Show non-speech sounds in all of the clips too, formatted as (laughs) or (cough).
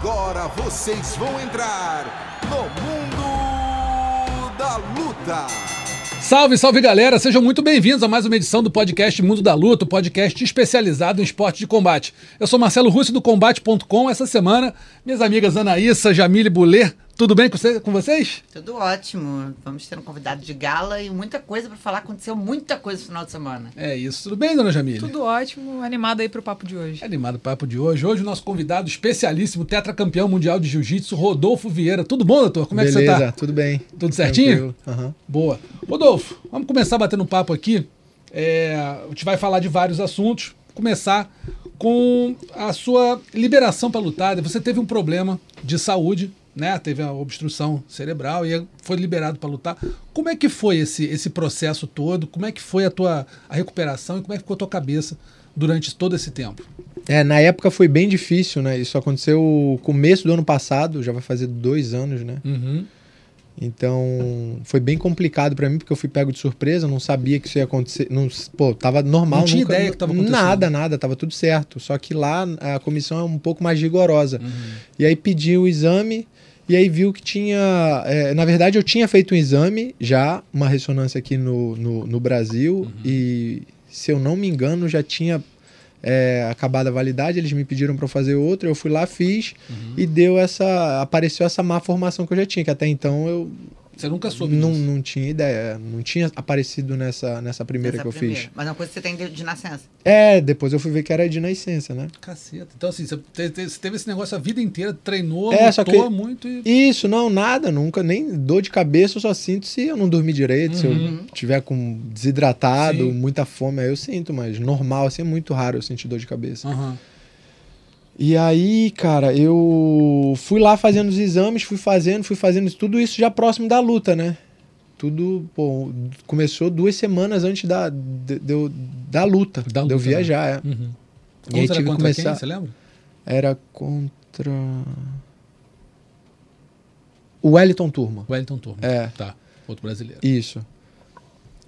Agora vocês vão entrar no Mundo da Luta. Salve, salve galera, sejam muito bem-vindos a mais uma edição do podcast Mundo da Luta, o podcast especializado em esporte de combate. Eu sou Marcelo Russo do Combate.com. Essa semana, minhas amigas Anaíssa, Jamile Buller, tudo bem com, você, com vocês? Tudo ótimo. Vamos ter um convidado de gala e muita coisa para falar. Aconteceu muita coisa no final de semana. É isso. Tudo bem, dona Jamile? Tudo ótimo. Animado aí pro papo de hoje. Animado o papo de hoje. Hoje o nosso convidado especialíssimo, tetracampeão mundial de jiu-jitsu, Rodolfo Vieira. Tudo bom, doutor? Como Beleza, é que você tá? tudo bem. Tudo certinho? Uhum. Boa. Rodolfo, vamos começar batendo um papo aqui. É, a gente vai falar de vários assuntos. Começar com a sua liberação para lutar. Você teve um problema de saúde né? Teve a obstrução cerebral e foi liberado para lutar. Como é que foi esse, esse processo todo? Como é que foi a tua a recuperação e como é que ficou a tua cabeça durante todo esse tempo? É, na época foi bem difícil, né? Isso aconteceu no começo do ano passado, já vai fazer dois anos, né? Uhum. Então, foi bem complicado para mim, porque eu fui pego de surpresa, não sabia que isso ia acontecer. Não, pô, tava normal. Não tinha nunca, ideia que tava acontecendo. Nada, nada, tava tudo certo. Só que lá a comissão é um pouco mais rigorosa. Uhum. E aí pedi o exame, e aí viu que tinha. É, na verdade, eu tinha feito um exame já, uma ressonância aqui no, no, no Brasil, uhum. e se eu não me engano, já tinha é, acabado a validade, eles me pediram para fazer outro, eu fui lá, fiz uhum. e deu essa. apareceu essa má formação que eu já tinha, que até então eu você nunca soube não, disso? Não tinha ideia. Não tinha aparecido nessa, nessa primeira Essa que eu primeira. fiz. Mas é uma coisa que você tem de, de nascença. É, depois eu fui ver que era de nascença, né? Caceta. Então, assim, você teve, você teve esse negócio a vida inteira, treinou, é, só que muito e... Isso, não, nada, nunca. Nem dor de cabeça eu só sinto se eu não dormir direito, Uhum. se eu tiver com desidratado, Sim. muita fome, aí eu sinto, mas normal, assim, é muito raro eu sentir dor de cabeça. Aham. E aí, cara, eu fui lá fazendo os exames, fui fazendo, fui fazendo tudo isso já próximo da luta, né? Tudo, pô, começou duas semanas antes da, de, de da luta, Da de eu luta, viajar, é. Uhum. E aí tive que começar- quem, você lembra? Era contra. O Wellington Turma. Wellington Turma. É. Tá. Outro brasileiro. Isso.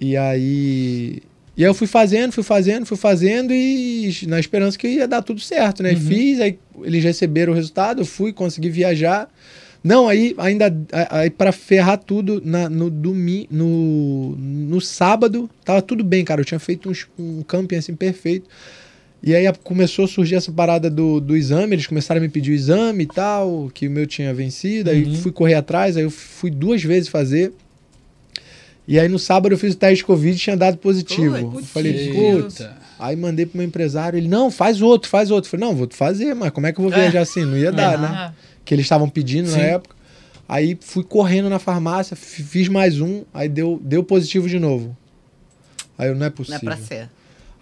E aí. E aí eu fui fazendo, fui fazendo, fui fazendo e na esperança que ia dar tudo certo, né? Uhum. Fiz, aí eles receberam o resultado, eu fui, consegui viajar. Não, aí ainda aí para ferrar tudo na, no domingo, no, no sábado, tava tudo bem, cara. Eu tinha feito uns- um camping assim perfeito. E aí começou a surgir essa parada do, do exame, eles começaram a me pedir o exame e tal, que o meu tinha vencido, aí Uhum. fui correr atrás, aí eu fui duas vezes fazer. E aí no sábado eu fiz o teste de Covid e tinha dado positivo. Eu falei, putz. Aí mandei pro meu empresário, ele, não, faz outro, faz outro. Eu falei, não, vou fazer, mas como é que eu vou É. viajar assim? Não ia dar, Aham. né? Que eles estavam pedindo Sim. na época. Aí fui correndo na farmácia, fi- fiz mais um, aí deu, deu positivo de novo. Aí eu, não é Não é possível. pra ser.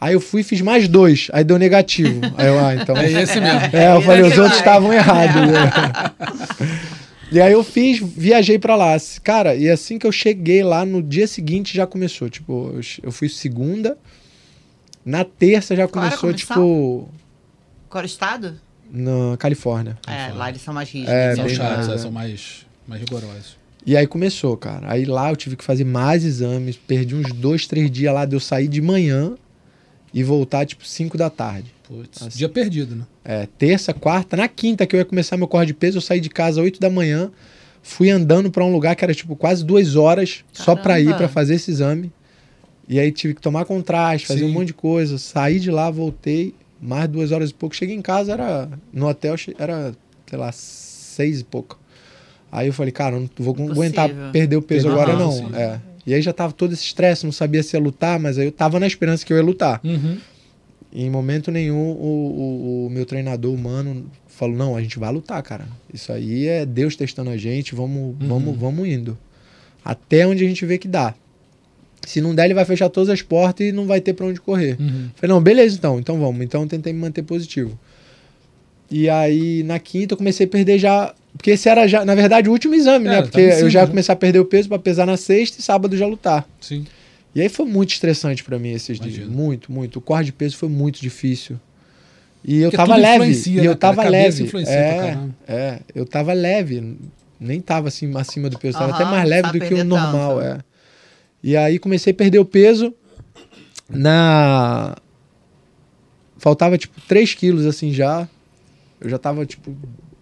Aí eu fui e fiz mais dois, aí deu negativo. aí eu, ah, então. É esse mesmo. É, eu falei, os Vai. outros estavam errados. né? (laughs) (laughs) E aí eu fiz, viajei pra lá. Cara, e assim que eu cheguei lá, no dia seguinte já começou. Tipo, eu, fui segunda, na terça já Qual começou, tipo, Qual era o estado? na Califórnia. É, lá eles são mais rígidos. É, São bem chatos, mais, é, é. são mais, mais rigorosos. E aí começou, cara. Aí lá eu tive que fazer mais exames, perdi uns dois, três dias lá de eu sair de manhã e voltar, tipo, cinco da tarde. Putz, Assim. dia perdido, né? É, terça, quarta, na quinta que eu ia começar meu corre de peso, eu saí de casa às 8 da manhã, fui andando pra um lugar que era tipo quase duas horas só pra ir Caramba. pra fazer esse exame. E aí tive que tomar contraste, fazer Sim. um monte de coisa, saí de lá, voltei, mais duas horas e pouco, cheguei em casa, era no hotel era, sei lá, seis e pouco. Aí eu falei, cara, não vou Impossível. aguentar perder o peso agora não. É. E aí já tava todo esse estresse, não sabia se ia lutar, mas aí eu tava na esperança que eu ia lutar. Uhum. Em momento nenhum, o, o- o meu treinador humano falou: Não, a gente vai lutar, cara. Isso aí é Deus testando a gente, vamos, vamos, vamos indo. Até onde a gente vê que dá. Se não der, ele vai fechar todas as portas e não vai ter pra onde correr. Uhum. Falei, não, beleza então, então vamos. Então eu tentei me manter positivo. E aí, na quinta, eu comecei a perder já. Porque esse era já, na verdade, o último exame, Era, né? Porque em eu já né? começar a perder o peso pra pesar na sexta e sábado já lutar. Sim. E aí foi muito estressante pra mim esses Imagino. dias. Muito, muito. O corte de peso foi muito difícil. E eu Porque tava tudo leve. influencia, E né, eu cara? tava leve. influencia pra É, caramba. é, eu tava leve. Nem tava assim acima do peso. Tava até mais leve do que o normal, tanto. é. E aí comecei a perder o peso. Na. Faltava tipo 3 quilos assim já. Eu já tava tipo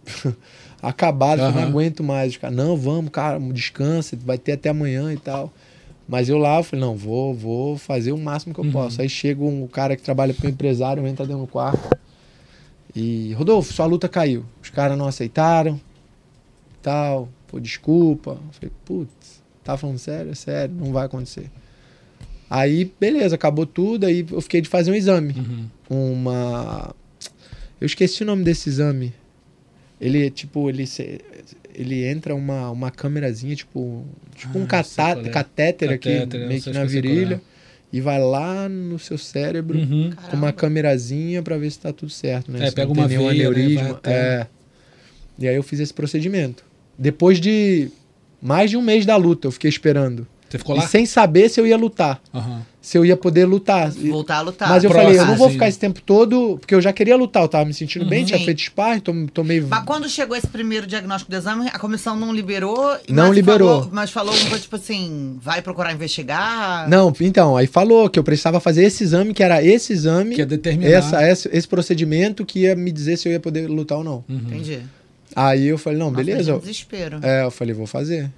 (laughs) acabado, Aham. não aguento mais. Os caras, não, vamos, cara, descansa, vai ter até amanhã e tal. Mas eu lá, eu falei, não, vou, vou fazer o máximo que eu Uhum. posso. Aí chega um cara que trabalha com empresário, entra dentro do quarto. E, Rodolfo, sua luta caiu. Os caras não aceitaram, tal, pô, desculpa. Eu falei, putz, tá falando sério? É sério, não vai acontecer. Aí, beleza, acabou tudo, aí eu fiquei de fazer um exame. Uhum. Uma. Eu esqueci o nome desse exame. Ele, tipo, ele, ele entra uma, uma câmerazinha, tipo, tipo Ah, um catá- é. catéter aqui, Catéter, meio que na qual virilha, é. e vai lá no seu cérebro Uhum. com uma câmerazinha pra ver se tá tudo certo, né? É, se pega não tem uma nenhum veia, né, aneurisma. até- É. E aí eu fiz esse procedimento. Depois de mais de um mês da luta, eu fiquei esperando. Você ficou E lá? sem saber se eu ia lutar. Aham. Se eu ia poder lutar. E- Voltar a lutar. mas eu Próximo, falei, eu não vou ficar esse tempo todo, porque eu já queria lutar, eu tava me sentindo bem, tinha Sim. feito sparring, tom- tomei. Mas quando chegou esse primeiro diagnóstico do exame, a comissão não liberou. Não mas liberou. falou- mas falou coisa tipo assim: vai procurar investigar? Não, então, aí falou que eu precisava fazer esse exame, que era esse exame, Que é determinar. essa, esse, esse procedimento que ia me dizer se eu ia poder lutar ou não. Uhum. Entendi. Aí eu falei, não, Nossa, beleza. o desespero. É, eu falei, vou fazer.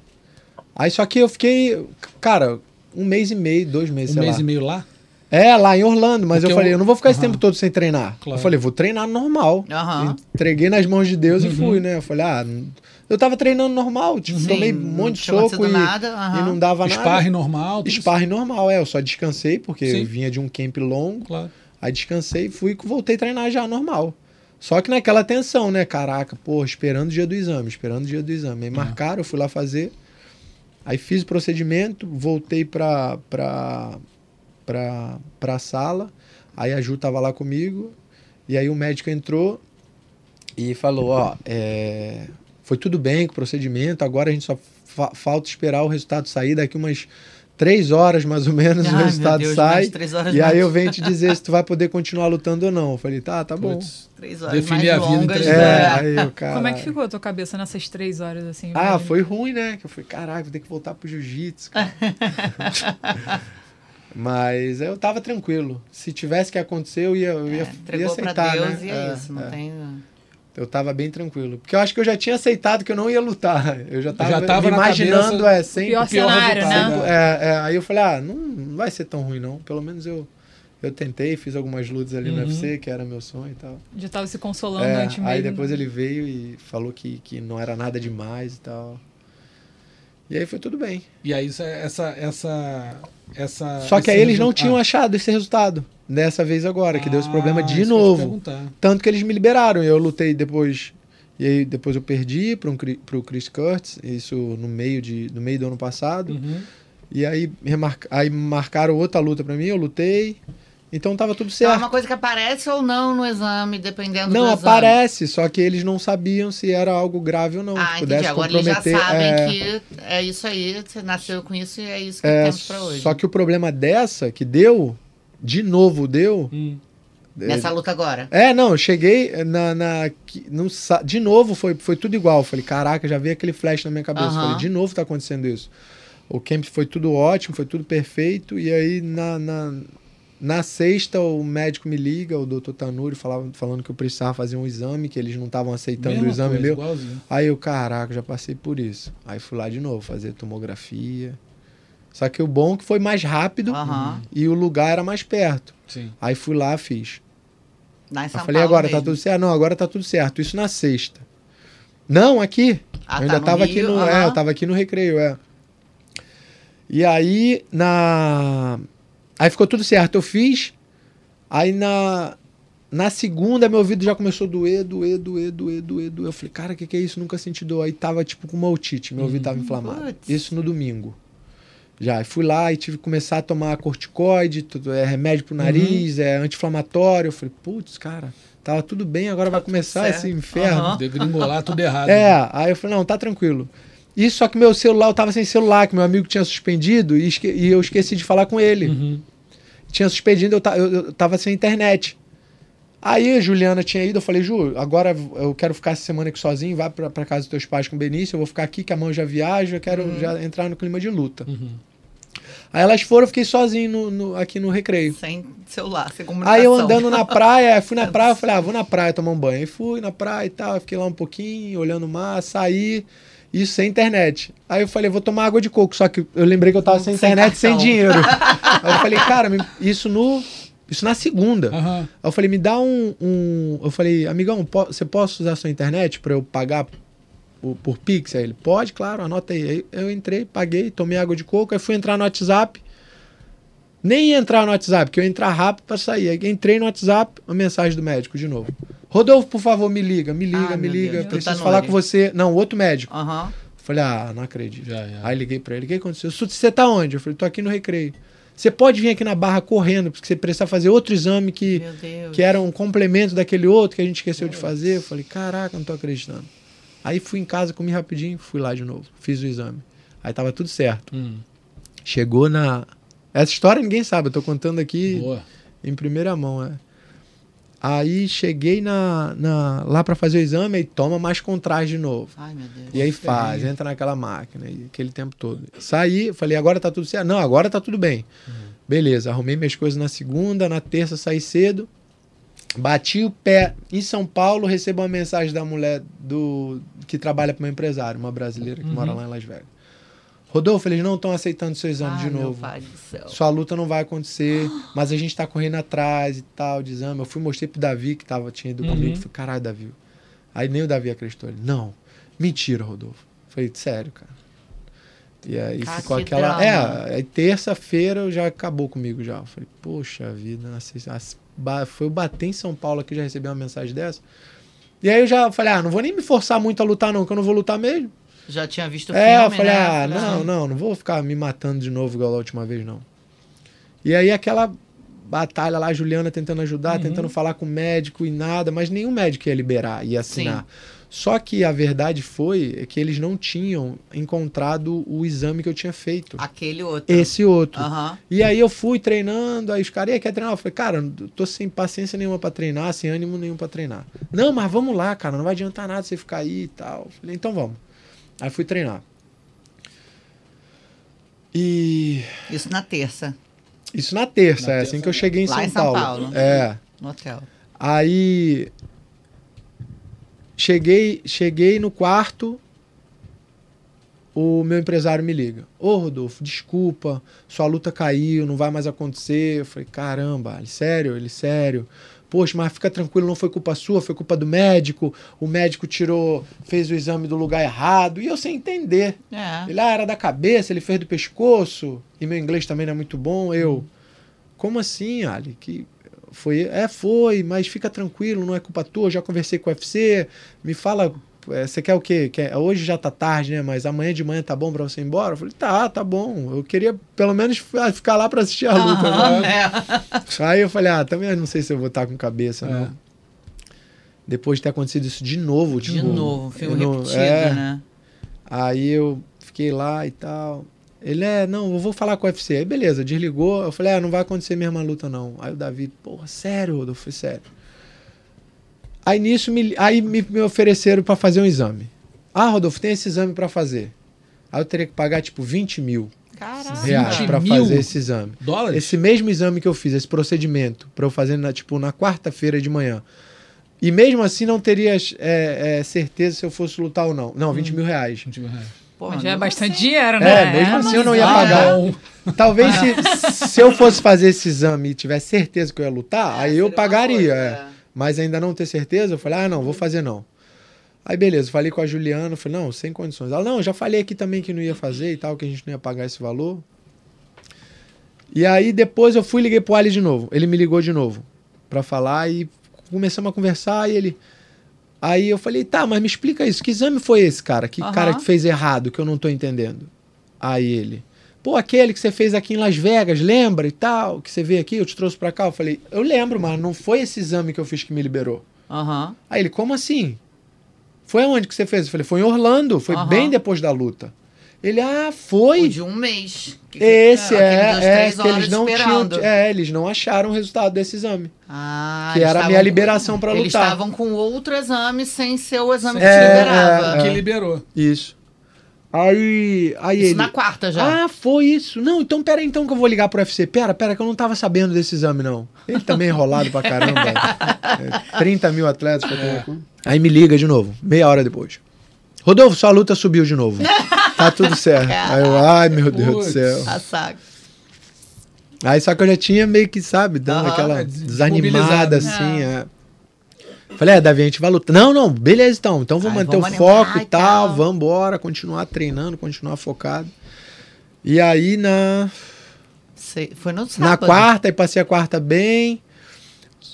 Aí só que eu fiquei, cara, um mês e meio, dois meses, Um sei mês lá. e meio lá? É, lá em Orlando, mas Porque eu falei, eu- eu não vou ficar esse Aham. tempo todo sem treinar. Claro. Eu falei, vou treinar normal. Aham. Entreguei nas mãos de Deus Uhum. e fui, né? Eu falei, ah, eu tava treinando normal, tipo, Sim, tomei um monte de soco e, nada, aham. e não dava nada. Sparring normal. Sparring normal, é, eu só descansei, porque Sim. eu vinha de um camp longo, Claro. aí descansei e fui e voltei a treinar já normal. Só que naquela tensão, né? Caraca, pô, esperando o dia do exame, esperando o dia do exame. Aí marcaram, eu fui lá fazer. Aí fiz o procedimento, voltei pra, pra, pra, pra sala. Aí a Ju tava lá comigo. E aí o médico entrou e falou: Ó, é, foi tudo bem com o procedimento, agora a gente só fa- falta esperar o resultado sair. Daqui umas três horas mais ou menos Ai, o meu resultado Deus, sai. mais três horas E aí eu venho te dizer se tu vai poder continuar lutando ou não. Eu falei: Tá, tá bom. Três horas Definir mais a vida em longas. três É, né? aí eu, cara. Como é que ficou a tua cabeça nessas três horas assim? Ah, imagina? foi ruim, né? Que eu falei, caraca, vou ter que voltar pro jiu-jitsu. cara." (laughs) Mas eu tava tranquilo. Se tivesse que acontecer, eu ia, eu ia, É, ia entregou pra aceitar, Deus né? e é, isso, não é. tem. Eu tava bem tranquilo. Porque eu acho que eu já tinha aceitado que eu não ia lutar. Eu já tava, Já tava imaginando, cabeça é, sem pior pior cenário, resultado, né? É, é, aí eu falei, ah, não, não vai ser tão ruim, não. Pelo menos eu, eu tentei, fiz algumas lutas ali no Uhum. UFC, que era meu sonho e tal. Já tava se consolando É, antes mesmo. aí depois ele veio e falou que, que não era nada demais e tal. E aí foi tudo bem. E aí isso é- essa. essa, essa Só que aí eles não tinham Ah. achado esse resultado. Dessa vez agora, que deu esse problema Ah, de novo. Tanto que eles me liberaram. E eu lutei depois. E aí depois eu perdi para um, pro Chris Curtis. Isso no meio, de, no meio do ano passado. Uhum. E aí, remarca, aí marcaram outra luta para mim, eu lutei. Então tava tudo Então, é certo. uma coisa que aparece ou não no exame, dependendo Não, do exame. aparece, só que eles não sabiam se era algo grave ou não. Ah, que entendi. pudesse Agora eles já comprometer. sabem é, que é isso aí, você nasceu com isso e é isso que é, temos pra hoje. Só que o problema dessa, que deu, de novo deu. Hum. Nessa luta agora. É, não, eu cheguei na. na no, de novo foi, foi tudo igual. Eu Falei, caraca, já veio aquele flash na minha cabeça. Eu Aham. Falei, de novo tá acontecendo isso. O camp foi tudo ótimo, foi tudo perfeito. E aí, na, na, na sexta, o médico me liga, o doutor Tanuri, falava, falando que eu precisava fazer um exame, que eles não estavam aceitando Mesma o exame coisa, meu. igualzinho. Aí eu, caraca, já passei por isso. Aí fui lá de novo fazer tomografia. Só que o bom é que foi mais rápido e o lugar era mais perto. Sim. Aí fui lá, fiz. Lá São Eu falei, Paulo agora tá mesmo. tudo certo? Não, agora tá tudo certo. Isso na sexta. Não, aqui. Ah, eu ainda tá no tava aqui Rio, no. É, eu tava aqui no recreio, é. E aí, na. Aí ficou tudo certo. Eu fiz. Aí na. Na segunda, meu ouvido já começou a doer, doer, doer, doer, doer, doer. Eu falei, cara, o que, que é isso? Nunca senti dor. Aí tava tipo com uma otite, meu ouvido tava inflamado. Putz. Isso no domingo. Já, fui lá e tive que começar a tomar corticoide, tudo, é, remédio pro nariz, é anti-inflamatório. Eu falei, putz, cara, tava tudo bem, agora vai começar certo. esse inferno. Aham. Degringolar tudo errado. É, aí eu falei, não, tá tranquilo. Isso, só que meu celular, eu tava sem celular, que meu amigo tinha suspendido e, esque- e eu esqueci de falar com ele. Uhum. Tinha suspendido, eu, ta- eu, eu tava sem internet. Aí a Juliana tinha ido, eu falei, Ju, agora eu quero ficar essa semana aqui sozinho, vai pra, pra casa dos teus pais com o Benício, eu vou ficar aqui, que a mão já viaja, eu quero já entrar no clima de luta. Uhum. Aí elas foram, eu fiquei sozinho no- no- aqui no recreio. Sem celular, sem comunicação. Aí eu andando na praia, fui na (laughs) praia, eu falei, ah, vou na praia tomar um banho. Aí fui na praia e tal, fiquei lá um pouquinho, olhando o mar, saí, isso sem internet. Aí eu falei, vou tomar água de coco, só que eu lembrei que eu tava sem, Sem internet, sem cartão. dinheiro. (laughs) Aí eu falei, cara, isso no. Isso na segunda. Aham. Aí eu falei, me dá um. um- Eu falei, amigão, po- você posso usar sua internet pra eu pagar por, por Pix? Aí ele, pode, claro, anota aí. Aí eu entrei, paguei, tomei água de coco, aí fui entrar no WhatsApp. Nem ia entrar no WhatsApp, porque eu ia entrar rápido pra sair. Aí entrei no WhatsApp, uma mensagem do médico de novo. Rodolfo, por favor, me liga, me liga, Ah, me liga. Deus. Preciso tá falar com você. Não, outro médico. Aham. Falei, ah, não acredito. Já, já. Aí liguei pra ele, o que aconteceu? Você tá onde? Eu falei, tô aqui no recreio. Você pode vir aqui na barra correndo, porque você precisa fazer outro exame que, Deus. que era um complemento daquele outro que a gente esqueceu de fazer. Eu falei, caraca, não tô acreditando. Aí fui em casa, comi rapidinho, fui lá de novo, fiz o exame. Aí tava tudo certo. Hum, Chegou na. Essa história ninguém sabe, eu tô contando aqui boa. em primeira mão, é. Aí cheguei na, na- lá pra fazer o exame e toma mais contraste de novo. Ai, meu Deus. E aí faz, entra naquela máquina, e aquele tempo todo. Saí, falei, agora tá tudo certo. Não, agora tá tudo bem. Beleza, arrumei minhas coisas na segunda, na terça saí cedo. Bati o pé em São Paulo, recebo uma mensagem da mulher do que trabalha para meu empresário, uma brasileira que Uhum. mora lá em Las Vegas. Rodolfo, eles não estão aceitando seu exame Ai, de novo. Sua luta não vai acontecer, mas a gente tá correndo atrás e tal, de exame. Eu fui mostrei pro Davi, que tava, tinha ido Uhum. comigo, falei, caralho, Davi. Aí nem o Davi acreditou. Ele, não, mentira, Rodolfo. Falei, sério, cara. E aí ficou que aquela. É, terça-feira já acabou comigo já. Eu falei, poxa vida, na sexta- foi eu bater em São Paulo aqui, já recebi uma mensagem dessa. E aí eu já falei, ah, não vou nem me forçar muito a lutar, não, que eu não vou lutar mesmo. Já tinha visto o É, filme, eu falei, né? ah, não, não, não vou ficar me matando de novo igual a última vez, não. E aí aquela batalha lá, a Juliana tentando ajudar, Uhum. tentando falar com o médico e nada, mas nenhum médico ia liberar, ia assinar. Só que a verdade foi que eles não tinham encontrado o exame que eu tinha feito. Aquele outro. Esse outro. Aham. E aí eu fui treinando, aí os caras, e quer treinar? Eu falei, cara, tô sem paciência nenhuma pra treinar, sem ânimo nenhum pra treinar. Não, mas vamos lá, cara, não vai adiantar nada você ficar aí e tal. Eu falei, então vamos. Aí fui treinar. E Isso na terça, isso na terça, Na é terça, assim que eu cheguei em, São, em São Paulo. Paulo. É. no hotel. Aí cheguei, cheguei no quarto, o meu empresário me liga. Ô Rodolfo, desculpa, sua luta caiu, não vai mais acontecer. Eu falei, caramba, ele, sério? Ele, sério. Poxa, mas fica tranquilo, não foi culpa sua, foi culpa do médico. O médico tirou, fez o exame do lugar errado. E eu sem entender. É. Ele ah, era da cabeça, ele fez do pescoço. E meu inglês também não é muito bom. Eu, como assim, Ali? Que foi, é, foi, mas fica tranquilo, não é culpa tua. Já conversei com o UFC. Me fala, é, você quer o quê? Quer, hoje já tá tarde, né? Mas amanhã de manhã tá bom pra você ir embora? Eu falei, tá, tá bom. Eu queria pelo menos ah, ficar lá pra assistir a luta. Aham, né? é. Aí eu falei, ah, também não sei se eu vou estar com cabeça, É. não. Depois de ter acontecido isso de novo, De tipo, novo, filme não- repetido, é. né? Aí eu fiquei lá e tal. Ele é, não, eu vou falar com o UFC. Aí beleza, desligou. Eu falei, ah, não vai acontecer mesmo a luta, não. Aí o Davi, porra, sério, Rodolfo, foi sério. Aí nisso, me, aí me, me ofereceram pra fazer um exame. Ah, Rodolfo, tem esse exame pra fazer. Aí eu teria que pagar, tipo, 20 mil Caraca. reais 20 pra mil? fazer esse exame. Dólares? Esse mesmo exame que eu fiz, esse procedimento, pra eu fazer, na, tipo, na quarta-feira de manhã. E mesmo assim não teria é, é, certeza se eu fosse lutar ou não. Não, 20 mil reais. 20 mil reais. Pô, Mas já é bastante assim. dinheiro, né? É, mesmo assim eu não ia é. pagar. Talvez se, (laughs) se eu fosse fazer esse exame e tivesse certeza que eu ia lutar, É, aí eu pagaria. coisa, é. é. Mas ainda não ter certeza, eu falei, ah, não, vou fazer não. Aí beleza, falei com a Juliana, falei, não, sem condições. Ela, não, já falei aqui também que não ia fazer e tal, que a gente não ia pagar esse valor. E aí depois eu fui e liguei pro Ali de novo. Ele me ligou de novo pra falar e começamos a conversar e ele... Aí eu falei, tá, mas me explica isso. Que exame foi esse, cara? Que Aham. cara que fez errado, que eu não tô entendendo? Aí ele, pô, aquele que você fez aqui em Las Vegas, lembra e tal? Que você veio aqui, eu te trouxe pra cá. Eu falei, eu lembro, mas não foi esse exame que eu fiz que me liberou. Aham. Aí ele, como assim? Foi aonde que você fez? Eu falei, foi em Orlando, foi Aham. bem depois da luta. Ele, ah, O foi. de um mês. Que Esse fica é, é que eles não esperando. tinham, é, eles não acharam o resultado desse exame, Ah, que eles era a minha com- liberação pra Eles lutar. estavam com outro exame sem ser o exame que É, te liberava. é, Que liberou. Isso. Aí, aí Isso ele. na quarta já. Ah, foi isso. Não, então pera aí, então que eu vou ligar pro UFC. Pera, pera, que eu não tava sabendo desse exame, não. Ele também é enrolado pra caramba. É, 30 mil atletas pra tomar conta. Aí me liga de novo, meia hora depois. Rodolfo, sua luta subiu de novo. (laughs) Tá tudo certo. Aí eu, ai meu Deus do céu. A saga. Aí só que eu já tinha meio que, sabe, dando Aham. aquela É, des- desanimada assim. É. Falei, é, Davi, a gente vai lutar. Não, não, beleza então. Então vamos Ai, manter vamos o foco animar e e tal, tal. vamos embora, continuar treinando, continuar focado. E aí na, Sei- Foi no na sábado. quarta, aí passei a quarta bem.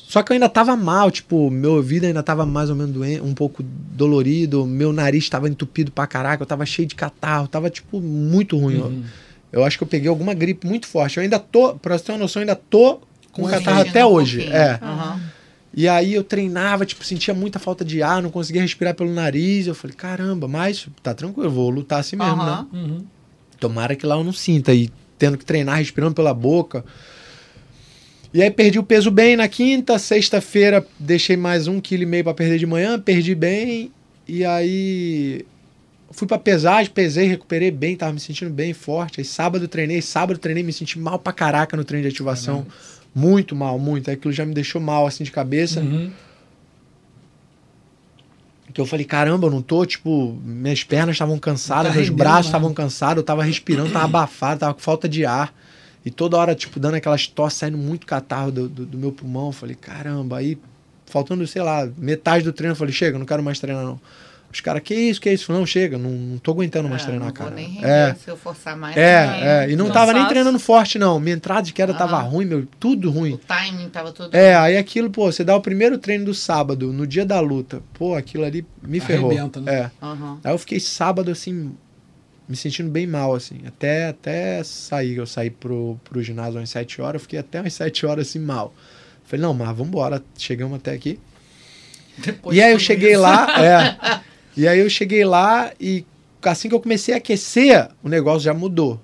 Só que eu ainda tava mal, tipo, meu ouvido ainda tava mais ou menos doente, um pouco dolorido, meu nariz tava entupido pra caraca, eu tava cheio de catarro, tava, tipo, muito ruim. Uhum. Eu acho que eu peguei alguma gripe muito forte. Eu ainda tô, pra você ter uma noção, eu ainda tô com Com catarro até um hoje. pouquinho. É. Aham. E aí eu treinava, tipo, sentia muita falta de ar, não conseguia respirar pelo nariz. Eu falei, caramba, mas tá tranquilo, eu vou lutar assim mesmo, né? Aham. Uhum. Tomara que lá eu não sinta. E tendo que treinar respirando pela boca. E aí perdi o peso bem na quinta, sexta-feira deixei mais um quilo e meio pra perder de manhã, perdi bem. E aí fui pra pesagem, pesei, recuperei bem, tava me sentindo bem, forte. Aí sábado treinei, sábado treinei, me senti mal pra caraca no treino de ativação. Muito mal, muito. Aí Aquilo já me deixou mal assim de cabeça. Uhum. Que eu falei, caramba, eu não tô, tipo, minhas pernas estavam cansadas, Tá meus rendendo braços nada. estavam cansados, eu tava respirando, tava abafado, tava com falta de ar. E toda hora, tipo, dando aquelas tosse, saindo muito catarro do, do, do meu pulmão. Eu falei, caramba, aí, faltando, sei lá, metade do treino, eu falei, chega, não quero mais treinar, não. Os caras, que isso, que isso? Não, chega, não, não tô aguentando mais Ah, treinar, não cara. Vou nem render É, se eu forçar mais. é, também. é. E não tava nem treinando forte, não. Minha entrada de queda tava Ah. ruim, meu, tudo ruim. O timing tava todo. É, aí aquilo, pô, você dá o primeiro treino do sábado, no dia da luta. Pô, aquilo ali me ferrou. Arrebenta, né? É. Aham. Aí eu fiquei sábado, assim, me sentindo bem mal, assim. Até, até sair, eu saí pro, pro ginásio às 7 horas, eu fiquei até umas 7 horas, assim, mal. Falei, não, mas vambora, chegamos até aqui. Depois e aí eu cheguei isso. lá, (laughs) é. E aí eu cheguei lá e assim que eu comecei a aquecer, o negócio já mudou.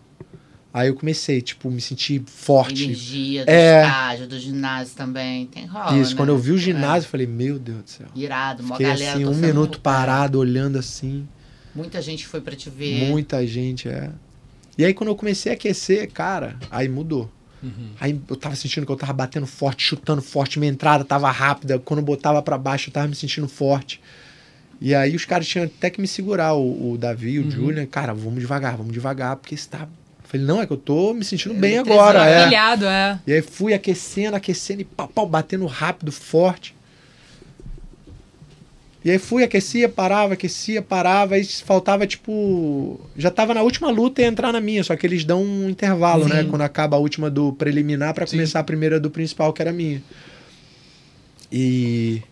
Aí eu comecei, tipo, me sentir forte. Energia do É. estágio, do ginásio também. Tem rola. Isso, né? quando eu vi o É. ginásio, eu falei, meu Deus do céu. Irado, uma Fiquei galera. assim, um minuto parado, olhando assim. Muita gente foi pra te ver. Muita gente, é. E aí, quando eu comecei a aquecer, cara, aí mudou. Uhum. Aí eu tava sentindo que eu tava batendo forte, chutando forte, minha entrada tava rápida. Quando eu botava pra baixo, eu tava me sentindo forte. E aí os caras tinham até que me segurar, o, o Davi, o Uhum. Julian, cara, vamos devagar, vamos devagar, porque você tá. Eu falei, não, é que eu tô me sentindo bem agora, é. É. E aí fui aquecendo, aquecendo e pau, pau, batendo rápido, forte. E aí fui, aquecia, parava, aquecia, parava, aí faltava tipo. Já tava na última luta e entrar na minha, só que eles dão um intervalo, né? Sim. Quando acaba a última do preliminar Sim. começar a primeira do principal, que era a minha. E.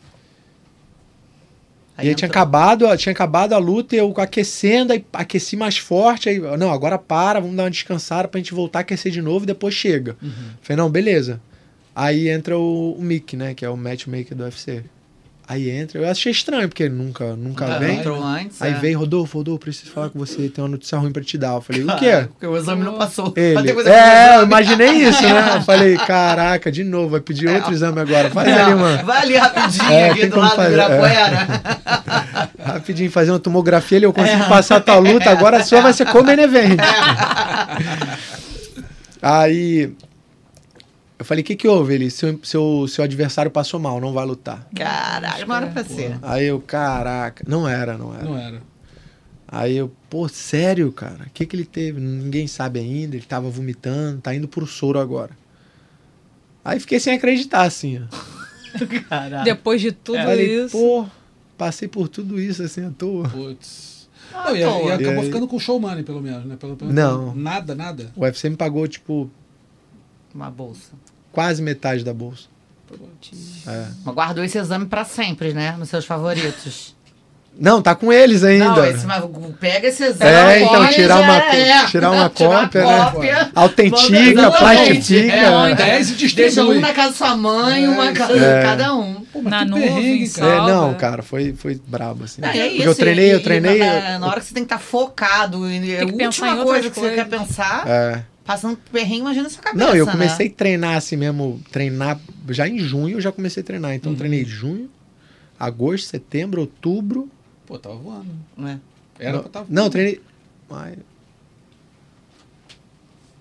Aí e aí tinha acabado, tinha acabado a luta e eu aquecendo, aí aqueci mais forte, aí, não, agora para, vamos dar uma descansada pra gente voltar a aquecer de novo e depois chega. Uhum. Falei, não, beleza. Aí entra o, o Mick, né, que é o matchmaker do UFC. Aí entra, eu achei estranho, porque nunca, nunca vem. Entrou antes. Aí é. veio, Rodolfo, Rodolfo, preciso falar com você, tem uma notícia ruim pra te dar. Eu falei, o quê? (laughs) Porque o exame não passou. Ele, é, eu imaginei isso, né? (laughs) Eu falei, caraca, de novo, vai pedir outro exame agora. Faz ali, Não, mano. Vai ali rapidinho, É, aqui do lado do fazer, é. Ibirapuera. (laughs) Rapidinho, fazer uma tomografia ali, eu consigo passar a tua luta, agora a sua vai ser como event. Aí, eu falei, o que que houve? Ele, seu, seu, seu adversário passou mal, não vai lutar. Caralho, não era pra ser. Aí eu, caraca, não era, não era. Não era. Aí eu, pô, sério, cara? O que que ele teve? Ninguém sabe ainda, ele tava vomitando, tá indo pro soro agora. Aí fiquei sem acreditar, assim, ó. (laughs) Caralho. Depois de tudo Falei, isso. pô, passei por tudo isso, assim, à toa. Putz. Ah, Não, e, e acabou E aí- ficando com show money, pelo menos, né? Pelo, pelo- Não. Nada, nada. O UFC me pagou, tipo, Uma bolsa. quase metade da bolsa. É. Mas guardou esse exame pra sempre, né? Nos seus favoritos. Não, tá com eles ainda. Não, esse, mas pega esse exame. É, então, tirar uma é. tirar uma Tirar cópia, né? cópia. Autentica, Exatamente. plastifica. É, Dez e Deixa um na casa da sua mãe, uma casa É. de cada um. Pô, Na nuvem. É, não, cara, foi, foi brabo, assim. Não, e é Porque isso, eu treinei, e- eu e treinei. Na, na hora que você tem que estar focado, e a Tem que pensar última coisa que você quer coisas. pensar, É. passando por perrengue, imagina na sua cabeça. Não, eu né? comecei a treinar assim mesmo, treinar já em junho eu já comecei a treinar. Então eu Uhum. treinei junho, agosto, setembro, outubro. Pô, tava voando. Né? Era não, pra tava não, eu treinei maio.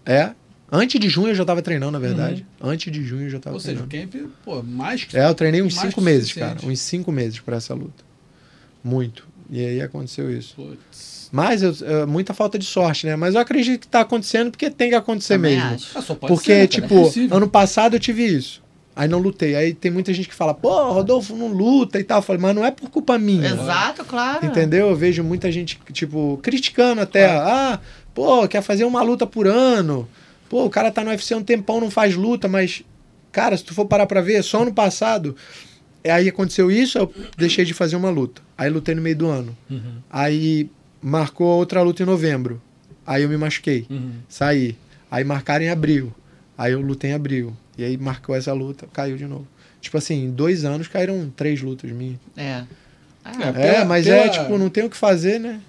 É. Antes de junho eu já tava treinando, na verdade. Antes de junho eu já tava Ou seja, treinando. o camp, pô, mais que. É, eu treinei uns cinco meses, cara. Uns cinco meses pra essa luta. Muito. E aí aconteceu isso. Putz. Mas eu, é, muita falta de sorte, né? Mas eu acredito que tá acontecendo porque tem que acontecer Também mesmo. acho. Ah, Porque, ser, cara, tipo, é ano passado eu tive isso. Aí não lutei. Aí tem muita gente que fala, pô, Rodolfo não luta e tal. Eu falei, mas não é por culpa minha. Exato, claro. Entendeu? Eu vejo muita gente, tipo, criticando até. Ah, pô, quer fazer uma luta por ano. Pô, o cara tá no UFC um tempão, não faz luta, mas, cara, se tu for parar pra ver, só ano passado, é, aí aconteceu isso, eu deixei de fazer uma luta. Aí lutei no meio do ano. Uhum, Aí marcou outra luta em novembro. Aí eu me machuquei. uhum. Saí. Aí marcaram em abril. Aí eu lutei em abril. E aí marcou essa luta, caiu de novo. Tipo assim, em dois anos caíram três lutas minhas. É. Ah, É. É, Pela- mas pela- é, tipo, não tem o que fazer, né?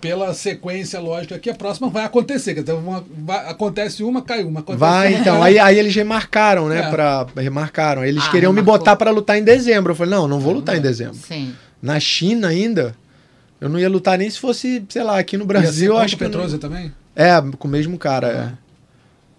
Pela sequência lógica aqui, a próxima vai acontecer. quer dizer, uma- vai- acontece uma, cai uma. Acontece Vai, uma, então. Aí, aí eles remarcaram, né? É. Pra, remarcaram. Eles Ah, queriam me botar pra lutar em dezembro. Eu falei, não, não vou lutar em dezembro. Sim. Na China ainda, eu não ia lutar nem se fosse, sei lá, aqui no Ia ser Brasil, contra acho o que. eu não- Petrosa também? É, com o mesmo cara. é.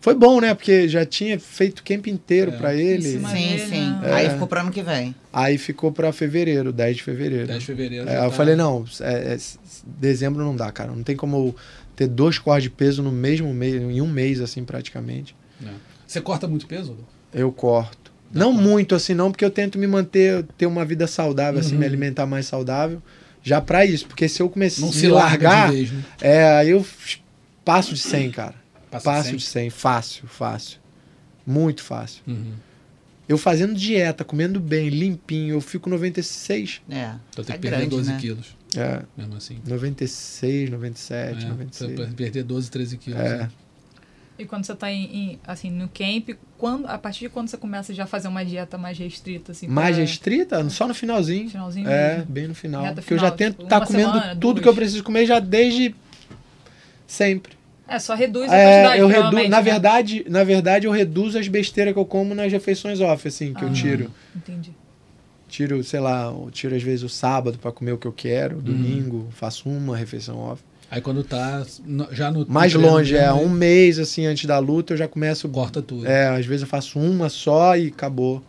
Foi bom, né? Porque já tinha feito camp inteiro É. pra Em ele. Sim, sim. né? Aí É. ficou pro ano que vem. Aí ficou pra fevereiro, 10 de fevereiro. 10 de fevereiro. É, eu tá- falei, não, é, é, dezembro não dá, cara. Não tem como ter dois cortes de peso no mesmo mês, em um mês, assim, praticamente. É. Você corta muito peso? Eu corto. Não muito assim, não, porque eu tento me manter, ter uma vida saudável, assim, Uhum. me alimentar mais saudável. Já pra isso, porque se eu começar Não a se largar, de vez, né? é, aí eu passo de 100, cara. Passa passo de de 100, fácil, fácil. Muito fácil. Uhum. Eu fazendo dieta, comendo bem, limpinho, eu fico 96. É. Então tem é que perder grande, 12 né? quilos, É, mesmo assim. 96, 97, É, 96. pra perder 12, 13 quilos. É. né? E quando você tá em, em, assim, no camp, quando, a partir de quando você começa já a fazer uma dieta mais restrita, assim? Mais pra- restrita? Só no finalzinho. Finalzinho É, mesmo. bem no final. Reta Porque eu já tento tipo, estar uma comendo semana, tudo duas. que eu preciso comer já desde sempre. É, só reduz a É, quantidade, eu reduzo, provavelmente, na né? verdade, na verdade eu reduzo as besteiras que eu como nas refeições off, assim, que eu Ah. tiro. Entendi. Tiro, sei lá, eu tiro às vezes o sábado pra comer o que eu quero, domingo, faço uma refeição off. Aí quando tá já no. Mais longe, é um mês assim antes da luta, eu já começo Corta tudo. É, às vezes eu faço uma só e acabou.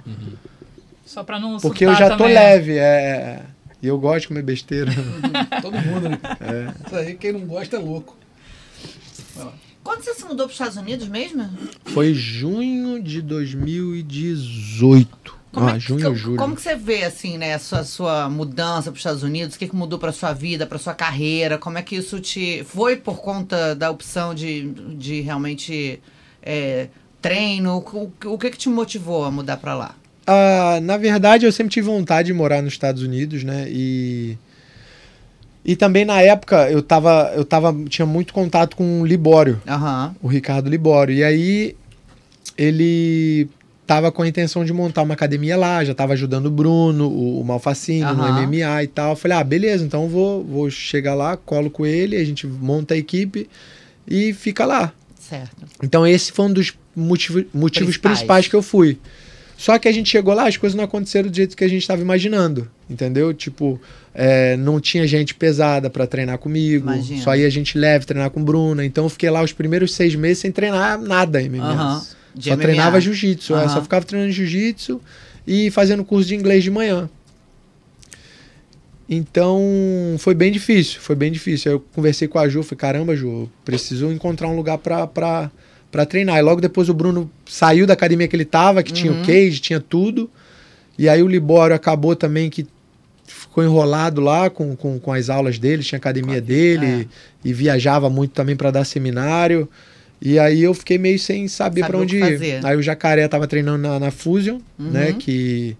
Só pra não Porque eu já tô também, né? leve, é. E eu gosto de comer besteira. (laughs) Todo mundo, né? É. Isso aí, quem não gosta é louco. Quando você se mudou para os Estados Unidos mesmo? Foi junho de 2018. Como, ah, é que, junho julho. como que você vê, assim, né, a sua, sua mudança para os Estados Unidos? O que, que mudou para sua vida, para sua carreira? Como é que isso te... Foi por conta da opção de, de realmente é, treino? O, o que que te motivou a mudar para lá? Ah, na verdade, eu sempre tive vontade de morar nos Estados Unidos, né? E. E também na época eu tava, eu tava, tinha muito contato com o Libório, o Ricardo Libório. E aí ele tava com a intenção de montar uma academia lá, já tava ajudando o Bruno, o, o Malfacino, Aham. no MMA e tal. Eu falei, ah, beleza, então vou, vou chegar lá, colo com ele, a gente monta a equipe e fica lá. Certo. Então esse foi um dos motivo- motivos Principais. principais. que eu fui. Só que a gente chegou lá, as coisas não aconteceram do jeito que a gente estava imaginando, entendeu? Tipo, é, não tinha gente pesada para treinar comigo, Imagino. só ia gente leve treinar com Bruna. Então eu fiquei lá os primeiros seis meses sem treinar nada em MMA. Aham. De Só MMA. treinava jiu-jitsu, é, Aham. só ficava treinando jiu-jitsu e fazendo curso de inglês de manhã. Então foi bem difícil, foi bem difícil. Aí Eu conversei com a Ju, falei, caramba, Ju, preciso encontrar um lugar pra, pra, pra treinar. E logo depois o Bruno saiu da academia que ele tava, que tinha o Uhum. cage, tinha tudo. E aí o Libório acabou também que ficou enrolado lá com, com, com as aulas dele, tinha a academia dele e viajava muito também para dar seminário. E aí eu fiquei meio sem saber Saber para onde ir. fazer. Aí o Jacaré tava treinando na, na Fusion, né, Uhum. que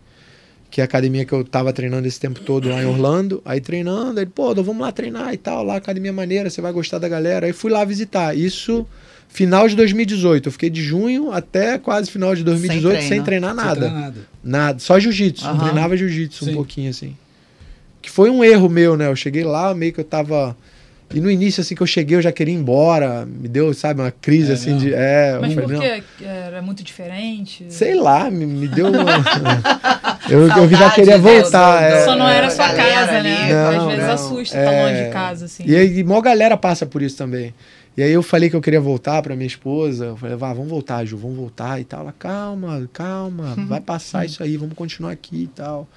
que é a academia que eu tava treinando esse tempo todo lá em Orlando. Aí treinando, ele, pô, vamos lá treinar e tal, lá academia maneira, você vai gostar da galera. Aí fui lá visitar. Isso final de 2018. Eu fiquei de junho até quase final de 2018 sem, treino. treinar Sem nada. treinar nada. Nada, só jiu-jitsu. Aham. Treinava jiu-jitsu um pouquinho assim. Que foi um erro meu, né? Eu cheguei lá, meio que eu tava E no início, assim, que eu cheguei, eu já queria ir embora. Me deu, sabe, uma crise, É assim, mesmo? de... É, Mas por não. quê? Era muito diferente? Sei lá, me, me deu. uma- (laughs) eu, eu já Saudade, queria voltar. do- é. Só não era É, sua casa, ali. né? Não, Às vezes não. assusta estar longe É. de casa, assim. E aí, mó galera passa por isso também. E aí eu falei que eu queria voltar pra minha esposa. Eu falei, vá, vamos voltar, Ju, vamos voltar e tal. Ela, calma, calma, vai passar isso aí, vamos continuar aqui e tal.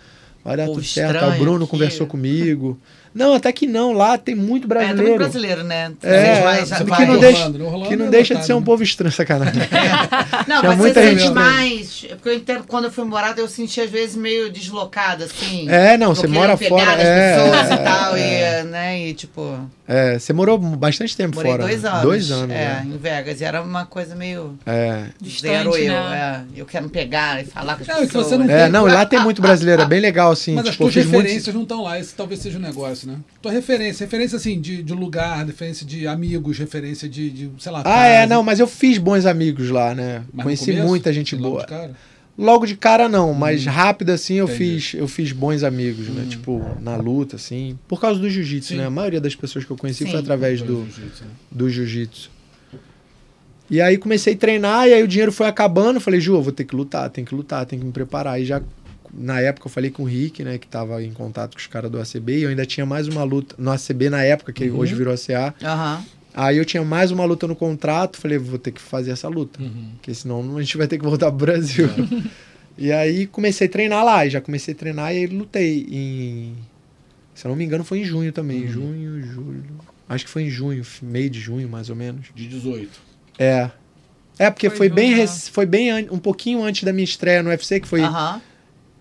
Vai dar Pô, tudo certo. O Bruno que- conversou comigo. Não, até que não, lá tem muito É, também brasileiro. brasileiro, né? É, Vai- é, vai- que vai- não Orlando, deixa, Orlando que não é deixa de ser um né? povo estranho, sacanagem. (laughs) Não, Tinha mas muita você gente sente mais. Porque eu entendo quando eu fui morar, eu senti às vezes meio deslocada, assim. É, não, Eu você mora pegar fora. as É, pessoas é, e tal, é. e, né, e tipo. É, você morou bastante tempo Morei fora. dois né? anos. Dois anos, É, né? em Vegas. E era uma coisa meio. É. Distante, Zero eu. né? É, eu quero pegar e falar com as É, que pessoas. você não É, não, lá tem muito brasileiro, é bem legal, assim. Mas as tipo, eu tuas referências não estão lá, esse talvez seja o negócio, né? Tua referência, referência assim, de, de lugar, referência de amigos, referência de, de sei lá. Ah, é, casa. não, mas eu fiz bons amigos lá, né? Mas Conheci começo? muita gente Logo boa. De cara? Logo de cara não, mas rápido assim eu Entendi. fiz, eu fiz bons amigos, né? Tipo, na luta assim, por causa do jiu-jitsu, Sim. né? A maioria das pessoas que eu conheci Sim. foi através do, jiu-jitsu, né? do jiu-jitsu. E aí comecei a treinar e aí o dinheiro foi acabando, falei, Ju, eu vou ter que lutar, tem que lutar, tem que me preparar. E já na época eu falei com o Rick, né, que tava em contato com os caras do ACB, e eu ainda tinha mais uma luta no ACB na época, que Uhum. hoje virou ACA. Aham. Aí eu tinha mais uma luta no contrato, falei, vou ter que fazer essa luta, Uhum. porque senão a gente vai ter que voltar pro Brasil. (laughs) e aí comecei a treinar lá, já comecei a treinar e lutei em se eu não me engano foi em junho também, Uhum. junho, julho. Acho que foi em junho, meio de junho mais ou menos. De 18. É. É, porque Foi foi, bem, rec- foi bem um pouquinho antes da minha estreia no UFC, que foi Aham.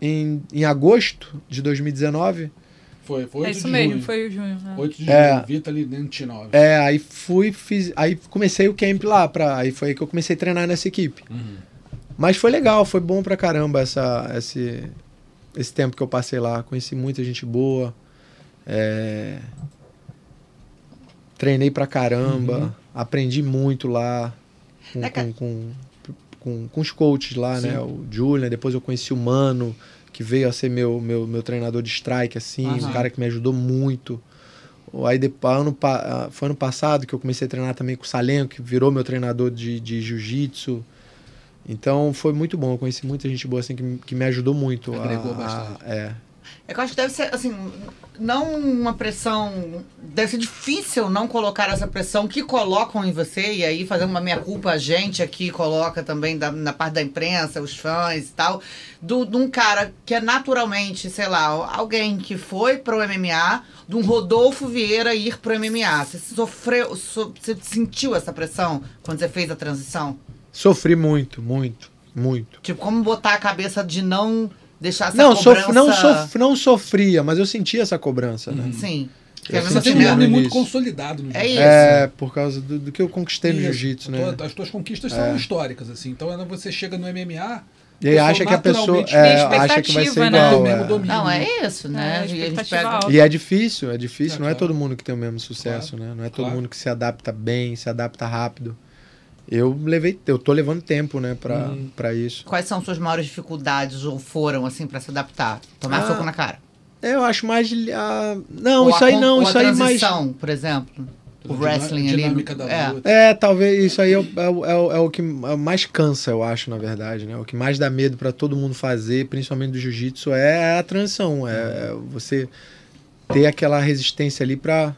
em, em agosto de 2019. Foi, foi 8 É isso de mesmo, junho. foi o junho. né? 8 de É. junho, Vitaly Nentinov. É, aí fui, fiz, aí comecei o camp lá, pra, aí foi aí que eu comecei a treinar nessa equipe. Uhum. Mas foi legal, foi bom pra caramba essa, esse, esse tempo que eu passei lá. Conheci muita gente boa. é, treinei pra caramba. Uhum. Aprendi muito lá com, É, com, com, com, com os coaches lá, Sim. né? O Julian, depois eu conheci o Mano, que veio a ser meu, meu, meu treinador de strike, assim, um Aham. cara que me ajudou muito. Aí depois, ano, foi ano passado que eu comecei a treinar também com o Salenco, que virou meu treinador de, de jiu-jitsu. Então foi muito bom, eu conheci muita gente boa assim que, me- que me ajudou muito. Agregou a- bastante. a- é. É que eu acho que deve ser, assim, não uma pressão. Deve ser difícil não colocar essa pressão que colocam em você, e aí fazendo uma meia-culpa, a gente aqui coloca também da- na parte da imprensa, os fãs e tal, do- de um cara que é naturalmente, sei lá, alguém que foi pro MMA, de um Rodolfo Vieira ir pro MMA. Você sofreu, so- você sentiu essa pressão quando você fez a transição? Sofri muito, muito, muito. Tipo, como botar a cabeça de não deixar essa Não, cobrança... sof, não, sof, não sofria, mas eu sentia essa cobrança, né? Sim. Porque Eu é Você tem um nome no muito consolidado no É jiu-jitsu. isso. É, por causa do, do que eu conquistei no Isso. jiu-jitsu, A né? As tuas conquistas são históricas, assim. Então, quando você chega no MMA, E aí acha que a pessoa é, acha que vai ser né? igual. do é. Não, é isso, né? É, E pega-. E é difícil, é difícil. É, não é claro. todo mundo que tem o mesmo sucesso, né? Não é todo Claro. mundo que se adapta bem, se adapta rápido. Eu levei, eu tô levando tempo, né, pra, Uhum. pra isso. Quais são suas maiores dificuldades ou foram, assim, pra se adaptar? Tomar Ah, soco na cara? Eu acho mais. ah, não, Ou isso a aí não, ou isso a aí mais. transição, por exemplo. O wrestling ali. é. É, talvez isso aí é, o- é é o- é o que mais cansa, eu acho, na verdade, né? O que mais dá medo pra todo mundo fazer, principalmente do jiu-jitsu, é a transição. É, é você ter aquela resistência ali pra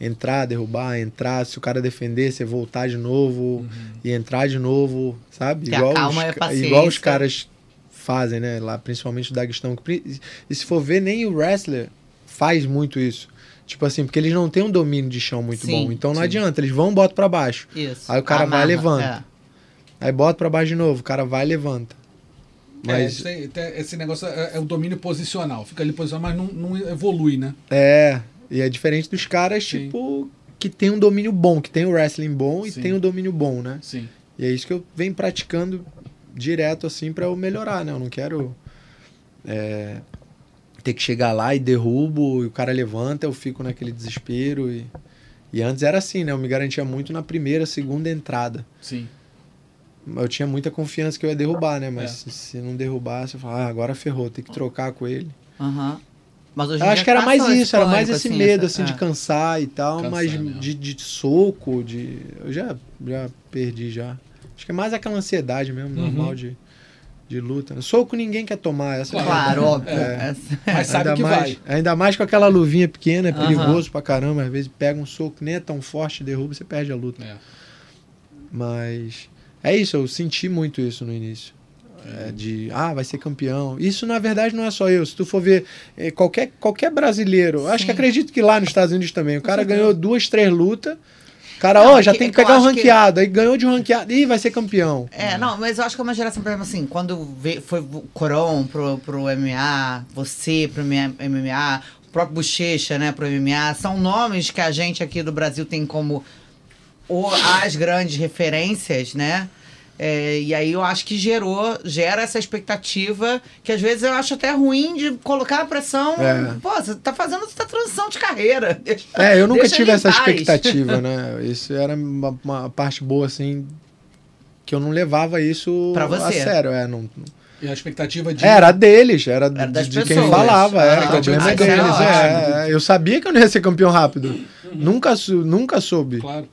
entrar, derrubar, entrar. Se o cara defender, você voltar de novo Uhum. e entrar de novo, sabe? Ter a calma a ca- paciência. igual os caras fazem, né? Lá, principalmente o Daguestão. pri- E se for ver, nem o wrestler faz muito isso. Tipo assim, porque eles não têm um domínio de chão muito Sim, bom. Então não sim. adianta, eles vão, botam pra baixo. Isso. Aí o cara vai e Amarra, levanta. Aí bota pra baixo de novo, o cara vai e levanta. É, Mas tem- tem- esse negócio é, é o domínio posicional. Fica ali posicionado, mas não, não evolui, né? é, e é diferente dos caras, Sim. tipo, que tem um domínio bom, que tem o wrestling bom e Sim. tem um domínio bom, né? Sim. E é isso que eu venho praticando direto, assim, pra eu melhorar, né? Eu não quero é, ter que chegar lá e derrubo, e o cara levanta, eu fico naquele desespero. E, e antes era assim, né? Eu me garantia muito na primeira, segunda entrada. Sim. Eu tinha muita confiança que eu ia derrubar, né? Mas É. se, se não derrubasse, eu falava, ah, agora ferrou, tem que trocar com ele. Aham. Mas hoje Eu acho que era mais passou isso, era mais esse assim, medo, essa- assim, de é. cansar e tal, Cansar mas mesmo. de, de soco, de. Eu já, já perdi já. Acho que é mais aquela ansiedade mesmo, Uhum. normal de, de luta. Soco ninguém quer tomar, essa é Claro, óbvio. É. Essa- (laughs) Mas sabe ainda que mais, vai. Ainda mais com aquela luvinha pequena, é perigoso pra caramba. Às vezes pega um soco, nem é tão forte, derruba, você perde a luta. É. Mas é isso, eu senti muito isso no início. É, de, ah, vai ser campeão. Isso, na verdade, não é só eu. Se tu for ver eh, qualquer, qualquer brasileiro, eu acho que Sim. acredito que lá nos Estados Unidos também, o cara ganhou duas, três lutas. O cara, Não, ó, é já que- tem é que pegar o acho que- ranqueado. Aí ganhou de um ranqueado. Ih, vai ser campeão. É, não, mas eu acho que é uma geração, por exemplo, assim, quando vê- foi o Coron pro, pro MMA, você pro MMA, o próprio Bochecha, né, pro MMA, são nomes que a gente aqui do Brasil tem como as grandes referências, né? É, e aí eu acho que gerou, gera essa expectativa que às vezes eu acho até ruim de colocar a pressão. É. Pô, você tá fazendo essa transição de carreira. (laughs) Deixa- É, eu nunca tive essa paz. expectativa, (laughs) né? Isso era uma, uma parte boa, assim, que eu não levava isso Pra a sério. É, não, E a expectativa de. Era deles, era, Era de, de quem falava, era, o ah, problema isso era deles. É, é, eu sabia que eu não ia ser campeão rápido. Nunca, nunca soube. Claro.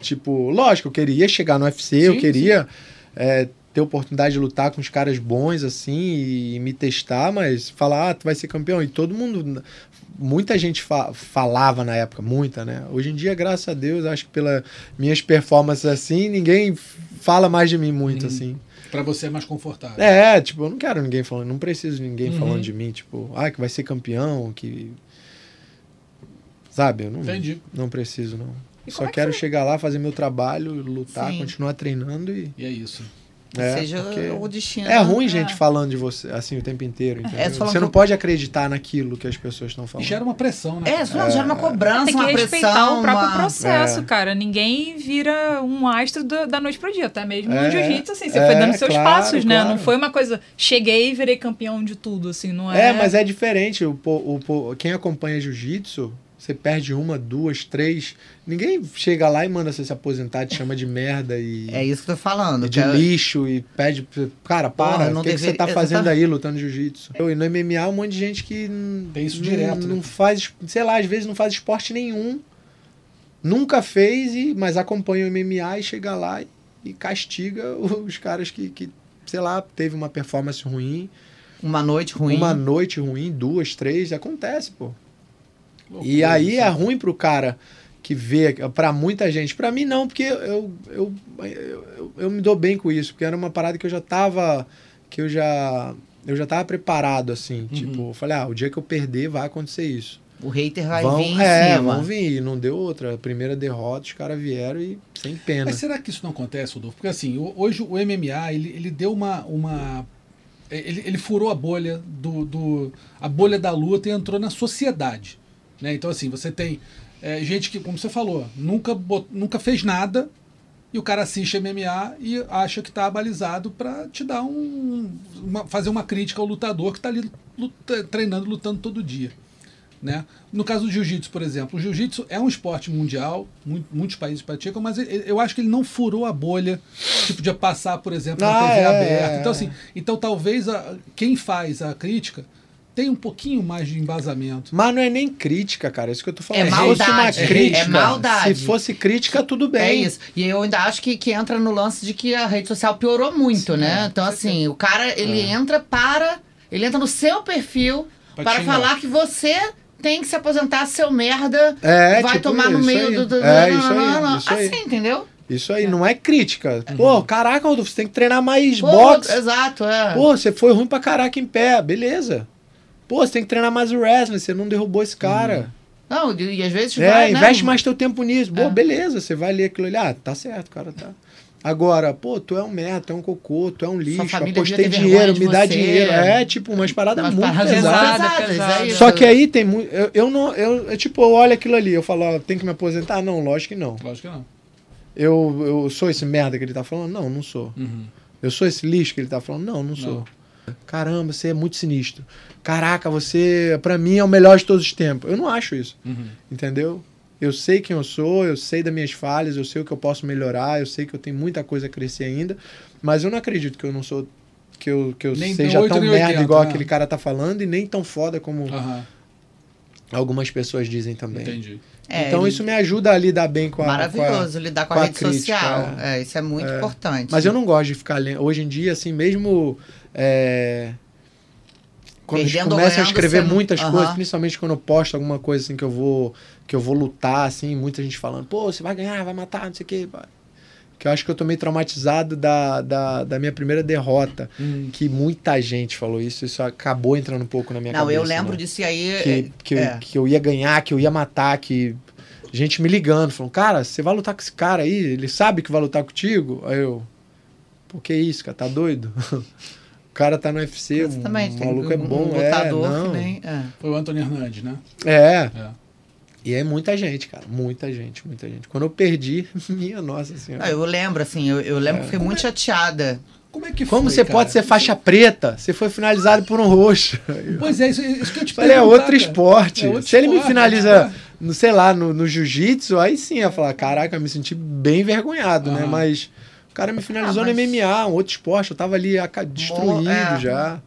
Tipo, lógico, eu queria chegar no UFC, eu Sim, queria é, ter oportunidade de lutar com os caras bons, assim, e me testar, mas falar, ah, tu vai ser campeão. E todo mundo. Muita gente fa- falava na época, muita, né? Hoje em dia, graças a Deus, acho que pelas minhas performances assim, ninguém fala mais de mim muito, Uhum. assim. Pra você é mais confortável. É, tipo, eu não quero ninguém falando, não preciso de ninguém Uhum. falando de mim, tipo, ah, que vai ser campeão, que. Sabe? Eu não, Entendi. não preciso, não. E Só é que quero foi? chegar lá, fazer meu trabalho, lutar, Sim. continuar treinando e. E é isso. É, seja porque o destino. é ruim gente (laughs) falando de você assim o tempo inteiro. entendeu? É, você você não pode acreditar naquilo que as pessoas estão E falando. gera uma pressão, né? É, não gera uma cobrança, Tem que uma respeitar pressão. o próprio uma... processo, É. cara. Ninguém vira um astro da, da noite pro dia. Até mesmo É, no jiu-jitsu, assim. Você é, foi dando seus claro, passos, né? claro. Não foi uma coisa, cheguei e virei campeão de tudo, assim. Não é... É, mas é diferente. O, o, po- quem acompanha jiu-jitsu, você perde uma, duas, três. Ninguém chega lá e manda você se aposentar, te chama de merda e, É isso que eu tô falando. e de é- lixo e pede. Cara, Porra, para, não o que, que você deveria- tá fazendo Exatamente. aí lutando jiu-jitsu? E no MMA, um monte de gente que. Tem isso não- direto, Não né? faz, sei lá, às vezes não faz esporte nenhum. Nunca fez, e, mas acompanha o MMA e chega lá e, e castiga (laughs) os caras que, que, sei lá, teve uma performance ruim. Uma noite ruim. Uma noite ruim, duas, três, acontece, pô. Loucura E aí isso. é ruim pro cara que vê, pra muita gente. Pra mim não, porque eu, eu, eu, eu, eu me dou bem com isso, porque era uma parada que eu já tava. que eu já. Eu já tava preparado, assim. Uhum. Tipo, eu falei, ah, o dia que eu perder vai acontecer isso. O hater vai vão, vir em é, cima. vão vir. E não deu outra. A primeira derrota, os caras vieram e sem pena. Mas será que isso não acontece, Rodolfo? Porque assim, hoje o MMA, ele, ele deu uma. uma ele, ele furou a bolha do, do. a bolha da luta e entrou na sociedade. Né? Então, assim, você tem é, gente que, como você falou, nunca, bot- nunca fez nada e o cara assiste MMA e acha que está abalizado para te dar um. uma- fazer uma crítica ao lutador que está ali luta- treinando, lutando todo dia. Né? No caso do jiu-jitsu, por exemplo, o jiu-jitsu é um esporte mundial, mu- muitos países praticam, mas eu acho que ele não furou a bolha, tipo, de passar, por exemplo, na Ah, TV é, aberta. é. Então, assim, então talvez a- quem faz a crítica tenha um pouquinho mais de embasamento. Mas não é nem crítica, cara. É isso que eu tô falando. É Se fosse uma maldade, é crítica, maldade. Se fosse crítica, tudo bem. É isso. E eu ainda acho que, que entra no lance de que a rede social piorou muito, Sim, né? é, então, assim, o cara, ele entra para. Ele entra no seu perfil Pra para falar que você tem que se aposentar, seu merda. É, vai tipo tomar no meio aí. do. do É, não, isso não, aí, não, não. isso aí. Assim, entendeu? Isso aí, não é crítica. Pô, caraca, Rodolfo, você tem que treinar mais Pô, boxe. Exato, é. Pô, você foi ruim pra caraca em pé, beleza. Pô, você tem que treinar mais o wrestling, você não derrubou esse cara. Não, e, às vezes É, vai, né? investe mais teu tempo nisso. Pô, É. beleza, você vai ler aquilo ali. Ah, tá certo, cara, tá. Agora, pô, tu é um merda, tu é um cocô, tu é um lixo, apostei dinheiro, me dá você. dinheiro. É, tipo, umas paradas Umas muito paradas pesadas. pesadas. pesadas, é. Só que aí tem muito. Eu, eu não. Eu, eu, tipo, eu olho aquilo ali, eu falo, ó, tem que me aposentar? Não, lógico que não. Lógico que não. Eu, eu sou esse merda que ele tá falando? Não, não sou. Uhum. Eu sou esse lixo que ele tá falando? Não, não sou. Caramba, você é muito sinistro. Caraca, você, pra mim, é o melhor de todos os tempos. Eu não acho isso, Uhum. entendeu? Eu sei quem eu sou, eu sei das minhas falhas, eu sei o que eu posso melhorar, eu sei que eu tenho muita coisa a crescer ainda, mas eu não acredito que eu não sou. que eu, que eu Nem seja oito, tão nem merda 80, igual né? aquele cara tá falando e nem tão foda como Aham. Algumas pessoas dizem também. Entendi. É, então ele- isso me ajuda a lidar bem com a. com a- Maravilhoso lidar com a, com a rede crítica, social. É, isso é muito É. importante. Mas eu não gosto de ficar lendo. Hoje em dia, assim, mesmo. É, Quando Perdendo ou começa a escrever não- muitas Aham. coisas, principalmente quando eu posto alguma coisa assim que eu vou que eu vou lutar, assim, muita gente falando, pô, você vai ganhar, vai matar, não sei o quê. Que eu acho que eu tô meio traumatizado da, da, da minha primeira derrota. Hum. Que muita gente falou isso, isso acabou entrando um pouco na minha não, cabeça. eu lembro né? disso aí. que, que, eu, é. que eu ia ganhar, que eu ia matar, que gente me ligando, falando, cara, você vai lutar com esse cara aí? Ele sabe que vai lutar contigo? Aí eu, pô, que isso, cara, tá doido? (laughs) o cara tá no UFC, o Exatamente. tem maluco é um- bom, um é, lutador não. que nem. é. Foi o Antônio Hernandes, né? É, É. e é muita gente, cara, muita gente, muita gente. Quando eu perdi, (laughs) minha nossa senhora. Ah, eu lembro, assim, eu, eu lembro que fiquei muito chateada. Como é que Como foi, você cara? pode ser faixa preta? Você foi finalizado por um roxo. (laughs) Pois é, isso, isso que eu te Falei, é outro cara. esporte. É outro Se ele me esporte, finaliza, né? no, sei lá, no, no jiu-jitsu, aí sim eu ia falar, caraca, eu me senti bem envergonhado, né? Aham. Mas cara me finalizou Ah, mas- no MMA, um outro esporte, eu tava ali destruído é. já.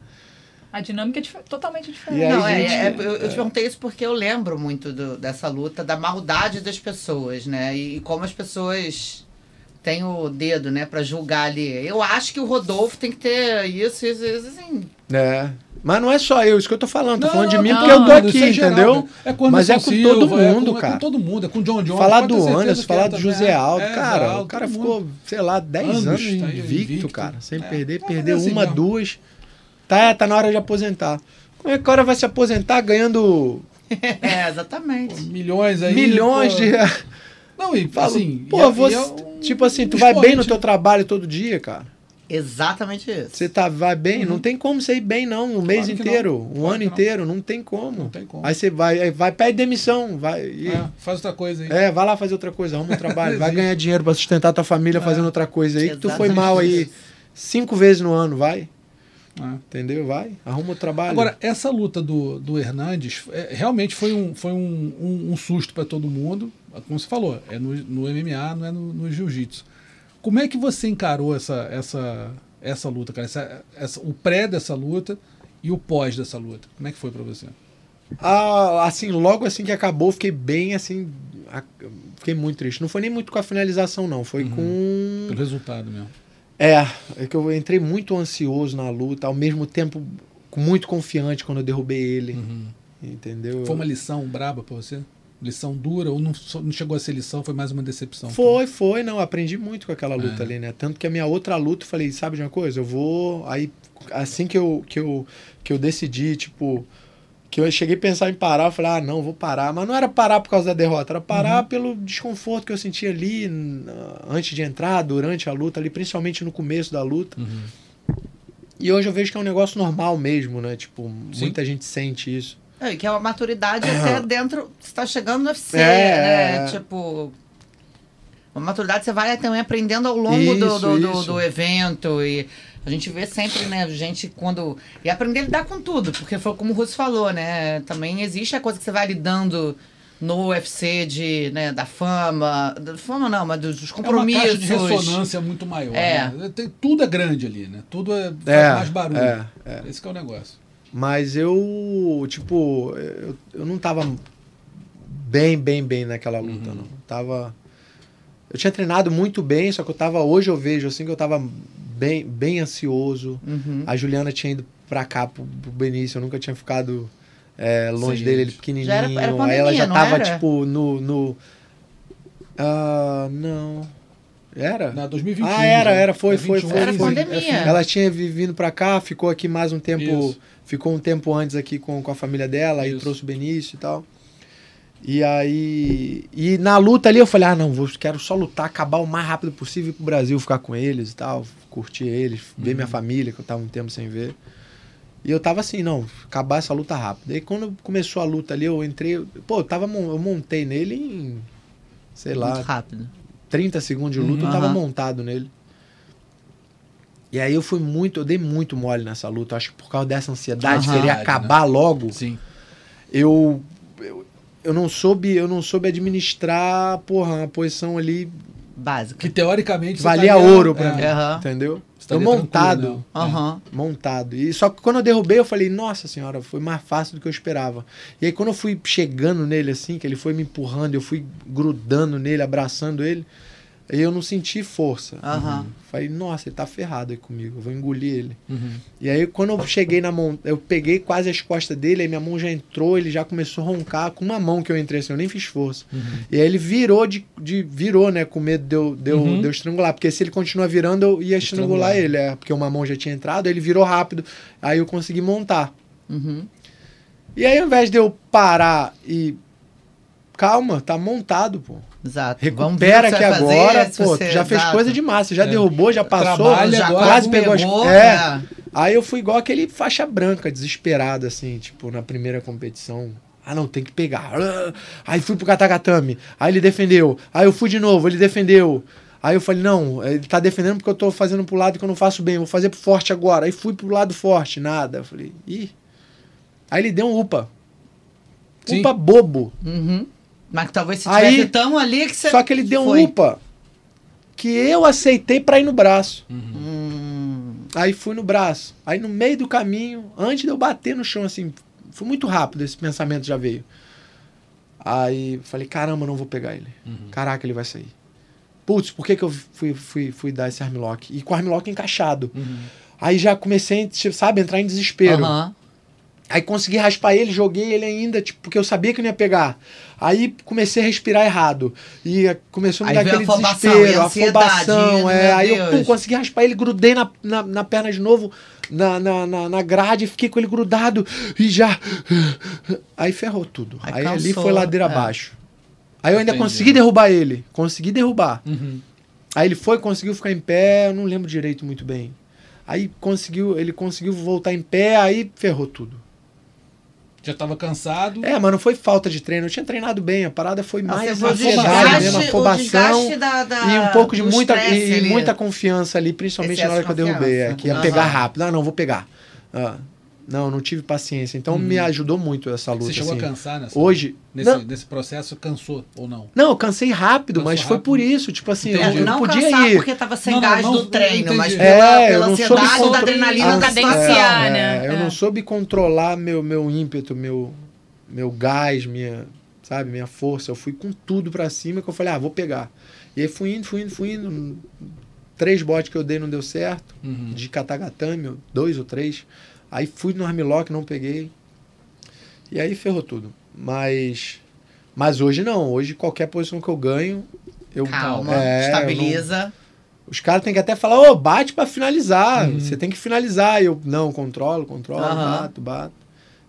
A dinâmica é dif- totalmente diferente. Aí, não, é, gente, é, eu, eu te perguntei isso porque eu lembro muito do- dessa luta, da maldade das pessoas, né? E, e como as pessoas têm o dedo, né, pra julgar ali. Eu acho que o Rodolfo tem que ter isso, isso, isso, assim. É. Mas não é só eu, isso que eu tô falando. Tô Não, falando de não, mim não, porque eu tô não, aqui, é geral, entendeu? né? É com Mas é com Silva, todo é mundo, com, É cara. com todo mundo, é com o John Jones. Falar do Anderson, falar é do. José Aldo, É, cara, Aldo, o cara ficou, mundo. sei lá, 10 Anos, anos, tá invicto, invicto. cara, sem É. perder, perdeu é assim uma, mesmo. duas. Tá, tá na hora de aposentar. Como é que o cara vai se aposentar ganhando (laughs) É, exatamente. Milhões aí. milhões pô. de Não, e Falo, assim. pô, e é- você, e é tipo assim, tu vai bem no teu trabalho todo dia, cara. Exatamente isso. Você tá, vai bem, não tem como você ir bem, não, um mês Uhum. que inteiro, não. um Claro ano não. inteiro, não tem como. Não tem como. Aí você vai, aí vai, pede demissão, vai. e- É, faz outra coisa aí. É, vai lá fazer outra coisa, arruma um trabalho, vai ganhar dinheiro pra sustentar tua família É. fazendo outra coisa aí, que tu foi Exatamente mal aí cinco vezes no ano, vai. É. Entendeu? Vai, arruma o trabalho. Agora, essa luta do, do Hernandes é, realmente foi um, foi um, um, um susto para todo mundo. Como você falou, é no, no MMA, não é no, no jiu-jitsu. Como é que você encarou essa, essa, essa luta, cara? Essa, essa, o pré dessa luta e o pós dessa luta? Como é que foi para você? Ah, assim, logo assim que acabou, fiquei bem assim. Fiquei muito triste. Não foi nem muito com a finalização, não. Foi Uhum. com. Pelo resultado mesmo. É, é que eu entrei muito ansioso na luta, ao mesmo tempo muito confiante quando eu derrubei ele. Entendeu? Foi uma lição braba para você? Lição dura ou não, não chegou a ser lição, foi mais uma decepção? Foi, foi, não, aprendi muito com aquela luta É. ali, né? Tanto que a minha outra luta, eu falei, sabe de uma coisa? Eu vou. Aí, assim que eu, que eu, que eu decidi, tipo, que eu cheguei a pensar em parar, eu falei, ah, não, vou parar. Mas não era parar por causa da derrota, era parar pelo desconforto que eu sentia ali antes de entrar, durante a luta, ali, principalmente no começo da luta. Uhum. E hoje eu vejo que é um negócio normal mesmo, né? Tipo, Sim. muita gente sente isso. É, que é uma maturidade até dentro. Você tá chegando no UFC, É. né? Tipo. Uma maturidade você vai também aprendendo ao longo do, Isso, do, do- isso. do evento. E a gente vê sempre, né, gente quando. E aprender a lidar com tudo, porque foi como o Russo falou, né? Também existe a coisa que você vai lidando no UFC de, né, da fama. Da fama não, mas dos, dos É uma compromissos. caixa de ressonância muito maior. É. né? Tem- tudo é grande ali, né? Tudo é, faz É, mais barulho. é, é. Esse que é o negócio. Mas eu, tipo, eu, eu não tava bem, bem, bem naquela luta, Uhum. não. Tava. Eu tinha treinado muito bem, só que eu tava. Hoje eu vejo assim que eu tava bem, bem ansioso. Uhum. A Juliana tinha ido pra cá, pro, pro Benício, eu nunca tinha ficado é, longe Sim. dele, ele pequenininho. Já era- era aí ela pandemia, já não tava, era? tipo, no. no ah, não. Era? Na 2021. Ah, era, já. era, foi, É foi, 21, foi, Era foi. pandemia. Ela tinha vi- vindo pra cá, ficou aqui mais um tempo, Isso. Ficou um tempo antes aqui com, com a família dela, aí Isso. trouxe o Benício e tal. E aí, e na luta ali eu falei, ah, não, vou, quero só lutar, acabar o mais rápido possível ir pro Brasil, ficar com eles e tal, curtir eles, ver Uhum. minha família, que eu tava um tempo sem ver. E eu tava assim, não, acabar essa luta rápido. Aí quando começou a luta ali, eu entrei, pô, eu tava, eu montei nele em, sei lá, Muito rápido. 30 segundos de luta, eu Uhum. tava Aham. montado nele. E aí eu fui muito, eu dei muito mole nessa luta. Acho que por causa dessa ansiedade, de Aham. querer acabar logo, Sim. eu, eu eu não soube, eu não soube administrar, porra, a posição ali Básica. Que teoricamente Valia estaria- ouro pra é, mim. Aham. Entendeu? Eu estaria montado. né? Aham. montado. E só que quando eu derrubei, eu falei, nossa senhora, foi mais fácil do que eu esperava. E aí quando eu fui chegando nele assim, que ele foi me empurrando, eu fui grudando nele, abraçando ele, aí eu não senti força. Aham. Falei, nossa, ele tá ferrado aí comigo, eu vou engolir ele. Uhum. E aí quando eu cheguei na mão, eu peguei quase as costas dele, aí minha mão já entrou, ele já começou a roncar com uma mão que eu entrei assim, eu nem fiz força. E aí ele virou de, de virou, né, com medo de eu, de, eu, Uhum. de eu estrangular, porque se ele continuar virando, eu ia estrangular, Estrangular. ele, é, porque uma mão já tinha entrado, aí ele virou rápido, aí eu consegui montar. Uhum. E aí ao invés de eu parar e calma, tá montado, pô. Exato. Recupera o que aqui fazer, agora, se pô, você- tu já fez exato. coisa demais, você já É. derrubou, já passou, Trabalha já agora, quase pegou as é. é. Aí eu fui igual aquele faixa branca, desesperado, assim, tipo, na primeira competição. Ah, não, tem que pegar. Aí fui pro Katagatame. Aí ele defendeu. Aí eu fui de novo, ele defendeu. Aí eu falei, não, ele tá defendendo porque eu tô fazendo pro lado que eu não faço bem. Vou fazer pro forte agora. Aí fui pro lado forte, nada. Eu falei, ih. Aí ele deu um upa. Sim. Upa bobo. Uhum. Mas talvez se Aí- tivesse tão ali que você. Só que ele deu foi. um upa que eu aceitei pra ir no braço. Hum, Aí fui no braço. Aí no meio do caminho, antes de eu bater no chão, assim, foi muito rápido, esse pensamento já veio. Aí falei, caramba, não vou pegar ele. Caraca, ele vai sair. Putz, por que, que eu fui, fui, fui dar esse armlock? E com o armlock encaixado. Aí já comecei, tipo, sabe, a entrar em desespero. aham. Aí consegui raspar ele, joguei ele ainda, tipo, porque eu sabia que não ia pegar. Aí comecei a respirar errado. E começou a me Aí dar aquele afobação, desespero, e afobação. É, meu aí eu Deus. pum, consegui raspar ele, grudei na, na, na perna de novo, na, na, na, na grade, fiquei com ele grudado e já. (sighs) Aí ferrou tudo. Aí Aí, ali foi ladeira é. abaixo. Aí eu ainda Entendi. consegui derrubar ele. Consegui derrubar. Uhum. Aí ele foi, conseguiu ficar em pé, eu não lembro direito muito bem. Aí conseguiu, ele conseguiu voltar em pé, aí ferrou tudo. Já tava cansado. É, mas não foi falta de treino. Eu tinha treinado bem. A parada foi Nossa, mais ansiedade desgaste- mesmo, afobação. da- da- E um pouco de muita, e muita confiança ali, principalmente Excesso na hora que eu de derrubei. É, que ia Aham. pegar rápido. Ah, não, vou pegar. Ah, não, não tive paciência. Então me ajudou muito essa luta. Você chegou assim. a cansar nessa, Hoje. nesse, Não, nesse processo? Cansou ou não? não, eu cansei rápido, Cansou mas foi rápido. por isso. Tipo assim, eu, Entendi. eu não podia cansar ir. porque tava sem Não, não, gás não, do treino, entendi. mas É, pela, eu pela não ansiedade da contro- adrenalina Ah, da cadenciar, situação. É, né? Eu É. não soube controlar meu, meu ímpeto, meu, meu gás, minha, sabe, minha força. Eu fui com tudo pra cima que eu falei, ah, vou pegar. E aí fui indo, fui indo, fui indo. Três botes que eu dei não deu certo. Uhum. De katagatame, dois ou três. Aí fui no armlock, não peguei. E aí ferrou tudo. Mas mas hoje não. Hoje qualquer posição que eu ganho, eu Calma, é, eu não- estabiliza. os caras têm que até falar, ô, bate pra finalizar. Você tem que finalizar. E eu, não, controlo, controlo, Aham. bato, bato.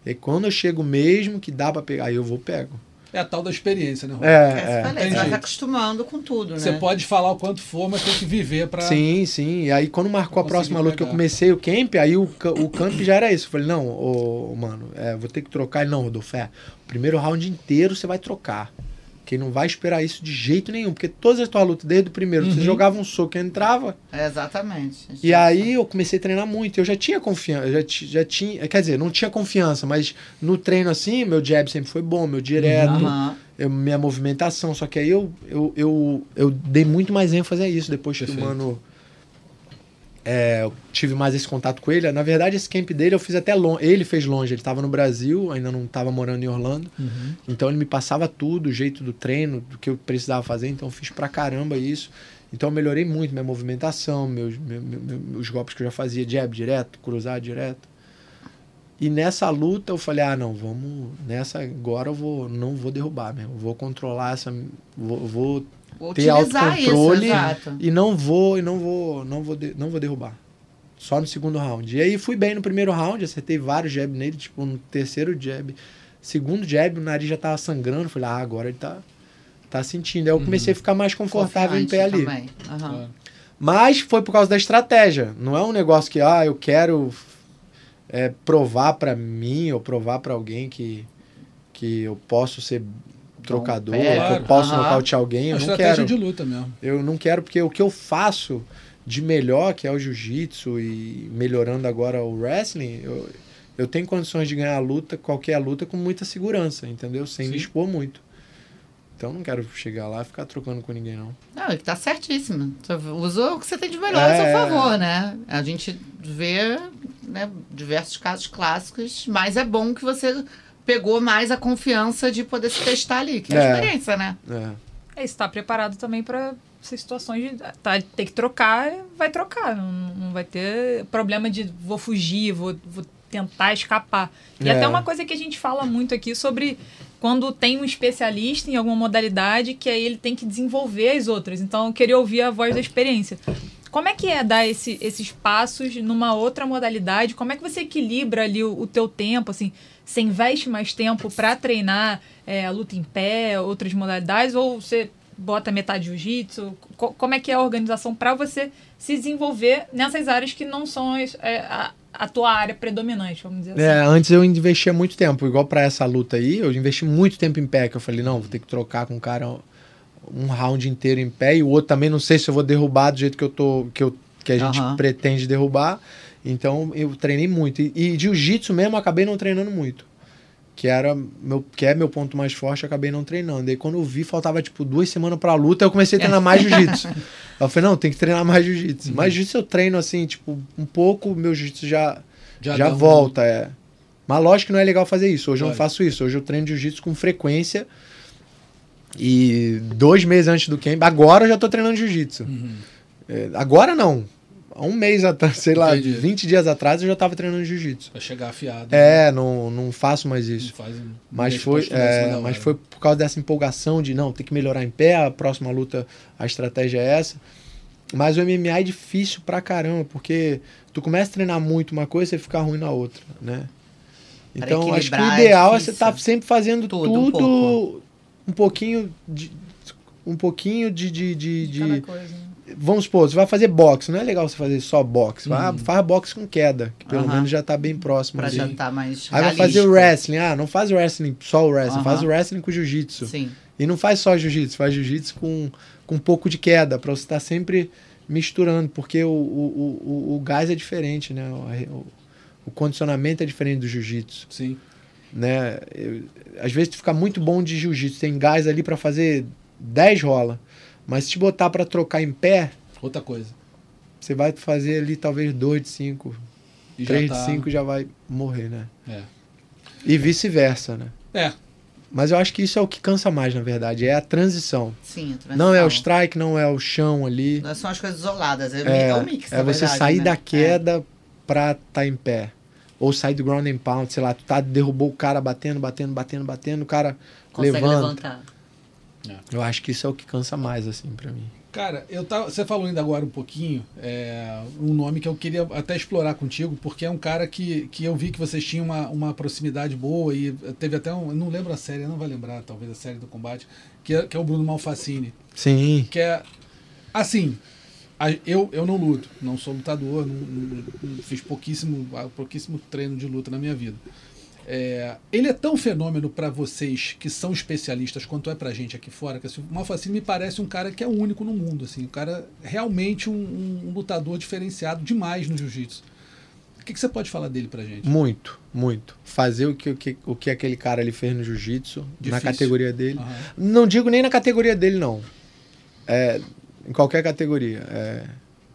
E quando eu chego mesmo que dá pra pegar, aí eu vou pego. É a tal da experiência, né, Rô? É, É, é. você vai se acostumando com tudo, Você né? pode falar o quanto for, mas tem que viver pra. Sim, sim. E aí quando marcou a próxima luta que eu comecei o camp, aí o, o camp já era isso. Eu falei, não, ô, mano, é, vou ter que trocar. Ele, não, Rodolfo, é, o primeiro round inteiro você vai trocar. Quem não vai esperar isso de jeito nenhum. Porque todas as tuas lutas, desde o primeiro, você Uhum. jogava um soco e entrava, É, exatamente. E aí eu comecei a treinar muito. Eu já tinha confiança, já, já tinha, quer dizer, não tinha confiança, mas no treino assim, meu jab sempre foi bom, meu direto, Aham. eu- minha movimentação. Só que aí eu, eu, eu, eu dei muito mais ênfase a isso depois que Perfeito. o mano. É, eu tive mais esse contato com ele. Na verdade, esse camp dele eu fiz até longe. Ele fez longe, ele estava no Brasil, ainda não estava morando em Orlando. Uhum. Então ele me passava tudo, o jeito do treino, do que eu precisava fazer. Então eu fiz pra caramba isso. Então eu melhorei muito minha movimentação, meus, meu- meu- meu- os golpes que eu já fazia, jab direto, cruzar direto. E nessa luta eu falei, ah não, vamos. Nessa agora eu vou, não vou derrubar mesmo. Vou controlar essa. Vou, vou Vou ter autocontrole isso, e não vou e não vou não vou de- não vou derrubar. Só no segundo round. E aí fui bem no primeiro round acertei vários jab nele tipo no terceiro jab. Segundo jab o nariz já tava sangrando. Falei ah agora ele tá tá sentindo. Aí eu comecei a ficar mais confortável em pé ali. Aham. Claro. mas foi por causa da estratégia. Não é um negócio que ah eu quero é, provar pra mim ou provar pra alguém que que eu posso ser trocador pé, que eu claro. posso Aham. nocautear É alguém eu uma não estratégia quero de luta mesmo. eu não quero, porque o que eu faço de melhor, que é o jiu-jitsu e melhorando agora o wrestling, eu, eu tenho condições de ganhar a luta, qualquer luta, com muita segurança, entendeu? Sem Sim. me expor muito. Então eu não quero chegar lá e ficar trocando com ninguém, não. Não, ele tá certíssimo. Você usou o que você tem de melhor a seu É. favor, né? A gente vê né, diversos casos clássicos, mas é bom que você pegou mais a confiança de poder se testar ali, que é, a É. experiência, né? É. É, estar preparado também para essas situações de tá, ter que trocar, vai trocar. Não, não vai ter problema de vou fugir, vou, vou tentar escapar. E É. até uma coisa que a gente fala muito aqui sobre quando tem um especialista em alguma modalidade, que aí ele tem que desenvolver as outras. Então, eu queria ouvir a voz da experiência. Como é que é dar esse- esses passos numa outra modalidade? Como é que você equilibra ali o, o teu tempo, assim? Você investe mais tempo para treinar é, a luta em pé, outras modalidades, ou você bota metade jiu-jitsu? Co- como é que é a organização para você se desenvolver nessas áreas que não são as- é, a, a tua área predominante, vamos dizer É, assim? antes eu investia muito tempo, igual pra essa luta aí, eu investi muito tempo em pé, que eu falei, não, vou ter que trocar com o cara um round inteiro em pé, e o outro também não sei se eu vou derrubar do jeito que eu tô, que, eu, que a gente Aham. pretende derrubar. Então eu treinei muito. E, e jiu-jitsu mesmo acabei não treinando muito. Que era meu, que é meu ponto mais forte, acabei não treinando. E aí quando eu vi, faltava tipo duas semanas pra luta, eu comecei a treinar mais jiu-jitsu. (laughs) Eu falei, não, tem que treinar mais jiu-jitsu. Mas jiu-jitsu eu treino assim, tipo, um pouco, meu jiu-jitsu já, já, um- volta, é. Mas lógico que não é legal fazer isso. Hoje eu não faço isso. Hoje eu treino jiu-jitsu com frequência. E dois meses antes do camp, agora eu já tô treinando jiu-jitsu. Uhum. É, agora não. Há um mês atrás, sei lá, Entendi. 20 dias atrás eu já tava treinando jiu-jitsu. Pra chegar afiado. É, não, não faço mais Não isso. faz, Mas foi, cima é, mas foi por causa dessa empolgação de não, tem que melhorar em pé, a próxima luta, a estratégia é essa. Mas o MMA é difícil pra caramba, porque tu começa a treinar muito uma coisa, você fica ruim na outra, né? Então, acho que o é ideal é você difícil. estar sempre fazendo Tudo, tudo, um um, pouquinho de um pouquinho de, de, de, de- Cada coisa. né? Vamos supor, você vai fazer boxe, não é legal você fazer só boxe, vai, Uhum. faz boxe com queda, que pelo Aham. menos já tá bem próximo Pra ali. já estar mais Aí vai fazer o wrestling. Ah, não faz o wrestling só o wrestling, Aham. faz o wrestling com jiu-jitsu. Sim. E não faz só jiu-jitsu, faz jiu-jitsu com, com um pouco de queda, pra você estar sempre misturando, porque o, o, o, o gás é diferente, né? O, o, o condicionamento é diferente do jiu-jitsu, Sim. né? Eu- às vezes tu fica muito bom de jiu-jitsu, tem gás ali pra fazer 10 rola, mas se te botar pra trocar em pé, Outra coisa. você vai fazer ali talvez 2 de 5, E 3 já tá... de 5 já vai morrer, né? É. E vice-versa, né? É. Mas eu acho que isso é o que cansa mais, na verdade, é a transição. Sim, a transição. Não é o strike, não é o chão ali. Não são as coisas isoladas, é, É, é o mix, é na você verdade, sair né? da queda pra tá em pé. Ou sair do ground and pound, sei lá, tu tá, derrubou o cara batendo, batendo, batendo, batendo, o cara É, consegue levanta. levantar. Eu acho que isso é o que cansa mais, assim, pra mim. Cara, eu tava, você falou ainda agora um pouquinho, é, um nome que eu queria até explorar contigo, porque é um cara que, que eu vi que vocês tinham uma, uma proximidade boa e teve até um. Não lembro a série, não vai lembrar, talvez a série do combate, que é, que é o Bruno Malfacini. Sim. Que é. Assim, a- eu, eu não luto, não sou lutador, não, não- não- fiz pouquíssimo, pouquíssimo treino de luta na minha vida. É, ele é tão fenômeno pra vocês que são especialistas quanto é pra gente aqui fora, que assim, o Malfacini me parece um cara que é único no mundo, assim, um cara realmente um, um- um lutador diferenciado demais no jiu-jitsu. O que, que você pode falar dele pra gente? Muito, muito. Fazer o que, o que, o que aquele cara ali fez no jiu-jitsu, na categoria dele. Aham. Não digo nem na categoria dele, não. É, em qualquer categoria. É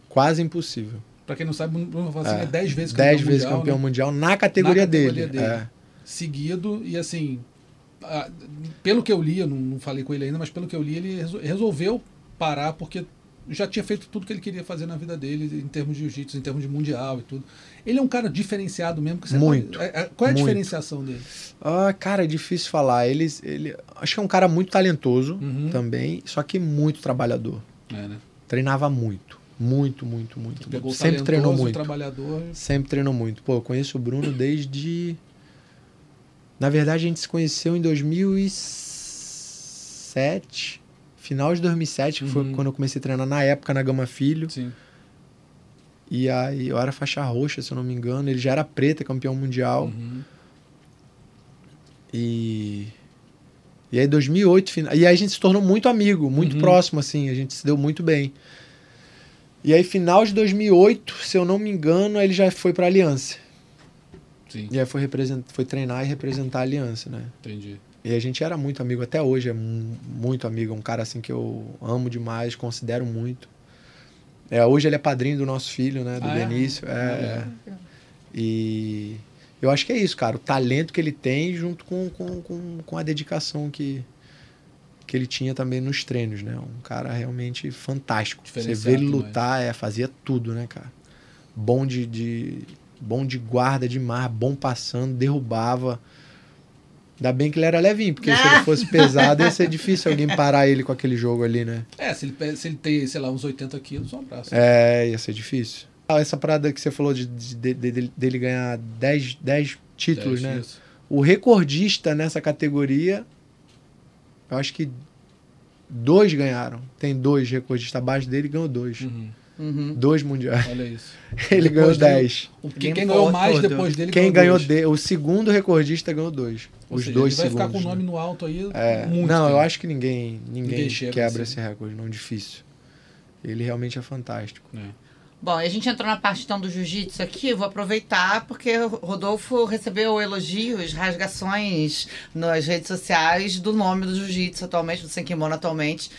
quase impossível. Pra quem não sabe, o Bruno Malfacini é 10 vezes 10 campeão vezes mundial, campeão né? mundial na categoria, categoria dele. dele. É. seguido e assim, pelo que eu li, eu não, falei com ele ainda, mas pelo que eu li, ele resol- resolveu parar porque já tinha feito tudo que ele queria fazer na vida dele em termos de jiu-jitsu, em termos de mundial e tudo. Ele é um cara diferenciado mesmo. Que você Muito. pode- é- é- qual é a Muito. diferenciação dele? Ah, cara, é difícil falar. Ele, ele, acho que é um cara muito talentoso Uhum. também, só que muito trabalhador. É, né? Treinava muito. Muito, muito, muito. Muito. Sempre treinou muito. trabalhador. Sempre treinou muito. Pô, eu conheço o Bruno desde. Na verdade, a gente se conheceu em 2007. Final de 2007, que foi Uhum. quando eu comecei a treinar na época na Gama Filho. Sim. E aí eu era faixa roxa, se eu não me engano. Ele já era preta, campeão mundial. Uhum. E. E aí, 2008, fina- e aí a gente se tornou muito amigo, muito Uhum. próximo, assim, a gente se deu muito bem. E aí, final de 2008, se eu não me engano, ele já foi pra Aliança. Sim, E aí foi, foi treinar e representar a Aliança, né? entendi. E a gente era muito amigo, até hoje é mu- muito amigo. É um cara assim que eu amo demais, considero muito. É, hoje ele é padrinho do nosso filho, né? Do Ah, é? Benício. É, é. E eu acho que é isso, cara. O talento que ele tem junto com, com, com, com a dedicação que, que ele tinha também nos treinos, né? Um cara realmente fantástico. Você vê ele lutar, é, fazia tudo, né, cara? Bom de, de, bom de guarda demais, bom passando, derrubava. Ainda bem que ele era levinho, porque se ele fosse pesado ia ser difícil alguém parar ele com aquele jogo ali, né? É, se ele, se ele tem, sei lá, uns 80 quilos, um abraço. É, ia ser difícil. Ah, Essa parada que você falou de, de- de- de- dele ganhar 10, 10 títulos, Dez né? dias. O recordista nessa categoria, eu acho que dois ganharam. Tem dois recordistas abaixo dele ganhou dois. Uhum. Uhum. Dois mundiais. Olha isso. (laughs) Ele ganhou Depois dele- 10. O- Quem, Limpou quem ganhou mais depois dele Quem ganhou dois. de, o segundo recordista ganhou dois. Ou Os seja, dois ele vai segundos. ficar com o nome né? no alto aí É, muito não, eu tempo. acho que ninguém, ninguém, Ninguém quebra assim. esse recorde, não difícil. Ele realmente é fantástico. É. Bom, e a gente entrou na parte então do jiu-jitsu aqui, eu vou aproveitar porque o Rodolfo recebeu elogios, rasgações nas redes sociais do nome do jiu-jitsu atualmente, do Senkimono atualmente.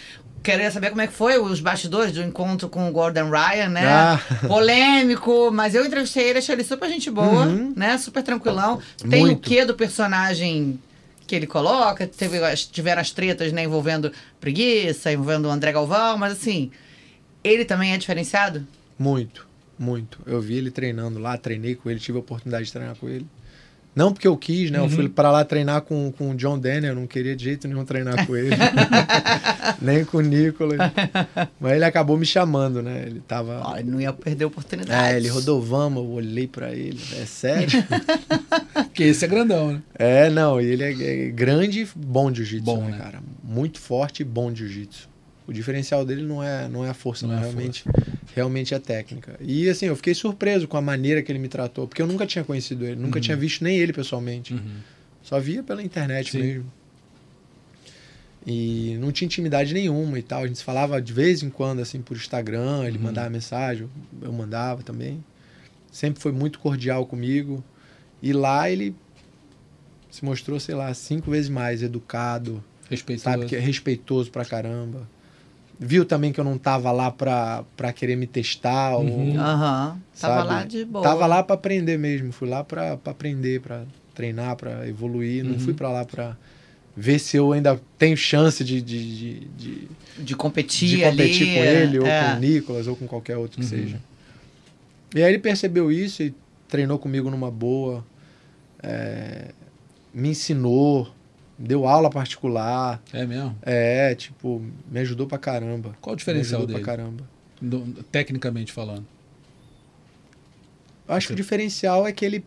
Queria saber como é que foi os bastidores do encontro com o Gordon Ryan, né? Ah. (laughs) Polêmico, mas eu entrevistei ele, achei ele super gente boa, Uhum. né? Super tranquilão. Tem Muito. o quê do personagem que ele coloca? Teve, tiveram as tretas, né, envolvendo preguiça, envolvendo o André Galvão, mas assim, ele também é diferenciado? Muito, muito. Eu vi ele treinando lá, treinei com ele, tive a oportunidade de treinar com ele. Não porque eu quis, né? Eu Uhum. fui pra lá treinar com, com o John Daniel, eu não queria de jeito nenhum treinar com ele. (laughs) Nem com o Nicolas. Mas ele acabou me chamando, né? Ele tava. Ó, ele não ia perder a oportunidade. É, ele rodou vamos, eu olhei pra ele. É sério? (laughs) Porque esse é grandão, né? é, não, ele é, é grande e bom de jiu-jitsu, Bom, né, né? cara? Muito forte e bom de jiu-jitsu. O diferencial dele não é, não é a força, Não não, é realmente, realmente é a técnica. E assim, eu fiquei surpreso com a maneira que ele me tratou, porque eu nunca tinha conhecido ele, nunca Uhum. tinha visto nem ele pessoalmente. Uhum. Só via pela internet Sim. mesmo. E não tinha intimidade nenhuma e tal. A gente se falava de vez em quando, assim, por Instagram, ele Uhum. mandava mensagem, eu mandava também. Sempre foi muito cordial comigo. E lá ele se mostrou, sei lá, cinco vezes mais educado, Respeitoso. sabe? Que é respeitoso pra caramba. Viu também que eu não tava lá pra, pra querer me testar ou Uhum. Aham. Tava Sabe? lá de boa. Tava lá pra aprender mesmo. Fui lá pra pra aprender, pra treinar, pra evoluir. Não Uhum. fui pra lá pra ver se eu ainda tenho chance de, de, de, de, de competir, de competir ali. com ele, ou é. com o Nicolas, ou com qualquer outro que Uhum. seja. E aí ele percebeu isso e treinou comigo numa boa. é, me ensinou, deu aula particular. É mesmo? É, tipo, me ajudou pra caramba. Qual o diferencial me ajudou dele? pra caramba. Do- tecnicamente falando. Eu acho que o diferencial é que ele.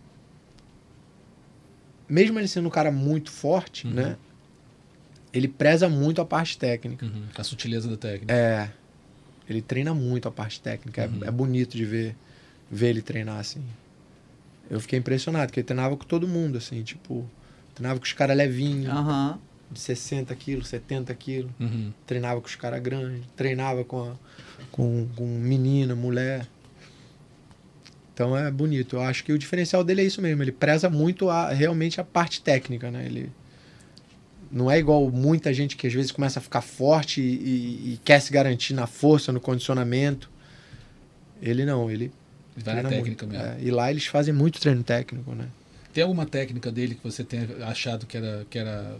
Mesmo ele sendo um cara muito forte, Uhum. né? Ele preza muito a parte técnica. Uhum. A sutileza da técnica. É. Ele treina muito a parte técnica. É- Uhum. É, bonito de ver, ver ele treinar assim. Eu fiquei impressionado, porque ele treinava com todo mundo, assim, tipo. Treinava com os caras levinhos, Aham. de 60 quilos, 70 quilos. Uhum. Treinava com os caras grandes. Treinava com, a- com, com menina, mulher. Então é bonito. Eu acho que o diferencial dele é isso mesmo. Ele preza muito a, realmente a parte técnica, né? Ele não é igual muita gente que às vezes começa a ficar forte e, e- e quer se garantir na força, no condicionamento. Ele não, ele Vai na técnica muito. mesmo. É, e lá eles fazem muito treino técnico, né? Tem alguma técnica dele que você tenha achado que era, que era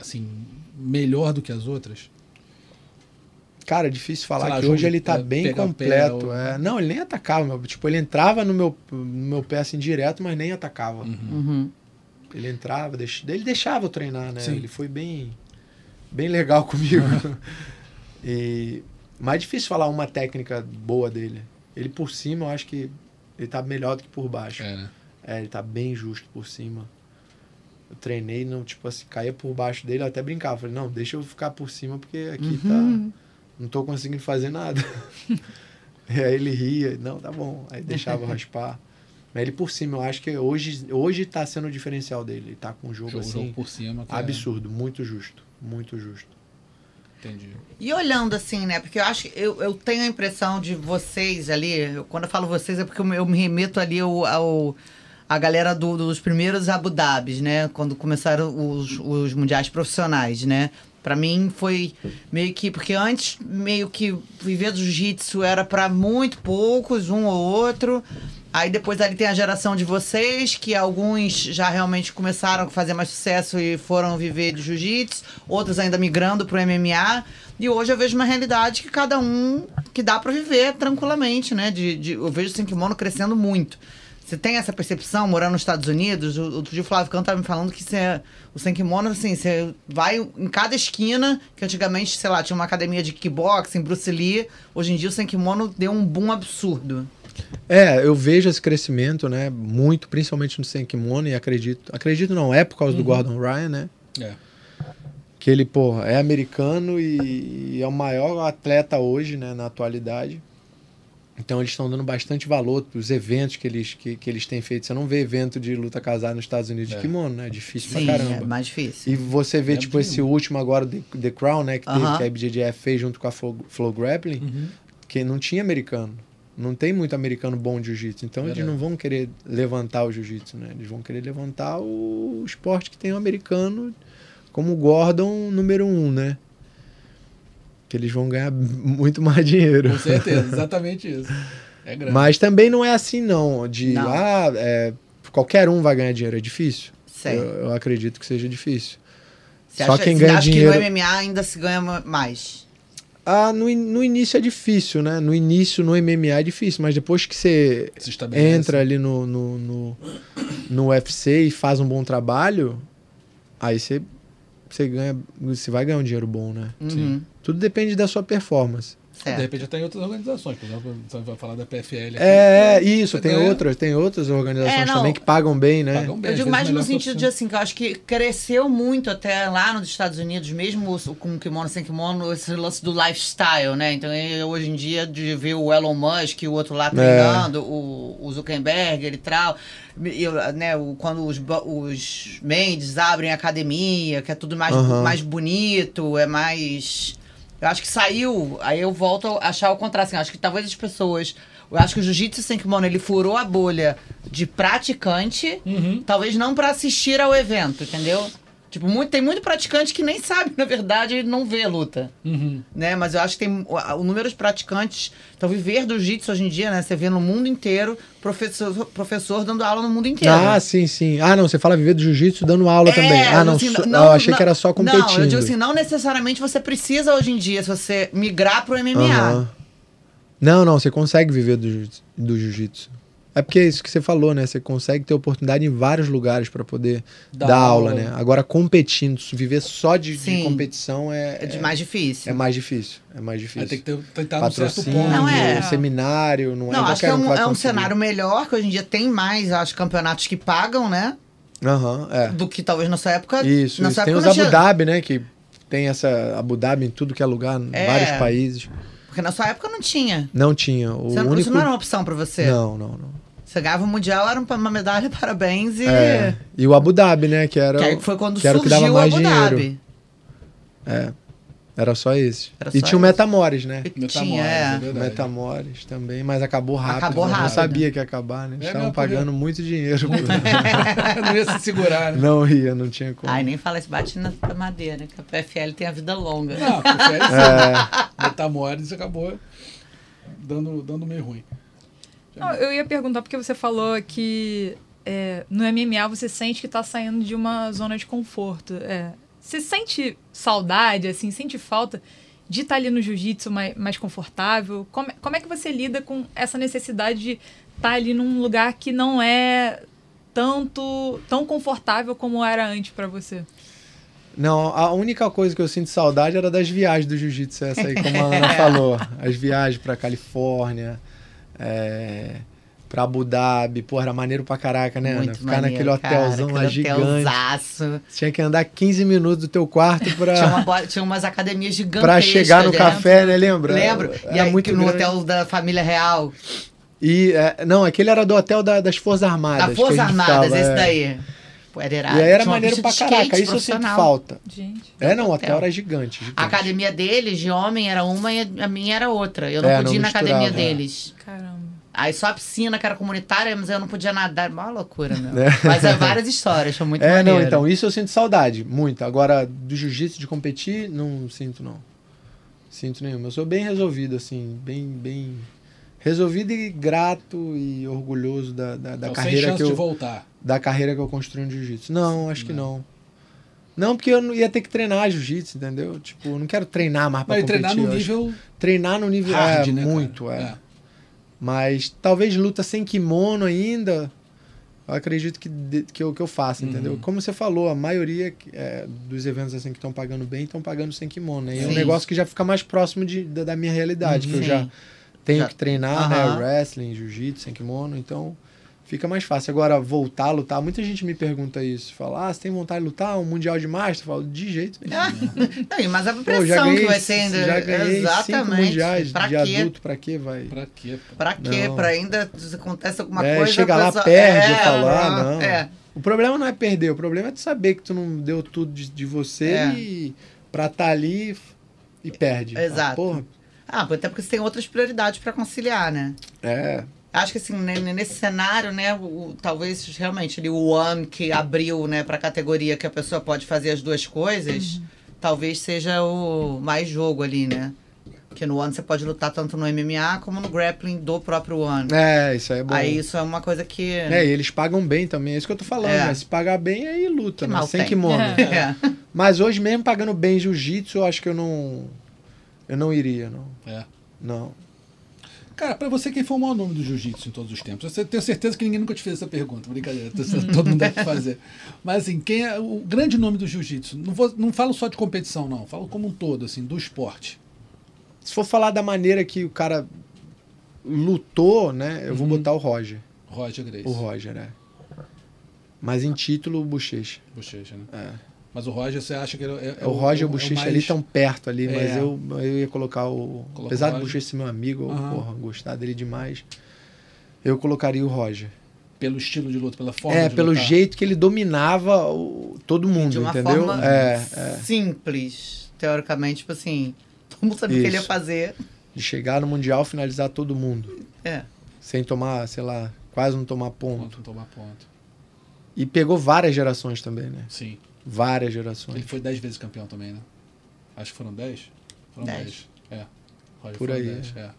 assim, melhor do que as outras? Cara, é difícil falar lá, que hoje ele tá pe- bem completo. ou- é. Não, ele nem atacava. meu. Tipo, ele entrava no meu, no meu pé assim direto, mas nem atacava. Uhum. Uhum. Ele entrava, deix... ele deixava eu treinar, né? Sim. Ele foi bem, bem legal (laughs) comigo. e... Mas é difícil falar uma técnica boa dele. Ele por cima, eu acho que ele tá melhor do que por baixo. É, né? É, ele tá bem justo por cima. Eu treinei, não, tipo assim, caía por baixo dele, eu até brincava. Falei, não, deixa eu ficar por cima, porque aqui Uhum. tá. Não tô conseguindo fazer nada. (laughs) e aí ele ria, não, tá bom. Aí deixava eu raspar. Mas ele por cima, eu acho que hoje, hoje tá sendo o diferencial dele. Ele tá com um jogo Jogo, assim. por cima. que é- absurdo, muito justo. Muito justo. Entendi. E olhando assim, né? Porque eu acho que eu, eu tenho a impressão de vocês ali, eu- quando eu falo vocês é porque eu, me- eu me remeto ali ao, ao, a galera do- dos primeiros Abu Dhabis, né? Quando começaram os, os mundiais profissionais, né? Pra mim foi meio que. Porque antes, meio que viver do jiu-jitsu era pra muito poucos, um ou outro. Aí depois ali tem a geração de vocês, que alguns já realmente começaram a fazer mais sucesso e foram viver de jiu-jitsu, outros ainda migrando pro MMA. E hoje eu vejo uma realidade que cada um que dá pra viver tranquilamente, né? De, de- eu vejo o Senkimono crescendo muito. Você tem essa percepção, morando nos Estados Unidos? O- Outro dia o Flávio Canto estava me falando que você, o Senkimono, assim, você vai em cada esquina, que antigamente, sei lá, tinha uma academia de kickboxing, Bruce Lee. Hoje em dia o Senkimono deu um boom absurdo. É, eu vejo esse crescimento, né? Muito, principalmente no Senkimono, e acredito. Acredito não, é por causa do Gordon Ryan, né? É. Que ele, pô, é americano e, e é o maior atleta hoje, né, na atualidade. Então eles estão dando bastante valor para os eventos que eles, que, que eles têm feito. Você não vê evento de luta casada nos Estados Unidos É. de kimono, né? É difícil Sim, pra é caramba. mais difícil. E você vê, É tipo, esse último agora, The, The Crown, né? Que, teve, Aham. que a IBJJF fez junto com a Flow, Flow Grappling, Uhum. que não tinha americano. Não tem muito americano bom de jiu-jitsu. Então eles Verdade. não vão querer levantar o jiu-jitsu, né? Eles vão querer levantar o esporte que tem o americano como o Gordon número um, né? Que eles vão ganhar muito mais dinheiro. Com certeza, exatamente isso. É grande. Mas também não é assim, não. De, Não. ah, é, qualquer um vai ganhar dinheiro. É difícil. Eu, eu acredito que seja difícil. Você Só acha, quem você ganha acha dinheiro- que no MMA ainda se ganha ma- mais? Ah, no, no início é difícil, né? No início, no MMA é difícil, mas depois que você entra ali no, no, no, no UFC e faz um bom trabalho, aí você, você ganha. Você vai ganhar um dinheiro bom, né? Uhum. Tudo depende da sua performance. De repente até em outras organizações. Por exemplo, você vai falar da PFL aqui. É, isso, Você tem outras, tem outras organizações É, não. também que pagam bem, né? Pagam bem, Eu digo mais no sentido de assim, que eu acho que cresceu muito até lá nos Estados Unidos, mesmo com kimono sem kimono, esse lance do lifestyle, né? Então hoje em dia de ver o Elon Musk e o outro É. lá treinando, o, o Zuckerberg e tal, eu, né, o- quando os, os Mendes abrem academia, que é tudo mais, Aham. mais bonito, é mais. Eu acho que saiu, aí eu volto a achar o contrário. Assim, acho que talvez as pessoas. Eu acho que o jiu-jitsu sem kimono ele furou a bolha de praticante, Uhum. talvez não pra assistir ao evento, entendeu? Tipo, muito, tem muito praticante que nem sabe, (laughs) na verdade, não vê a luta, Uhum. né? Mas eu acho que tem o, o número de praticantes. Então, viver do jiu-jitsu hoje em dia, né? Você vê no mundo inteiro professor, professor dando aula no mundo inteiro. Ah, sim, sim. Ah, não, você fala viver do jiu-jitsu dando aula também. Ah, não, assim, só- eu achei que era só competindo. Não, eu digo assim, não necessariamente você precisa hoje em dia, se você migrar pro MMA. Aham. Não, não, você consegue viver do jiu-jitsu. É porque é isso que você falou, né? Você consegue ter oportunidade em vários lugares para poder Dar dar, aula, aula. né? Agora, competindo, viver só de, de competição é, É de mais difícil. é mais difícil. É mais Aí difícil. tem que ter, tentar Patrocínio, ponto. Não, é. seminário, não é Não, acho que é um um, é um cenário melhor, que hoje em dia tem mais, acho, campeonatos que pagam, né? Aham, é. Do que talvez na sua época. Isso, na isso. sua Tem época os Abu tinha- Dhabi, né? Que tem essa Abu Dhabi em tudo que é lugar, em É. vários países. Porque na sua época não tinha. Não tinha. O Você único... Isso não era uma opção pra você. Não, não, não. Você ganhava o Mundial, era uma medalha, (laughs) parabéns, e. É. E o Abu Dhabi, né? Que era, Que o- foi quando que era o que dava surgiu o mais Abu dinheiro. Dhabi. É. Era só esse. Era e só tinha o esse. Metamores, né? Metamores, tinha, é é. Metamores também, mas acabou rápido. Acabou né? rápido. Não sabia que ia acabar, né? Eles É, estavam pagando muito dinheiro. por- (laughs) não ia se segurar, né? não ia, não tinha como. Ai, nem fala isso, bate na madeira, que a PFL tem a vida longa. Não, prefere (laughs) É, Metamores acabou dando, dando meio ruim. Não, eu ia perguntar porque você falou que é, no MMA você sente que tá saindo de uma zona de conforto. É, você sente saudade, assim, sente falta de estar ali no jiu-jitsu mais, mais confortável? Como, como é que você lida com essa necessidade de estar ali num lugar que não é tanto tão confortável como era antes pra você? Não, a única coisa que eu sinto saudade era das viagens do jiu-jitsu, essa aí, como a Ana (laughs) falou. As viagens pra Califórnia, é, pra Abu Dhabi. Pô, era maneiro pra caraca, né, Ana? Muito Ficar maneiro, naquele hotelzão cara, lá gigante. hotelzaço. Tinha que andar 15 minutos do teu quarto Tinha, pra, uma bo- tinha umas academias gigantescas. pra chegar no dentro. café, né? Lembra? Lembro. Era E aí, muito no grande. hotel da família real. E, é, não, aquele era do hotel da- das Forças Armadas. Da que Forças Armadas, esse é. daí. Era irado. E aí era maneiro pra caraca, isso eu sinto falta. Gente. É, não, o hotel Hotel. era gigante. gigante. A academia deles, de homem, era uma e a minha era outra. Eu não É, podia não ir na academia é. deles. Caramba. Aí só a piscina que era comunitária, mas eu não podia nadar. Uma loucura, meu. Mas é várias histórias, foi muito (laughs) É, maneiro. não, então, isso eu sinto saudade, muito. Agora, do jiu-jitsu, de competir, não sinto, não. Sinto nenhum. Eu sou bem resolvido, assim, bem, bem resolvido e grato e orgulhoso da, da, da sem carreira que eu de voltar. da carreira que eu construí no jiu-jitsu. Não, acho que não. Não, porque eu não ia ter que treinar jiu-jitsu, entendeu? Tipo, eu não quero treinar mais pra Não, e competir. treinar no nível Treinar no nível hard, é, né? cara? muito, é. Mas talvez luta sem kimono ainda, eu acredito que, que, eu, que eu faça, Uhum. entendeu? Como você falou, a maioria é, dos eventos assim que estão pagando bem estão pagando sem kimono. Né? E é um negócio que já fica mais próximo de, da, da minha realidade, que eu já. Tenho Já- que treinar, Aham. né? Wrestling, jiu-jitsu, sem kimono, então fica mais fácil. Agora, voltar a lutar, muita gente me pergunta isso. Fala, ah, você tem vontade de lutar? Um Mundial de Master? Eu falo, de jeito nenhum. (laughs) Não, mas a Pô, pressão já ganhei, que vai ser ainda. já ganhei cinco Exatamente. mundiais pra de quê? adulto, pra quê vai? Pra quê? Pra quê? Não. Pra ainda se acontece alguma É, coisa. chega lá, pessoa- perde, é, eu falo, ah, não. É. O problema não é perder, o problema é tu saber que tu não deu tudo de, de você É. e pra estar ali e perde. Fala, Exato. Porra, Ah, até porque você tem outras prioridades pra conciliar, né? é. Acho que assim, nesse cenário, né, o, talvez realmente ali, o One que abriu, né, pra categoria que a pessoa pode fazer as duas coisas, talvez seja o mais jogo ali, né? Porque no One você pode lutar tanto no MMA como no grappling do próprio One. É, isso aí é bom. Aí isso é uma coisa que. É, e eles pagam bem também, é isso que eu tô falando. É. né? Se pagar bem, aí luta, Que né? mal Sem tem. kimono. (laughs) É. Mas hoje mesmo pagando bem jiu-jitsu, eu acho que eu não. Eu não iria, não. É. Não. Cara, pra você, quem foi o maior nome do jiu-jitsu em todos os tempos? Eu tenho certeza que ninguém nunca te fez essa pergunta. Brincadeira, todo mundo deve fazer. Mas assim, quem é o grande nome do jiu-jitsu? Não, vou- não falo só de competição, não. Falo como um todo, assim, do esporte. Se for falar da maneira que o cara lutou, né? Eu vou Uhum. botar o Roger. Roger Grace. O Roger, é. Mas em título, o Bochecha. Bochecha, né? É. Mas o Roger, você acha que ele é, é o Roger e o é Bochecha mais- ali estão perto ali, mas É. eu, eu ia colocar o. Coloca apesar o do. Bochecha ser meu amigo, eu, Aham. porra, gostar dele demais. Eu colocaria o Roger. Pelo estilo de luta, pela forma É, de pelo lutar. jeito que ele dominava o- todo mundo, De uma entendeu? forma É, é. simples, teoricamente, tipo assim, (laughs) todo mundo sabia o que ele ia fazer. De chegar no Mundial finalizar todo mundo. É. Sem tomar, sei lá, quase não tomar ponto. Ponto, tomar ponto. E pegou várias gerações também, né? Sim. Várias Ele gerações. foi 10 vezes campeão também, né? Acho que foram 10? Foram Dez. 10. É. Roger Por aí, 10, é.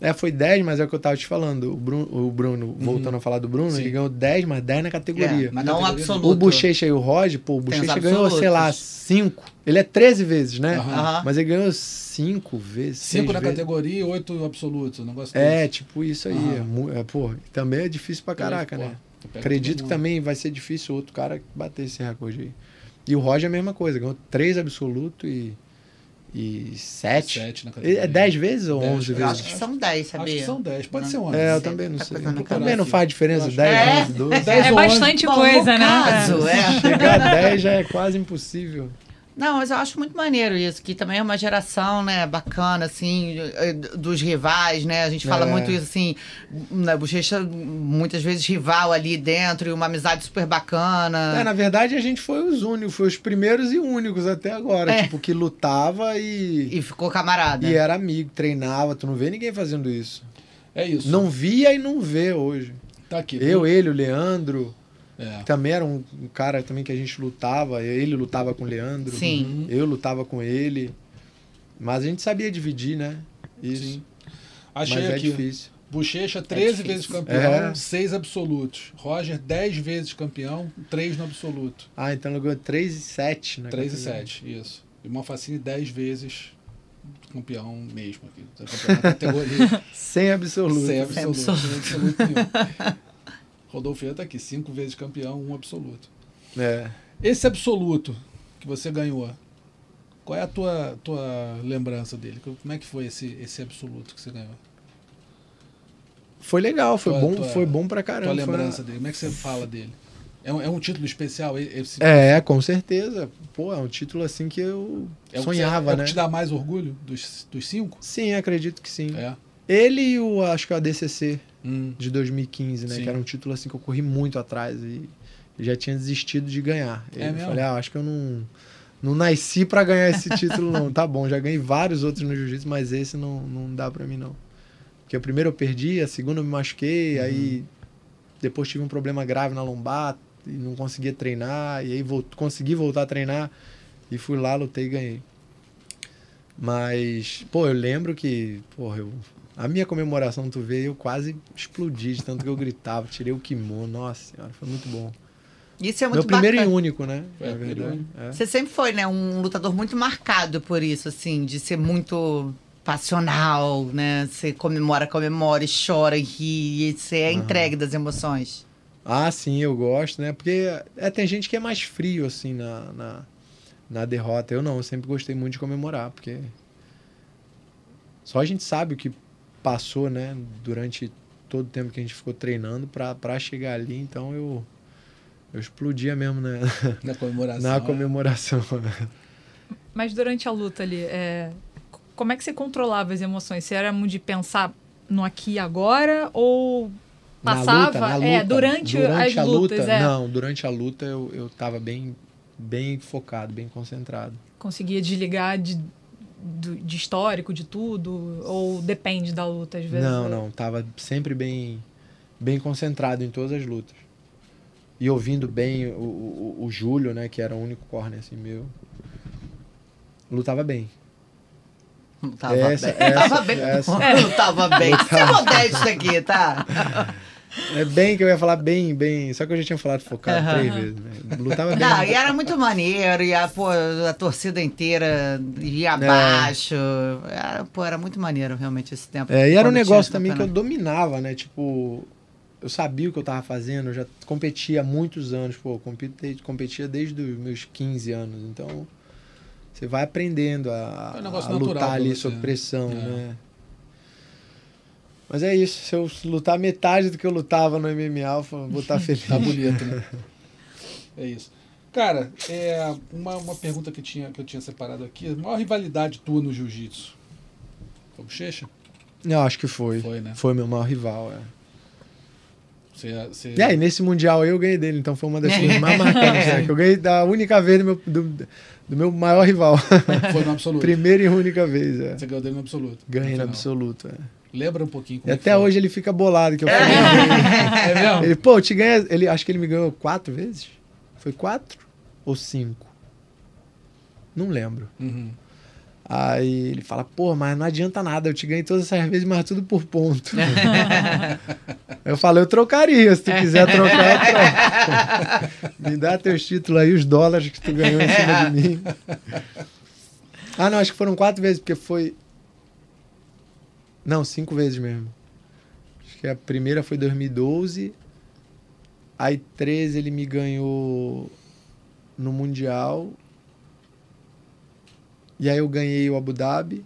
É, foi 10, mas é o que eu tava te falando. O Bruno, o Bruno voltando a falar do Bruno, Uhum. Sim. ele ganhou 10, mas 10 na categoria. É, Na não categoria absoluto. O Bochecha e o Roger, pô, o Bochecha ganhou, sei lá, absolutos. 5. Ele é 13 vezes, né? Aham. Mas ele ganhou 5 vezes. 5 seis na vezes. categoria e 8 absolutos. Um negócio É, desse. tipo isso aí. Aham. É, é, pô, também é difícil pra caraca, Pô, né? Acredito que também vai ser difícil outro cara bater esse recorde aí. E o Roger é a mesma coisa, ganhou 3 absoluto e, e 7. Sete na categoria. É 10 vezes ou Dez, 11 Eu vezes? acho que são 10, sabia? Acho que são 10. Pode Não. ser 11. É, eu também não tá sei. Também não faz diferença, 10, É. 11, 12. 10 É 11. bastante coisa, né? caso, é. Chegar a 10 já é quase impossível. Não, mas eu acho muito maneiro isso, que também é uma geração, né, bacana, assim, eh, dos rivais, né? A gente fala É. muito isso, assim, na Bochecha, muitas vezes rival ali dentro e uma amizade super bacana. É, na verdade, a gente foi os únicos, foi os primeiros e únicos até agora. É. Tipo, que lutava e, E ficou camarada. e era amigo, treinava. Tu não vê ninguém fazendo isso. É isso. Não via e não vê hoje. Tá aqui. Eu, ele, o Leandro, É. também era um, um cara também que a gente lutava. Ele lutava com o Leandro. Sim. Eu lutava com ele. Mas a gente sabia dividir, né? Isso. Sim. Achei Mas é aqui. difícil. Bochecha, 13 difícil. vezes campeão, É. 6 absolutos. Roger, 10 vezes campeão, 3 no absoluto. Ah, então ele ganhou 3 e 7, né? 3 e 7, isso. E Malfacine, 10 vezes campeão mesmo aqui. Campeão categoria. (laughs) Sem absoluto. Sem absoluto. absoluto. Sem absoluto nenhum. (laughs) Rodolfo tá aqui, 5 vezes campeão, 1 absoluto. É. Esse absoluto que você ganhou, qual é a tua, tua lembrança dele? Como é que foi esse, esse absoluto que você ganhou? Foi legal, foi Tua- bom, tua- foi bom pra caramba. tua foi lembrança uma- dele? Como é que você fala dele? É um, é um título especial? Esse, É, com certeza. Pô, é um título assim que eu é o que sonhava, você- é o né? que te dá mais orgulho dos, dos cinco? Sim, acredito que sim. É. Ele e o, acho que o ADCC Hum, de 2015, né? Sim. Que era um título assim que eu corri muito atrás e já tinha desistido de ganhar. É eu mesmo? falei, ah, acho que eu não, não nasci pra ganhar esse título, não. (laughs) Tá bom, já ganhei vários outros no jiu-jitsu, mas esse não, não dá pra mim, não. Porque a primeira eu perdi, a segunda eu me machuquei, aí depois tive um problema grave na lombar e não conseguia treinar, e aí vol consegui voltar a treinar e fui lá, lutei e ganhei. Mas, pô, eu lembro que, porra, eu, a minha comemoração, tu vê, eu quase explodi de tanto que eu gritava, tirei o kimono, nossa senhora, foi muito bom. Isso é muito Meu primeiro bacana. e único, né? É, na primeiro e verdade. único. É. Você sempre foi, né, um lutador muito marcado por isso, assim, de ser muito passional, né? Você comemora, comemora, e chora, e ri, e você é entregue das emoções. Ah, sim, eu gosto, né? Porque é, tem gente que é mais frio, assim, na, na, na derrota. Eu não, eu sempre gostei muito de comemorar, porque só a gente sabe o que passou, né? Durante todo o tempo que a gente ficou treinando pra, pra chegar ali. Então eu, eu explodia mesmo né? Na comemoração. (laughs) na é. comemoração. Mas durante a luta ali, é, como é que você controlava as emoções? Você era muito de pensar no aqui e agora ou Na passava? luta, na É, luta. durante, as a lutas, luta, é. Não, durante a luta eu, eu tava bem, bem focado, bem concentrado. Conseguia desligar de, do- de histórico, de tudo? Ou depende da luta, às vezes? Não, não, tava sempre bem, bem concentrado em todas as lutas. E ouvindo bem o, o, o Júlio, né, que era o único corner assim meu. Lutava bem. Não (laughs) tava Essa- bem. essa- (laughs) tava bem. essa- Não tava bem. Você é modesto aqui, tá? (laughs) É bem que eu ia falar bem, bem. Só que eu já tinha falado focado Aham. três vezes, né? Lutava bem. Não, e era muito maneiro, e a, pô, a torcida inteira ia abaixo. Era, pô, era muito maneiro realmente esse tempo. É, e era um negócio também que eu dominava, né? Tipo, eu sabia o que eu tava fazendo, eu já competia há muitos anos, pô, competi- competia desde os meus 15 anos, então você vai aprendendo a, É um a lutar ali sob né? pressão, É. né? Mas é isso, se eu lutar metade do que eu lutava no MMA, eu vou estar feliz. Tá bonito, né? (laughs) É isso. Cara, é, uma, uma pergunta que, tinha, que eu tinha separado aqui. A maior rivalidade tua no jiu-jitsu? Foi o Bochecha? Não, acho que foi. Foi, né? Foi meu maior rival, é. Você, você... E aí, nesse Mundial eu ganhei dele, então foi uma das coisas mais marcantes, né? Que eu ganhei da única vez do meu, do, do meu maior rival. Foi no absoluto. Primeira e única vez, é. Você ganhou dele no absoluto. Ganhei no final. absoluto, é. Lembra um pouquinho E como é que até foi? hoje ele fica bolado que eu fui. (laughs) É mesmo? Ele, pô, eu te ganha. Ele, acho que ele me ganhou quatro vezes. Foi quatro ou cinco? Não lembro. Uhum. Aí ele fala, pô, mas não adianta nada, eu te ganhei todas essas vezes, mas tudo por ponto. (laughs) eu falei, eu trocaria, se tu quiser trocar, eu troco. (laughs) Me dá teus títulos aí, os dólares que tu ganhou em cima de mim. Ah, não, acho que foram quatro vezes, porque foi. Não, cinco vezes mesmo. Acho que a primeira foi 2012. Aí 13 ele me ganhou no Mundial. E aí eu ganhei o Abu Dhabi.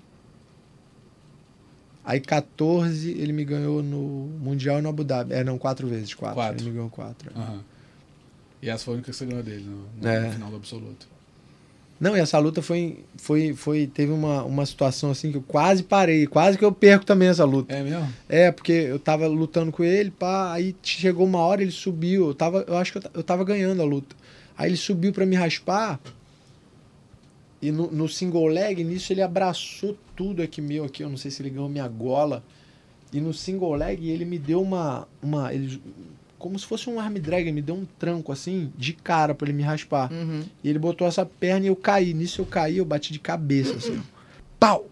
Aí 14 ele me ganhou no Mundial e no Abu Dhabi. É, não, quatro vezes, quatro. Quatro. Ele me ganhou quatro. é. Aham. E essa foi a única que você ganhou dele no, no É. final do absoluto. Não, e essa luta foi. foi, foi teve uma, uma situação assim que eu quase parei. Quase que eu perco também essa luta. É mesmo? É, porque eu tava lutando com ele, pá, aí chegou uma hora, ele subiu. Eu, tava, eu acho que eu, eu tava ganhando a luta. Aí ele subiu pra me raspar. E no, no single leg, nisso ele abraçou tudo aqui meu, aqui. Eu não sei se ele ganhou minha gola. E no single leg ele me deu uma. uma ele, como se fosse um arm drag, ele me deu um tranco assim, de cara pra ele me raspar. Uhum. E ele botou essa perna e eu caí. Nisso eu caí, eu bati de cabeça, assim. Pau!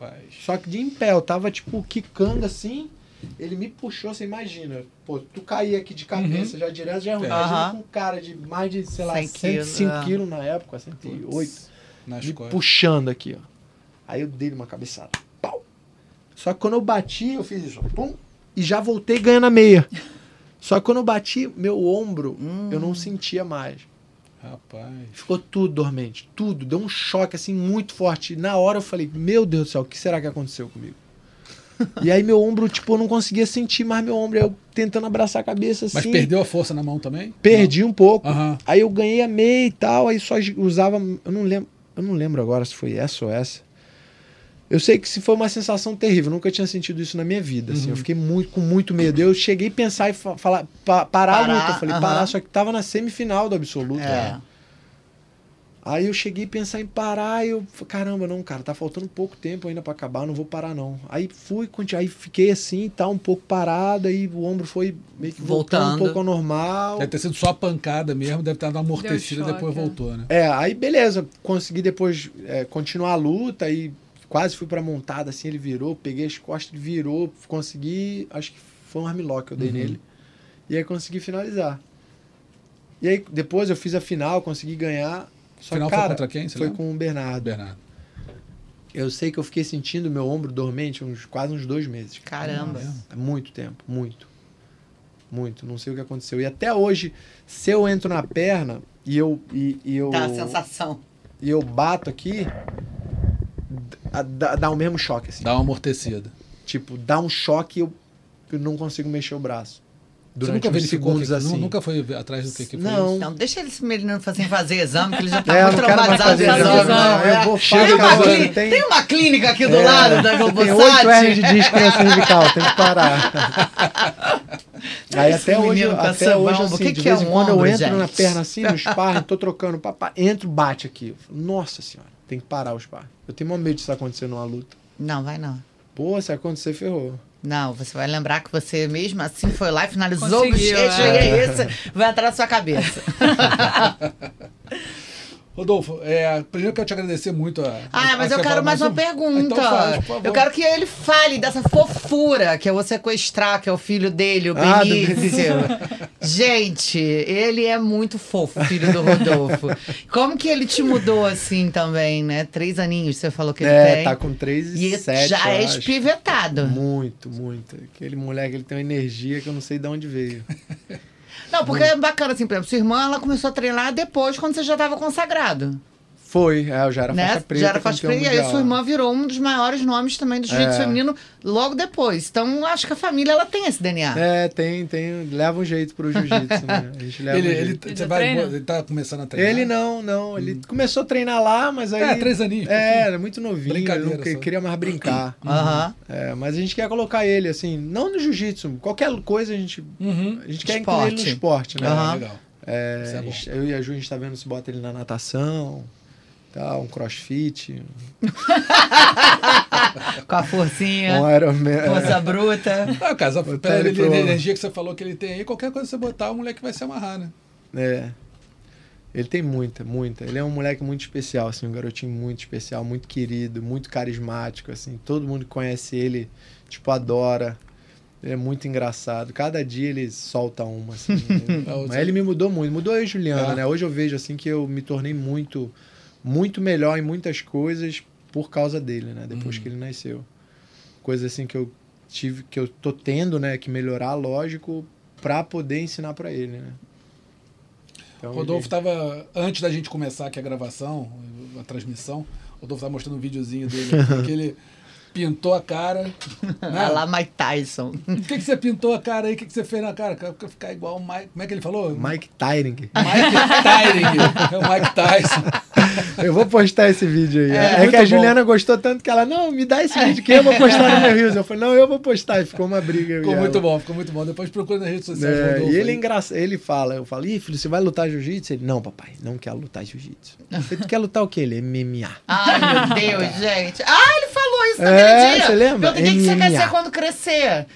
Rapaz. Só que de em pé, eu tava tipo quicando assim. Ele me puxou, você imagina. Pô, tu cair aqui de cabeça já direto, já é ruim. É. Imagina Aham. com um cara de mais de, sei lá, 100 quilos, 105 é. quilos na época, 108. Nas Me costas. puxando aqui, ó. Aí eu dei uma cabeçada. Pau! Só que quando eu bati, eu fiz isso, pum, e já voltei ganhando a meia. Só que quando eu bati, meu ombro, Hum. eu não sentia mais. Rapaz. Ficou tudo dormente, tudo. Deu um choque assim muito forte. E na hora eu falei, meu Deus do céu, o que será que aconteceu comigo? (laughs) e aí meu ombro, tipo, eu não conseguia sentir mais meu ombro. Aí eu tentando abraçar a cabeça assim. Mas perdeu a força na mão também? Perdi um pouco. Aham. Aí eu ganhei a meia e tal, aí só usava, eu não lembro, eu não lembro agora se foi essa ou essa. Eu sei que se foi uma sensação terrível, eu nunca tinha sentido isso na minha vida, assim. Uhum. Eu fiquei muito com muito medo. Eu cheguei a pensar e fa- falar pa- parar, a Parar, luta, eu falei, aham. parar, só que tava na semifinal do absoluto. É. Aí eu cheguei a pensar em parar e eu falei, caramba, não, cara, tá faltando pouco tempo ainda pra acabar, não vou parar não. Aí fui, aí fiquei assim, tá um pouco parado, aí o ombro foi meio que voltando, Voltando. um pouco ao normal. Deve ter sido só a pancada mesmo, deve ter dado uma amortecida e depois é. voltou, né? É, aí beleza, consegui depois é, continuar a luta e quase fui pra montada, assim, ele virou, peguei as costas, ele virou, consegui, acho que foi um armlock que eu dei Uhum. nele. E aí consegui finalizar. E aí depois eu fiz a final, consegui ganhar. Só Final que, foi cara, contra quem, você Foi lembra? com o Bernardo. Bernardo. Eu sei que eu fiquei sentindo meu ombro dormente uns quase uns dois meses. Caramba. É muito tempo, muito. Muito. Não sei o que aconteceu. E até hoje, se eu entro na perna e eu. E, e eu Dá a sensação. e eu bato aqui, dá, dá- dá o mesmo choque, assim. Dá uma amortecida. Tipo, dá um choque e eu, eu não consigo mexer o braço. Você Durante nunca uns verificou segundos que, assim. nu- Nunca foi atrás do que, que foi Não. isso? Então, deixa esse menino fazer, fazer exame, que ele já (laughs) tá É, eu muito não quero mais traumatizado. fazer com exame, exame, não. não, Eu é. vou Tem fazer uma, exame, clí- tem- tem uma clínica aqui do É, lado da Tem oito Globosat. hernias de disco na cervical, tem que parar. Aí Esse até hoje, com até essa hoje assim, o que de que vez é em um quando eu ombro, entro na gente? perna assim, no (laughs) sparring, tô trocando, papá, entro, bate aqui. Eu falo, Nossa senhora, tem que parar o sparring. Eu tenho maior medo disso acontecer numa luta. Não, vai não. Pô, se acontecer, ferrou. Não, você vai lembrar que você mesmo assim foi lá e finalizou o bochecho é. e é esse, vai entrar na sua cabeça. (laughs) Rodolfo, é, primeiro eu quero te agradecer muito. A, Ah, a- mas eu quero mais uma um- pergunta. Então favor. eu quero que ele fale dessa fofura que é o sequestrar, que é o filho dele, o Ah, do Benício. (laughs) Gente, ele é muito fofo, filho do Rodolfo. Como que ele te mudou assim também, né? Três aninhos, você falou que ele é, tem. tá com 3 e, E 7, já é eu espivetado. Muito, muito. Aquele moleque, ele tem uma energia que eu não sei de onde veio. (laughs) Não, porque é bacana, assim, por exemplo, sua irmã, ela começou a treinar depois, quando você já estava consagrado. Foi, é, eu já era né? faixa preta. já era faixa preta, e aí sua irmã virou um dos maiores nomes também do jiu-jitsu É. feminino logo depois. Então, acho que a família, ela tem esse DNA. É, tem, tem. Leva um jeito pro jiu-jitsu, né? A gente leva Ele, um ele, jeito. Ele vai, ele tá começando a treinar? Ele não, não. Ele começou a treinar lá, mas aí. É, três aninhos. É, era muito novinho. Brincadeira Ele não queria mais brincar. (clears throat) Aham. É, mas a gente quer colocar ele, assim, não no jiu-jitsu. Qualquer coisa a gente. Uhum. A gente quer incluir ele no Esporte. esporte, né? É, Aham. legal. É, Isso é eu e a Ju, a gente tá vendo se bota ele na natação, tal, um crossfit, (laughs) Com a forcinha, um Ironman. força bruta. Ah, casa, Botar pela ele ele, pro- energia que você falou que ele tem aí, qualquer coisa que você botar, o moleque vai se amarrar, né? É. Ele tem muita, muita. Ele é um moleque muito especial, assim, um garotinho muito especial, muito querido, muito carismático, assim. Todo mundo que conhece ele, tipo, adora. Ele é muito engraçado. Cada dia ele solta uma, assim. (laughs) Mas ele me mudou muito. Mudou eu e Juliana, É. né? Hoje eu vejo, assim, que eu me tornei muito, muito melhor em muitas coisas por causa dele, né? Depois Uhum. que ele nasceu. Coisa, assim, que eu tive, que eu tô tendo, né? Que melhorar, lógico, pra poder ensinar pra ele, né? Então, Rodolfo ele- estava, antes da gente começar aqui a gravação, a transmissão, o Rodolfo estava mostrando um videozinho dele, que ele (laughs) pintou a cara. Olha Né? lá, Mike Tyson. O que, que você pintou a cara aí? O que, que você fez na cara? Quer quer ficar igual o Mike. Como é que ele falou? Mike Tyring. Mike Tyring. É o Mike Tyson. Eu vou postar esse vídeo aí. É, É, muito que a bom. Juliana gostou tanto que ela, não, me dá esse vídeo que eu vou postar no meu Reels. Eu falei, não, eu vou postar. E ficou uma briga. Ficou ela. muito bom, ficou muito bom. Depois procura nas redes sociais. É, e ele é aí. engraçado, ele fala, eu falo, ih, filho, você vai lutar jiu-jitsu? Ele, não, papai, não quero lutar jiu-jitsu. (laughs) Tu quer lutar o quê? Ele, MMA. Ai, meu Deus, gente. Ah, ele falou isso É, naquele dia. você lembra? O que você quer ser quando crescer?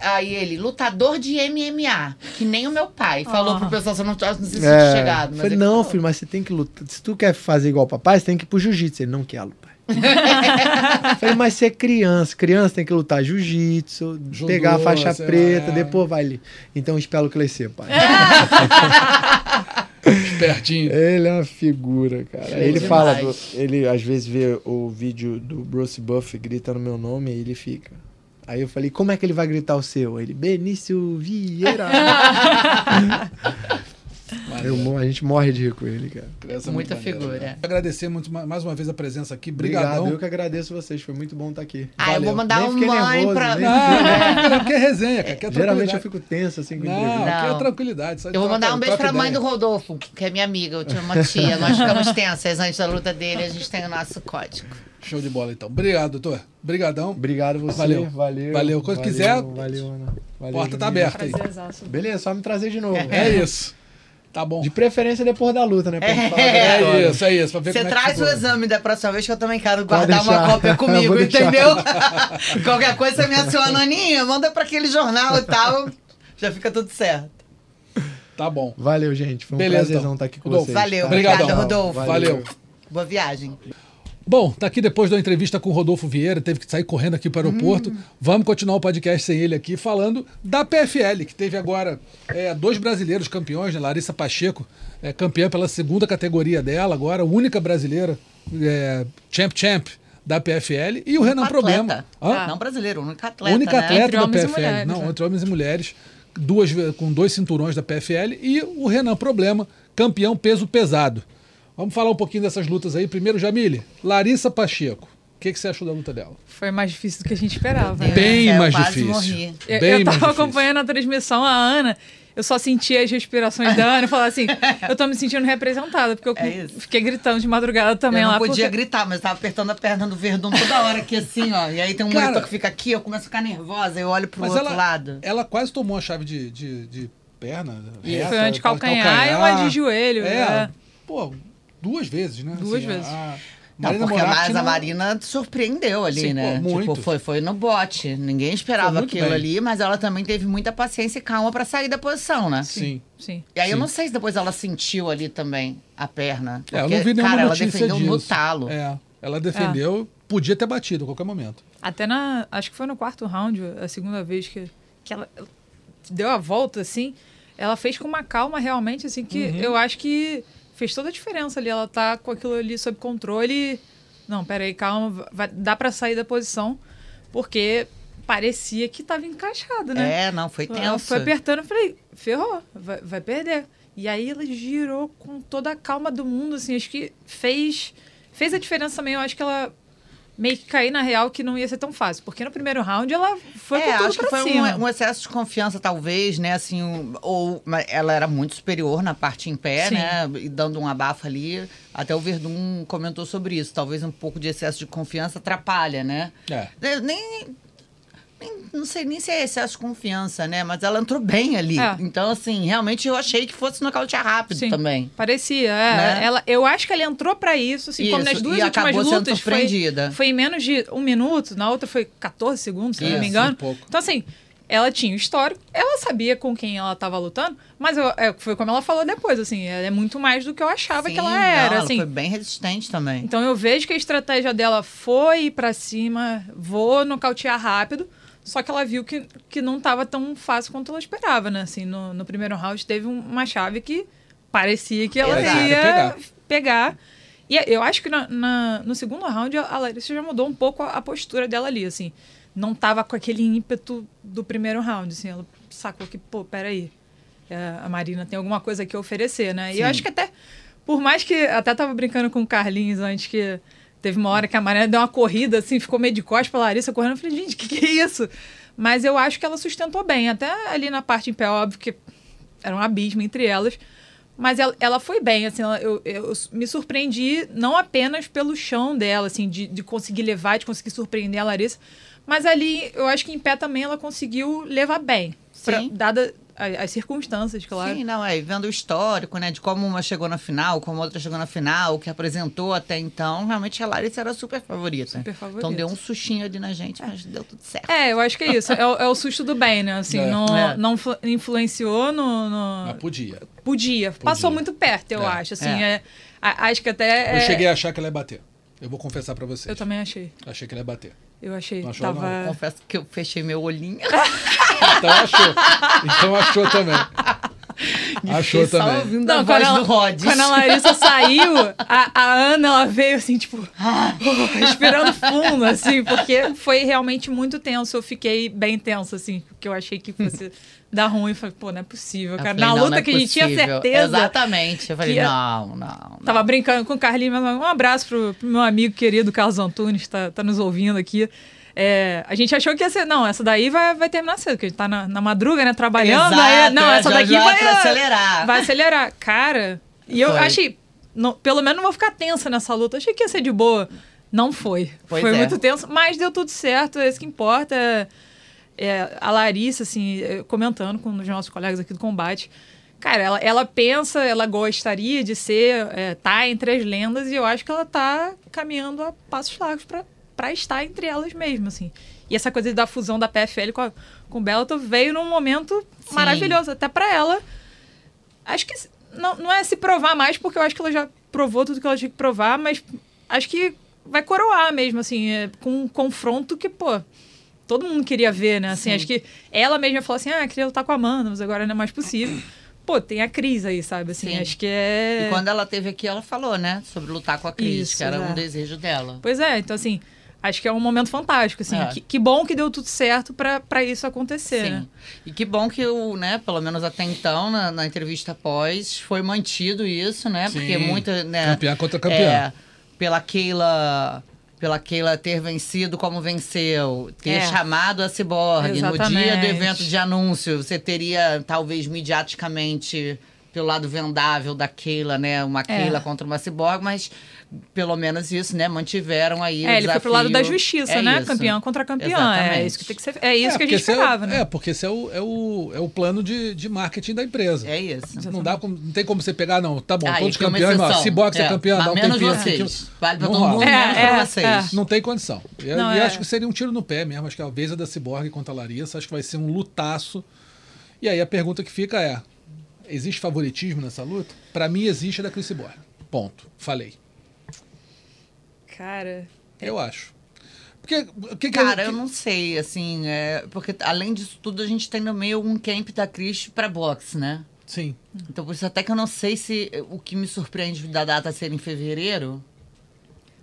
Aí ele, lutador de MMA, que nem o meu pai. Falou Ah. pro pessoal, você não, não sei se É, tinha chegado. eu Mas falei, não, falou. filho, mas você tem que lutar. Se tu quer fazer igual o papai, você tem que ir pro jiu-jitsu. Ele, não pai. Eu (laughs) falei, mas você é criança, criança tem que lutar jiu-jitsu, pegar a faixa preta, é. depois vai ali. Então espero crescer, pai. (laughs) Espertinho. Ele é uma figura, cara. Show ele demais. fala, do- ele às vezes vê o vídeo do Bruce Buff gritando meu nome e ele fica. Aí eu falei, como é que ele vai gritar o seu? Ele, Benício Vieira. (laughs) Eu a gente morre de rir com ele, cara. Criança Muita muito maneira, figura. né? Agradecer muito, ma- mais uma vez a presença aqui. Obrigado, eu que agradeço vocês, foi muito bom estar aqui. Ah, eu Valeu. vou mandar Nem um mãe nervoso, pra. nem- (laughs) Não, não, que é resenha, cara. É Geralmente eu fico tenso assim com Não, entrevista. aqui é Não. tranquilidade. só Eu vou troca- mandar um beijo pra mãe do Rodolfo, que é minha amiga. Eu tinha uma tia. Nós ficamos (laughs) tensas antes da luta dele. A gente tem o nosso código. Show de bola, então. Obrigado, doutor. Obrigadão. Obrigado você. Valeu. Valeu. Valeu. Quando quiser, Valeu, Ana. Valeu, porta tá aberta aí. Beleza, só me trazer de novo. É isso. Tá bom. De preferência depois da luta, né? Pra É. É isso, é isso. Pra ver Você como é que traz o ficou. exame da próxima vez que eu também quero guardar uma cópia (laughs) comigo, entendeu? (laughs) Qualquer coisa você me aciona, Aninha, manda pra aquele jornal e tal. Já fica tudo certo. Tá bom. Valeu, gente. Foi um Beleza, prazerzão então. estar aqui com Rodolfo, vocês. Valeu, tá? Obrigada, Rodolfo. Valeu. Boa viagem. Bom, tá aqui depois da entrevista com o Rodolfo Vieira, teve que sair correndo aqui para o aeroporto. Vamos continuar o podcast sem ele aqui, falando da PFL, que teve agora é, dois brasileiros campeões, né? Larissa Pacheco, é, campeã pela segunda categoria dela, agora, única brasileira é, champ champ da PFL, e o Renan Único Problema. atleta. Hã? Não brasileiro, único atleta. única né? atleta Entre da PFL. mulheres, não, né? entre homens e mulheres, duas, com dois cinturões da PFL, e o Renan Problema, campeão peso pesado. Vamos falar um pouquinho dessas lutas aí. Primeiro, Jamile, Larissa Pacheco. O que, que você achou da luta dela? Foi mais difícil do que a gente esperava. né? Bem É, eu mais quase difícil. morri. Eu, Bem eu tava difícil. acompanhando a transmissão, a Ana, eu só sentia as respirações da Ana e falava assim, eu tô me sentindo representada, porque eu É fiquei gritando de madrugada também eu não lá. podia porque- gritar, mas eu tava apertando a perna do Verdun toda hora aqui assim, ó. E aí tem um Cara- monitor que fica aqui, eu começo a ficar nervosa, eu olho pro Mas outro ela, lado. ela quase tomou a chave de, de, de perna. reta, Foi uma de calcanhar e uma de joelho. É, é. pô, duas vezes, né? Duas a- vezes. a Não, Marina porque Moratti mas a não- Marina surpreendeu ali, Sim, né? pô, muito. Tipo, foi, foi no bote. Ninguém esperava aquilo bem. ali, mas ela também teve muita paciência e calma pra sair da posição, né? Sim. Sim. E aí eu Sim. não sei se depois ela sentiu ali também a perna. É, eu porque, não vi nenhuma cara, ela defendeu disso. no talo. É, ela defendeu, podia ter batido a qualquer momento. Até na. Acho que foi no quarto round, a segunda vez que, que ela deu a volta, assim. Ela fez com uma calma realmente, assim, que Uhum. eu acho que fez toda a diferença ali. Ela tá com aquilo ali sob controle. Não, peraí, calma, vai, dá pra sair da posição, porque parecia que tava encaixado, né? É, não, foi Ela tenso. foi apertando, eu falei, ferrou, vai, vai perder. E aí ela girou com toda a calma do mundo, assim, acho que fez, fez a diferença também. Eu acho que ela meio que caiu na real que não ia ser tão fácil. Porque no primeiro round ela foi é, com tudo acho que pra foi cima. um, um excesso de confiança, talvez, né? Assim, um- ou ela era muito superior na parte em pé, Sim. né? E dando um abafo ali. Até o Verdun comentou sobre isso. Talvez um pouco de excesso de confiança atrapalha, né? É. Nem- não sei nem se é excesso de confiança, né? Mas ela entrou bem ali. É. Então, assim, realmente eu achei que fosse nocautear rápido Sim. também. Parecia, é. Né? Ela, eu acho que ela entrou pra isso, assim, como Isso, nas duas e últimas lutas. Foi, surpreendida. foi em menos de um minuto, na outra foi 14 segundos, se não É, me engano. pouco. Então, assim, ela tinha o histórico, ela sabia com quem ela estava lutando, mas eu- é, foi como ela falou depois, assim, ela é muito mais do que eu achava Sim, que ela não, era, ela assim. foi bem resistente também. Então eu vejo que a estratégia dela foi pra cima, vou nocautear rápido, só que ela viu que, que não estava tão fácil quanto ela esperava, né? Assim, no, no primeiro round teve um- uma chave que parecia que ela Exato. ia Pegar. pegar. E eu acho que na- na- no segundo round a Larissa já mudou um pouco a, a postura dela ali, assim. Não tava com aquele ímpeto do primeiro round, assim. Ela sacou que, pô, peraí, é, a Marina tem alguma coisa aqui a oferecer, né? E Sim. eu acho que até, por mais que, até tava brincando com o Carlinhos antes que teve uma hora que a Marina deu uma corrida, assim, ficou meio de costas pra Larissa correndo. Eu falei, gente, o que, que é isso? Mas eu acho que ela sustentou bem. Até ali na parte em pé, óbvio que era um abismo entre elas. Mas ela, ela foi bem, assim, ela- eu, eu me surpreendi não apenas pelo chão dela, assim, de, de conseguir levar, de conseguir surpreender a Larissa, mas ali eu acho que em pé também ela conseguiu levar bem, pra, dada as circunstâncias, claro. Sim, não, é, e vendo o histórico, né, de como uma chegou na final, como a outra chegou na final, o que apresentou até então, realmente a Larissa era super favorita. Super favorita. Então deu um sustinho ali na gente, mas deu tudo certo. É, eu acho que é isso. É, o- é o susto do bem, né? Assim, É. não, É. não flu- influenciou no. no- Mas podia. Podia. Passou muito perto, eu É. acho. Assim, É. é. acho que até. Eu cheguei a achar que ela ia bater. Eu vou confessar pra vocês. Eu também achei. Achei que ela ia bater. Eu achei. Não achou, tava... Confesso que eu fechei meu olhinho. (laughs) Então achou. Então achou também. Achou também. ouvindo a Não, voz quando, do ela, Rhodes. quando a Larissa saiu, a, a Ana ela veio assim, tipo, (laughs) respirando fundo, assim, porque foi realmente muito tenso. Eu fiquei bem tenso, assim, porque eu achei que fosse dar ruim. Eu falei, pô, não é possível, cara. falei, Na luta é que a gente tinha possível. certeza. Exatamente. Eu falei, que não, não, não. Tava brincando com o Carlinhos, mas um abraço pro, pro meu amigo querido Carlos Antunes, tá, tá nos ouvindo aqui. É, a gente achou que ia ser. Não, essa daí vai, vai terminar cedo, porque a gente tá na, na madruga, né? Trabalhando. Exato, aí, não, é, essa já daqui já vai. acelerar. Vai acelerar. Cara, e eu Foi. achei. não- pelo menos não vou ficar tensa nessa luta. Achei que ia ser de boa. Não foi. Pois foi é. muito tenso, mas deu tudo certo. É isso que importa. É, a Larissa, assim, é, comentando com os nossos colegas aqui do combate, cara, ela, ela pensa, ela gostaria de ser, é, tá entre as lendas e eu acho que ela tá caminhando a passos largos pra, pra estar entre elas mesmo, assim. E essa coisa da fusão da PFL com, a, com o Bellator veio num momento Sim. maravilhoso, até pra ela. Acho que não, não é se provar mais, porque eu acho que ela já provou tudo que ela tinha que provar, mas acho que vai coroar mesmo, assim, é, com um confronto que, pô, todo mundo queria ver, né? Assim, Sim. acho que ela mesma falou assim, ah, queria lutar com a Amanda, mas agora não é mais possível. (clears throat) Pô, tem a Cris aí, sabe? Assim, Sim. acho que é... E quando ela teve aqui, ela falou, né? Sobre lutar com a Cris, Isso, que era é. um desejo dela. Pois é, então assim, acho que é um momento fantástico, assim. É. Que, que bom que deu tudo certo pra, pra isso acontecer, Sim. né? E que bom que o, né, pelo menos até então, na, na entrevista pós, foi mantido isso, né? Porque Sim. muita, né? Campeã contra campeã. É, pela Keila. Pela Keila ter vencido como venceu, ter É. chamado a Cyborg no dia do Exatamente. evento de anúncio, você teria, talvez, mediaticamente, pelo lado vendável da Keila, né? Uma Keila contra uma Cyborg, mas pelo menos isso, né? Mantiveram aí o É, ele foi pro lado da justiça, É né? isso. Campeão contra campeão. É Exatamente. isso que tem que ser. É isso que a gente é esperava, né? É, porque esse é o, é o, é o plano de, de marketing da empresa. É isso. Não, dá como, não tem como você pegar, não. Tá bom, Ah, todos campeões, mas exceção. Cyborg É, campeão, mas dá um menos tempinho vocês. Vale pra Não todo mundo, É, menos pra é, vocês. é. Não tem condição. E, Não, e é. acho que seria um tiro no pé mesmo. Acho que a vez é da Cyborg contra a Larissa. Acho que vai ser um lutaço. E aí a pergunta que fica é: existe favoritismo nessa luta? Pra mim, existe a da Chris Cyborg. Ponto. Falei. Cara. Eu acho. Porque o que, que Cara, que- eu não sei, assim, é, porque além disso tudo, a gente tem no meio um camp da Cris pra boxe, né? Sim. Então, por isso até que eu não sei se o que me surpreende da data ser em fevereiro.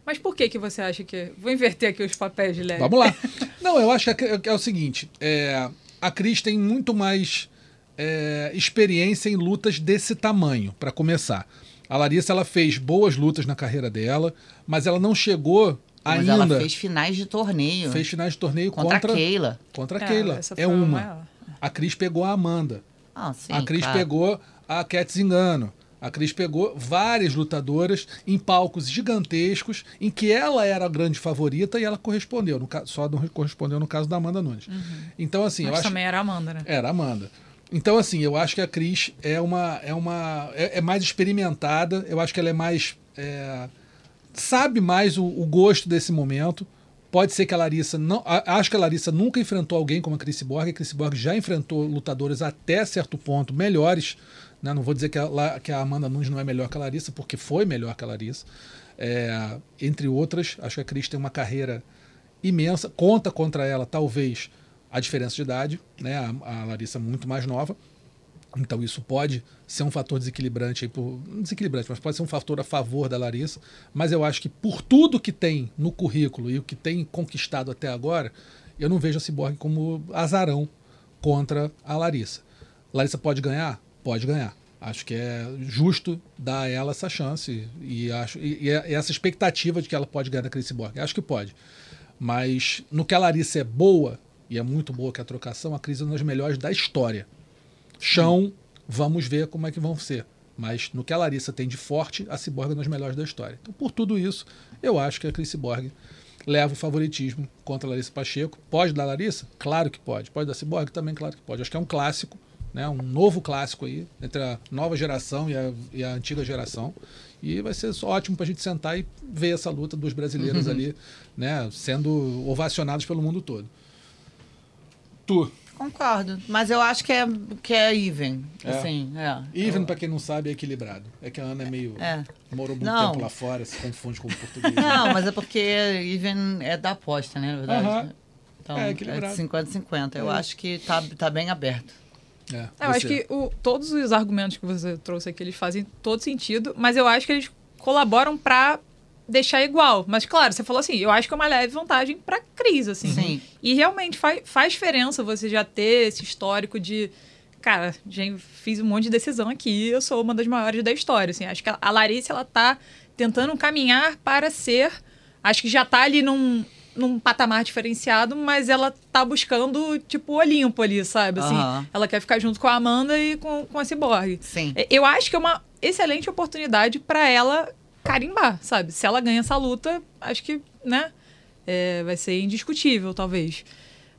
Mas por que que você acha que. Vou inverter aqui os papéis de leve. Vamos lá. Não, eu acho que é, é o seguinte: é, a Cris tem muito mais é, experiência em lutas desse tamanho, para começar. A Larissa ela fez boas lutas na carreira dela, mas ela não chegou Mas ainda. ela fez finais de torneio. fez finais de torneio contra, contra, a Keila. contra a É, Keila. É uma. maior. A Cris pegou a Amanda. Ah, sim, a Cris claro. pegou a Cat Zingano. A Cris pegou várias lutadoras em palcos gigantescos em que ela era a grande favorita e ela correspondeu. No ca- só não correspondeu no caso da Amanda Nunes. Então, assim, eu Mas acho. também era a Amanda, né? Era a Amanda. Então, assim, eu acho que a Cris é uma. É, uma é, é mais experimentada, eu acho que ela é mais. é, sabe mais o, o gosto desse momento. Pode ser que a Larissa não. a- acho que a Larissa nunca enfrentou alguém como a Chris Borg. A Chris Borg já enfrentou lutadores até certo ponto melhores. né? Não vou dizer que a, que a Amanda Nunes não é melhor que a Larissa, porque foi melhor que a Larissa. É, entre outras, acho que a Cris tem uma carreira imensa. Conta contra ela, talvez, a diferença de idade. Né? A, a Larissa é muito mais nova. Então isso pode ser um fator desequilibrante, aí por, desequilibrante, mas pode ser um fator a favor da Larissa. Mas eu acho que por tudo que tem no currículo e o que tem conquistado até agora, eu não vejo a Cyborg como azarão contra a Larissa. Larissa pode ganhar? Pode ganhar. Acho que é justo dar a ela essa chance e, acho, e, e essa expectativa de que ela pode ganhar da Chris. Acho que pode. Mas no que a Larissa é boa, e é muito boa que a trocação, a Cris é uma das melhores da história. Chão, vamos ver como é que vão ser. Mas no que a Larissa tem de forte, a Cyborg é uma das melhores da história. Então, por tudo isso, eu acho que a Cris Cyborg leva o favoritismo contra a Larissa Pacheco. Pode dar Larissa? Claro que pode. Pode dar Cyborg? Também, claro que pode. Acho que é um clássico, né? um novo clássico aí, entre a nova geração e a, e a antiga geração. E vai ser ótimo para a gente sentar e ver essa luta dos brasileiros ali, né? sendo ovacionados pelo mundo todo. Tu. Concordo. Mas eu acho que é, que é even. É. Assim, é. Even, pra quem não sabe, é equilibrado. É que a Ana é meio. É. Morou muito Não. tempo lá fora, se confunde com o português. Não, mas é porque even é da aposta, né? Na verdade. Aham. Então, É é, equilibrado. de 50-50. Eu É. acho que tá, tá bem aberto. É, Eu acho que o- todos os argumentos que você trouxe aqui, eles fazem todo sentido, mas eu acho que eles colaboram pra deixar igual. Mas, claro, você falou assim, eu acho que é uma leve vantagem pra Cris, assim. Sim. E realmente faz, faz diferença você já ter esse histórico de. Cara, já fiz um monte de decisão aqui, eu sou uma das maiores da história. Assim. Acho que a Larissa, ela tá tentando caminhar para ser. Acho que já tá ali num, num patamar diferenciado, mas ela tá buscando, tipo, o Olimpo ali, sabe? Assim, Aham. Ela quer ficar junto com a Amanda e com, com a Cyborg. Sim. Eu acho que é uma excelente oportunidade para ela carimbar, sabe? Se ela ganha essa luta, acho que, né? é, vai ser indiscutível, talvez.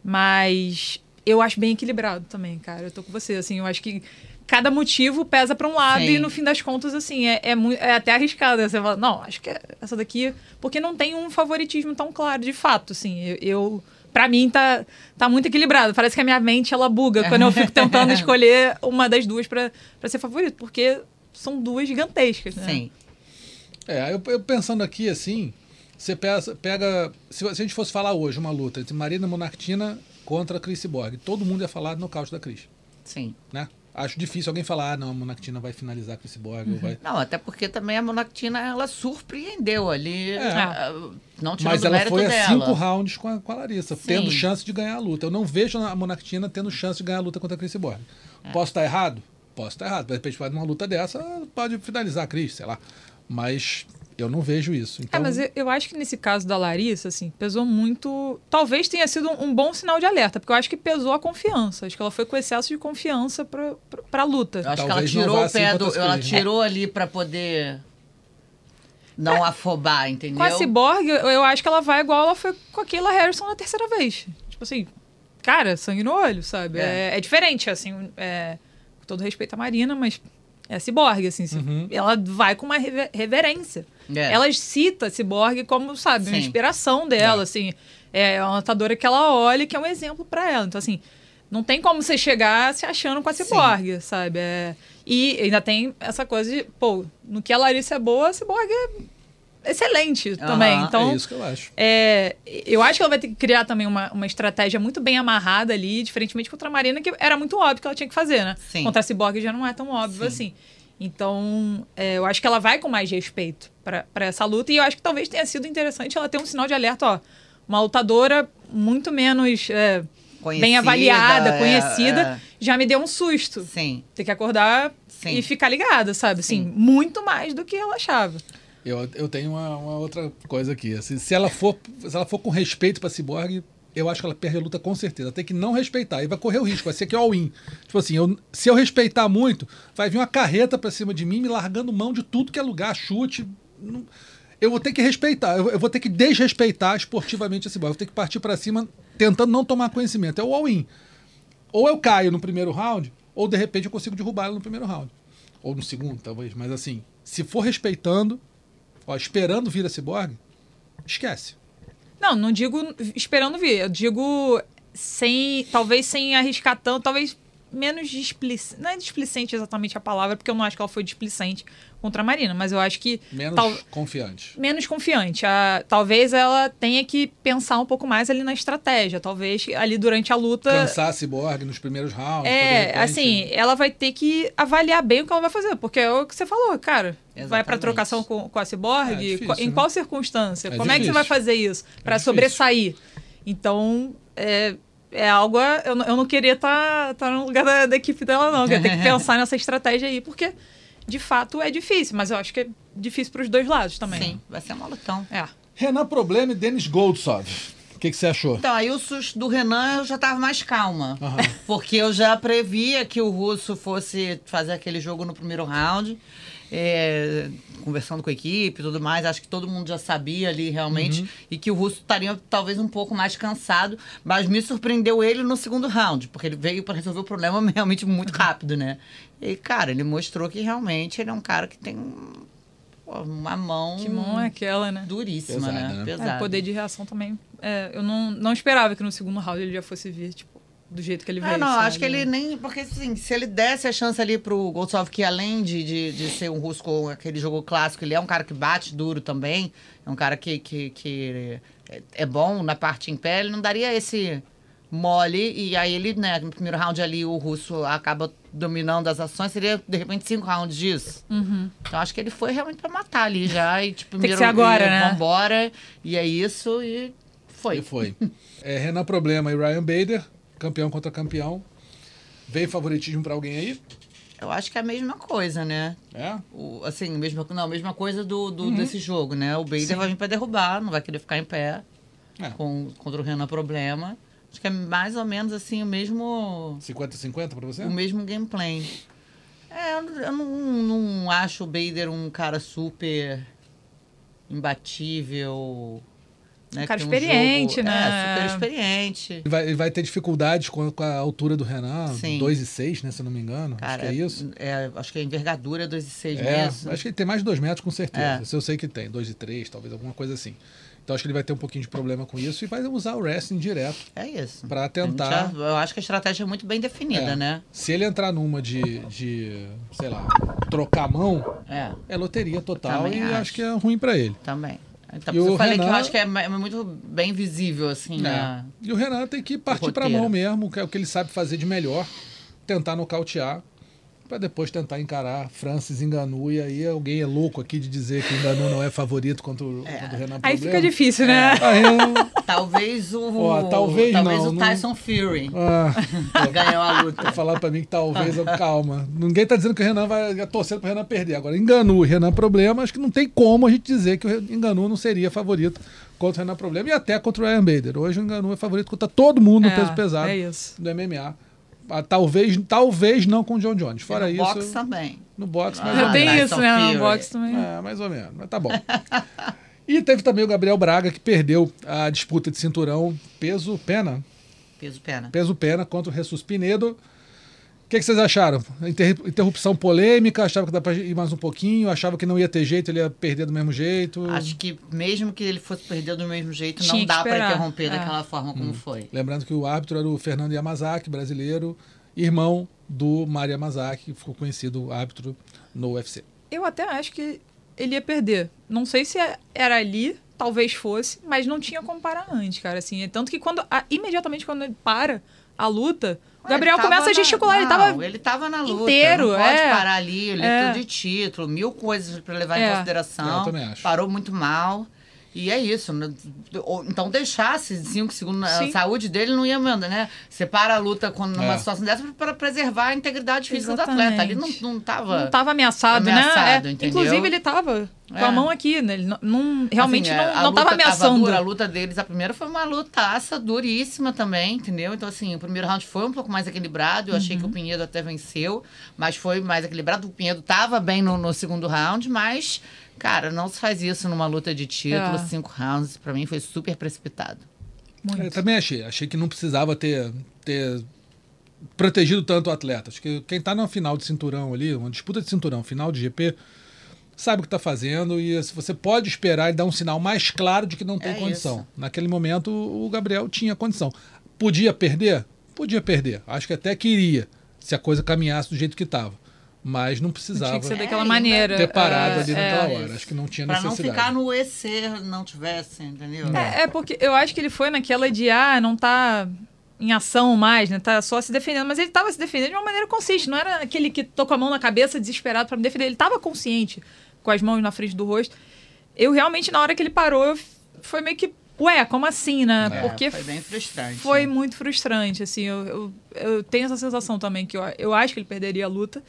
Mas eu acho bem equilibrado também, cara. Eu tô com você, assim. Eu acho que cada motivo pesa pra um lado Sim. e no fim das contas, assim, é, é, é até arriscado. Você fala, não, acho que é essa daqui. Porque não tem um favoritismo tão claro, de fato, assim. Eu. eu Pra mim, tá, tá muito equilibrado. Parece que a minha mente, ela buga quando eu fico (laughs) tentando escolher uma das duas pra ser favorito. Porque são duas gigantescas, né? Sim. É, eu, eu pensando aqui assim, você pega. pega se, se a gente fosse falar hoje uma luta entre Marina Monartina contra Chris Borg, todo mundo ia falar nocaute da Cris, Sim. né? Acho difícil alguém falar, ah, não, a Monartina vai finalizar a Chris Borg. ou vai... Não, até porque também a Monactina, ela surpreendeu ali. É. ah, Não tirando Mas ela foi a cinco rounds com a, com a Larissa, Sim. tendo chance de ganhar a luta. Eu não vejo a Monartina tendo chance de ganhar a luta contra a Chris Borg. É. Posso estar errado? Posso estar errado. De repente, numa luta dessa, pode finalizar a Cris, sei lá. Mas eu não vejo isso. Então, É, mas eu, eu acho que nesse caso da Larissa, assim, pesou muito. Talvez tenha sido um, um bom sinal de alerta, porque eu acho que pesou a confiança. Acho que ela foi com excesso de confiança pra, pra, pra luta. Eu acho Talvez que ela tirou o pé do. Ela Cris. tirou ali pra poder não afobar, entendeu? Com a Cyborg, eu, eu acho que ela vai igual ela foi com a Kayla Harrison na terceira vez. Tipo assim, cara, sangue no olho, sabe? É. É, é diferente, assim, é, com todo respeito à Marina, mas é a Cyborg, assim, se- ela vai com uma rever- reverência. É. Ela cita a Cyborg como, sabe, uma Sim. inspiração dela, É. assim. É uma lutadora que ela olha e que é um exemplo pra ela. Então, assim, não tem como você chegar se achando com a Cyborg, sabe? É, e ainda tem essa coisa de, pô, no que a Larissa é boa, a Cyborg é excelente também. Aham, Então, é isso que eu acho. é, eu acho que ela vai ter que criar também uma, uma estratégia muito bem amarrada ali, diferentemente contra a Marina, que era muito óbvio que ela tinha que fazer, né? Sim. Contra a Cyborg já não é tão óbvio Sim. assim. Então, é, eu acho que ela vai com mais respeito pra pra essa luta. E eu acho que talvez tenha sido interessante ela ter um sinal de alerta, ó. Uma lutadora muito menos é, bem avaliada, é, conhecida, é. já me deu um susto. Sim. Ter que acordar Sim. e ficar ligada, sabe? Assim, Sim. muito mais do que ela achava. Eu, eu tenho uma, uma outra coisa aqui. assim, se, ela for, se ela for com respeito pra Cyborg, eu acho que ela perde a luta com certeza. Ela tem que não respeitar. E vai correr o risco. Vai ser que all-in. Tipo assim, eu- se eu respeitar muito, vai vir uma carreta pra cima de mim, me largando mão de tudo que é lugar, chute. não- eu vou ter que respeitar. Eu, eu vou ter que desrespeitar esportivamente a Cyborg. Eu vou ter que partir pra cima tentando não tomar conhecimento. É o all-in. Ou eu caio no primeiro round, ou de repente eu consigo derrubar ela no primeiro round. Ou no segundo, talvez. Mas assim, se for respeitando, ó, esperando vir a Cyborg, esquece. Não, não digo esperando vir. Eu digo sem. Talvez sem arriscar tanto, talvez menos displicente. Não é displicente exatamente a palavra, porque eu não acho que ela foi displicente contra a Marina, mas eu acho que. Menos tal- confiante. menos confiante. A- talvez ela tenha que pensar um pouco mais ali na estratégia. Talvez ali durante a luta. Cansar a Cyborg nos primeiros rounds. É, repente- assim, ela vai ter que avaliar bem o que ela vai fazer, porque é o que você falou, cara. Vai pra Exatamente. trocação com, com a Cyborg? É difícil, Qual- em né? qual circunstância? É Como é que você difícil. vai fazer isso pra difícil. sobressair? Então, é, é algo. a- Eu, não- eu não queria estar no lugar da, da equipe dela, não. Eu ia ter que (laughs) pensar nessa estratégia aí, porque de fato é difícil, mas eu acho que é difícil pros dois lados também. Sim, vai ser uma lutão. É. Renan Problema e Denis Goldsov. O que, que você achou? Então, aí o susto do Renan eu já tava mais calma. Aham. Porque eu já previa que o russo fosse fazer aquele jogo no primeiro round. É, conversando com a equipe e tudo mais, acho que todo mundo já sabia ali realmente. E que o russo estaria talvez um pouco mais cansado. Mas me surpreendeu ele no segundo round, porque ele veio para resolver o problema (laughs) realmente muito rápido, né? E, cara, ele mostrou que realmente ele é um cara que tem um- uma mão Que mão é aquela, né? duríssima, Pesada, né? né? É, Pesada. poder de reação também. É, eu não, não esperava que no segundo round ele já fosse vir, tipo, do jeito que ele veio. Ah, não, sabe? acho que ele nem. Porque, assim, se ele desse a chance ali pro Goldsov, que além de, de, de ser um russo com aquele jogo clássico, ele é um cara que bate duro também. É um cara que, que, que é, é bom na parte em pé, ele não daria esse mole. E aí ele, né, no primeiro round ali, o russo acaba dominando as ações, seria, de repente, cinco rounds disso. Então acho que ele foi realmente pra matar ali já. E, tipo, Uhum. Tem que primeiro, ser agora, e, né? Vambora, e é isso, e foi. E foi. É, Renan Problema e Ryan Bader, campeão contra campeão. Veio favoritismo pra alguém aí? Eu acho que é a mesma coisa, né? É? O, assim, mesma, não, a mesma coisa do, do- desse jogo, né? O Bader vai vir pra derrubar, não vai querer ficar em pé É. com, contra o Renan Problema. Acho que é mais ou menos assim o mesmo, 50-50 pra você? o mesmo gameplay. É, eu, eu não, não acho o Bader um cara super imbatível. Né? Um cara experiente, jogo- né? É, super experiente. Ele vai, vai ter dificuldades com, com a altura do Renan, Sim. 2 e 6, né? Se eu não me engano. Cara, acho que é isso. é, acho que a envergadura é 2 e 6 É, mesmo. acho que ele tem mais de 2 metros com certeza. É. Isso eu sei que tem, 2 e 3, talvez alguma coisa assim. Então acho que ele vai ter um pouquinho de problema com isso e vai usar o wrestling direto. É isso. Pra A gente tentar- já- eu acho que a estratégia é muito bem definida, É. né? Se ele entrar numa de, de, sei lá, trocar a mão, É, é loteria total Também e acho. acho. que é ruim pra ele. também. Então, E eu falei que Renan- eu acho que é é muito bem visível, assim, né? É. E o Renan tem que partir pra roteiro. mão mesmo, que é o que ele sabe fazer de melhor, tentar nocautear, pra depois tentar encarar Francis Enganu. E aí alguém é louco aqui de dizer que o Enganu não é favorito contra o, É. contra o Renan Aí Problema. fica difícil, né? Aí, (laughs) Talvez o. Ó, talvez talvez não, o não- Tyson Fury ah, (laughs) ganhou a luta. falar pra mim que talvez, eu- calma. Ninguém tá dizendo que o Renan vai torcendo pro Renan perder. Agora, Enganu e Renan Problema, acho que não tem como a gente dizer que o Enganu não seria favorito contra o Renan Problema e até contra o Ryan Bader. Hoje o Enganu é favorito contra todo mundo no É, peso pesado É isso. do MMA. Ah, Talvez, talvez não com o John Jones. Fora E no isso, boxe também. no boxe, mais Ah, ou Já menos. tem isso, né? No boxe também. É, mais ou menos, mas tá bom. e teve também o Gabriel Braga, que perdeu a disputa de cinturão peso-pena. Peso pena. Peso pena contra o Jesus Pinedo. O que, que vocês acharam? Inter- Interrupção polêmica, achava que dá pra ir mais um pouquinho, achava que não ia ter jeito, ele ia perder do mesmo jeito. Acho que mesmo que ele fosse perder do mesmo jeito, Tinha não que dá pra esperar. interromper É. daquela forma Hum. como foi. Lembrando que o árbitro era o Fernando Yamazaki, brasileiro, irmão do Mário Yamazaki, que ficou conhecido árbitro no UFC. Eu até acho que ele ia perder. Não sei se era ali, talvez fosse, mas não tinha como parar antes, cara. Assim, é tanto que quando a- imediatamente quando ele para a luta, Gabriel Ele começa a na- gesticular. ele não, tava ele tava na luta. inteiro, não pode é. parar ali, ele É. de título, mil coisas pra levar É. em consideração. eu também acho. Parou muito mal. E é isso. né? Então deixasse cinco segundos. Sim. A saúde dele não ia mandar, né? Você para a luta quando, numa É. situação dessa para preservar a integridade física do Exatamente. atleta. Ali não, não tava. não tava ameaçado, ameaçado, né? É, entendeu? inclusive, ele tava com a É. mão aqui, né? Ele não, não- realmente Assim, é, não, a não luta tava ameaçando. dura, a luta deles, a primeira foi uma lutaça duríssima também, entendeu? Então, assim, o primeiro round foi um pouco mais equilibrado. Eu achei Uhum. que o Pinheiro até venceu, mas foi mais equilibrado. O Pinheiro tava bem no, no segundo round, mas, cara, não se faz isso numa luta de título, É. cinco rounds. Pra mim foi super precipitado. Muito. Eu também achei. Achei que não precisava ter, ter protegido tanto o atleta. Acho que quem tá na final de cinturão ali, uma disputa de cinturão, final de GP, sabe o que tá fazendo e se você pode esperar e dar um sinal mais claro de que não tem É condição. isso. Naquele momento, o Gabriel tinha condição. Podia perder? Podia perder. Acho que até queria, se a coisa caminhasse do jeito que estava. Mas não precisava Tinha que ser É, daquela ainda maneira. ter parado é, ali é. naquela é hora. Acho que não tinha Pra não necessidade. ficar no EC não tivesse, entendeu? É, é porque eu acho que ele foi naquela de, ah, não tá em ação mais, né? Tá só se defendendo. Mas ele tava se defendendo de uma maneira consciente. Não era aquele que tocou a mão na cabeça desesperado pra me defender. Ele tava consciente, com as mãos na frente do rosto. Eu realmente, na hora que ele parou, foi meio que, ué, como assim, né? É, porque foi bem frustrante. foi né? muito frustrante, assim. Eu, eu, eu tenho essa sensação também, que eu, eu acho que ele perderia a luta.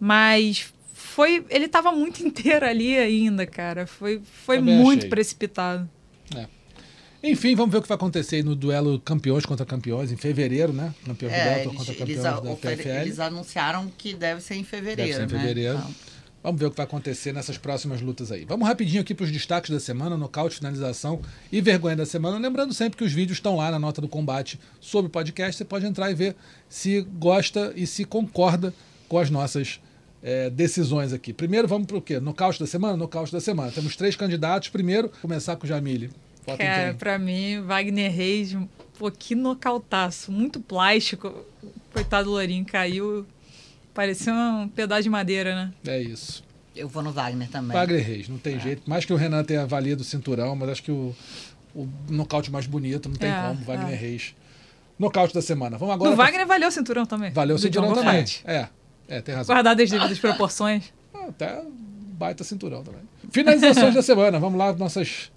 Mas foi. Ele tava muito (laughs) inteiro ali ainda, cara. Foi, foi Também muito achei. precipitado. Enfim, vamos ver o que vai acontecer aí no duelo campeões contra campeões em fevereiro, né? Campeões do É, Bellator eles, contra eles, campeões a- da PFL. eles anunciaram que deve ser em fevereiro, Deve ser em né? fevereiro. Então, Vamos ver o que vai acontecer nessas próximas lutas aí. Vamos rapidinho aqui para os destaques da semana, nocaute, finalização e vergonha da semana. Lembrando sempre que os vídeos estão lá na nota do combate sobre o podcast. Você pode entrar e ver se gosta e se concorda com as nossas eh, decisões aqui. Primeiro, vamos para o quê? Nocaute da semana? Nocaute da semana. Temos três candidatos. Primeiro, começar com o Jamile. Vota Cara, pra mim, Wagner Reis, um pouquinho nocautaço, muito plástico. Coitado do Lourinho, caiu. Parecia um pedaço de madeira, né? É isso. eu vou no Wagner também. Wagner Reis, não tem jeito. Mais que o Renan tenha valido o cinturão, mas acho que o, o nocaute mais bonito, não tem É, como. Wagner é. Reis. Nocaute da semana. Vamos agora. Do pra- Wagner valeu o cinturão também. Valeu o cinturão John também. É, é, tem razão. Guardado as devidas proporções. Ah, Até baita cinturão também. Finalizações da semana. Vamos lá, nossas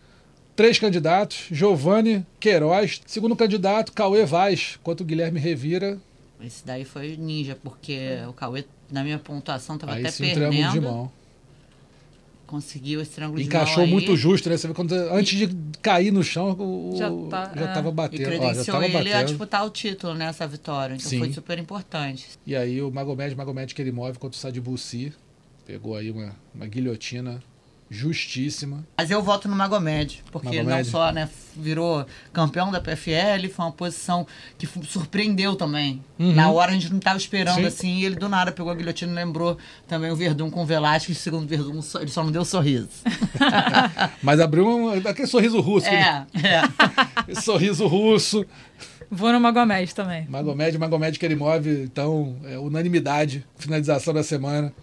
três candidatos. Giovanni Queiroz. Segundo candidato, Cauê Vaz. Enquanto o Guilherme Revira. Esse daí foi ninja, porque o Cauê, na minha pontuação, tava Aí até sim, triângulo de perdendo. mão. Conseguiu esse triângulo Encaixou de mão muito aí, justo, né? Você vê quando, antes de cair no chão, o, Já tá, já é. tava E batendo. Ó, já credenciou tava ele a batendo. disputar o título nessa vitória. Então Sim. foi super importante. E aí o Magomed, Magomed que ele move contra o Sadibulsi. Pegou aí uma, uma guilhotina justíssima. Mas eu voto no Magomed, porque Magomed. não só né, virou campeão da PFL, foi uma posição que surpreendeu também. Na hora a gente não estava esperando Uhum. Sim. assim, e ele do nada pegou a guilhotina e lembrou também o Verdun com o Velasquez, segundo o Verdun, ele só não deu sorriso. (laughs) (laughs) Mas abriu um, aquele sorriso russo. é, é. Esse (laughs) sorriso russo. Vou no Magomed também. Magomed, Magomed Kerimov, então, é unanimidade, finalização da semana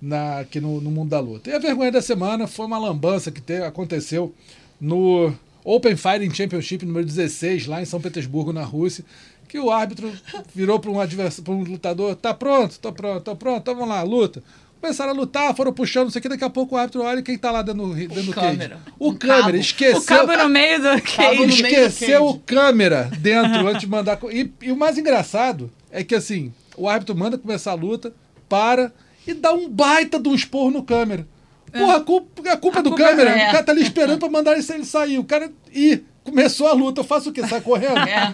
na, aqui no, no mundo da luta. E a vergonha da semana foi uma lambança que te- aconteceu no Open Fighting Championship número 16, lá em São Petersburgo, na Rússia, que o árbitro virou para um, um lutador, tá pronto, tô pronto, tô pronto, então vamos lá, luta. Começaram a lutar, foram puxando, não sei o que, daqui a pouco o árbitro olha quem tá lá dentro, do- dentro do cage. câmera. O Um câmera, cabo. esqueceu. O cabo no meio do (laughs) cage. Esqueceu o cage. câmera dentro (laughs) antes de mandar. E, e o mais engraçado é que assim, o árbitro manda começar a luta, para e dá um baita de um esporro no câmera. Porra, a culpa, a culpa é do culpa câmera. é- O cara tá ali esperando pra mandar ele, sair. O cara. Ih, começou a luta. Eu faço o quê? Sai correndo? É.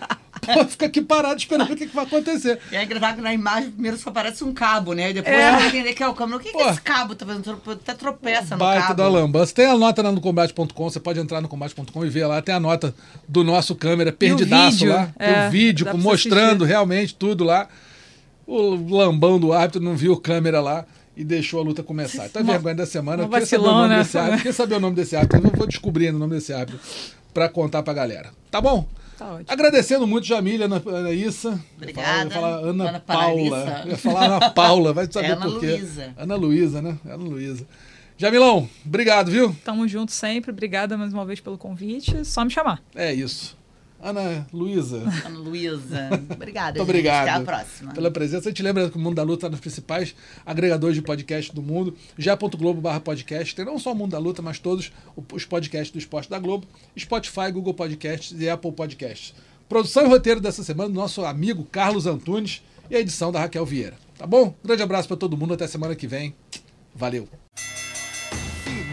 Pô, fica aqui parado esperando o que, que vai acontecer. E aí engraçado que na imagem primeiro só aparece um cabo, né? E depois É. entender que é o câmera. O que, que Pô. esse cabo tá fazendo? Até tropeça no Baita cabo. da lambança. Tem a nota lá no combate.com, você pode entrar no combate.com e ver lá. Tem a nota do nosso câmera perdidaço vídeo, lá. Tem é, o vídeo com- pra você mostrando realmente tudo lá. O lambão do árbitro não viu câmera lá e deixou a luta começar. Então é vergonha da semana. queria saber o vacilão, nome né? desse árbitro. Eu queria saber o nome desse árbitro. Eu vou descobrindo o nome desse árbitro pra contar pra galera. Tá bom? Tá ótimo. Agradecendo muito, Jamília, Ana, Anaíssa. Obrigada. Eu ia falar Ana, Ana Paula. Eu ia falar Ana Paula, vai saber É Ana por quê. Luísa. Ana Luísa, né? Ana Luísa. Jamilão, obrigado, viu? Tamo junto sempre. Obrigada mais uma vez pelo convite. Só me chamar. É isso. Ana Luísa, Ana Luísa. Obrigada, muito obrigado Até a próxima. pela presença. A gente lembra que o Mundo da Luta está nos principais agregadores de podcast do mundo, já.globo barra podcast. Tem não só o Mundo da Luta, mas todos os podcasts do Esporte da Globo, Spotify, Google Podcasts e Apple Podcasts. Produção e roteiro dessa semana do nosso amigo Carlos Antunes e a edição da Raquel Vieira. Tá bom? Grande abraço para todo mundo. Até semana que vem. Valeu.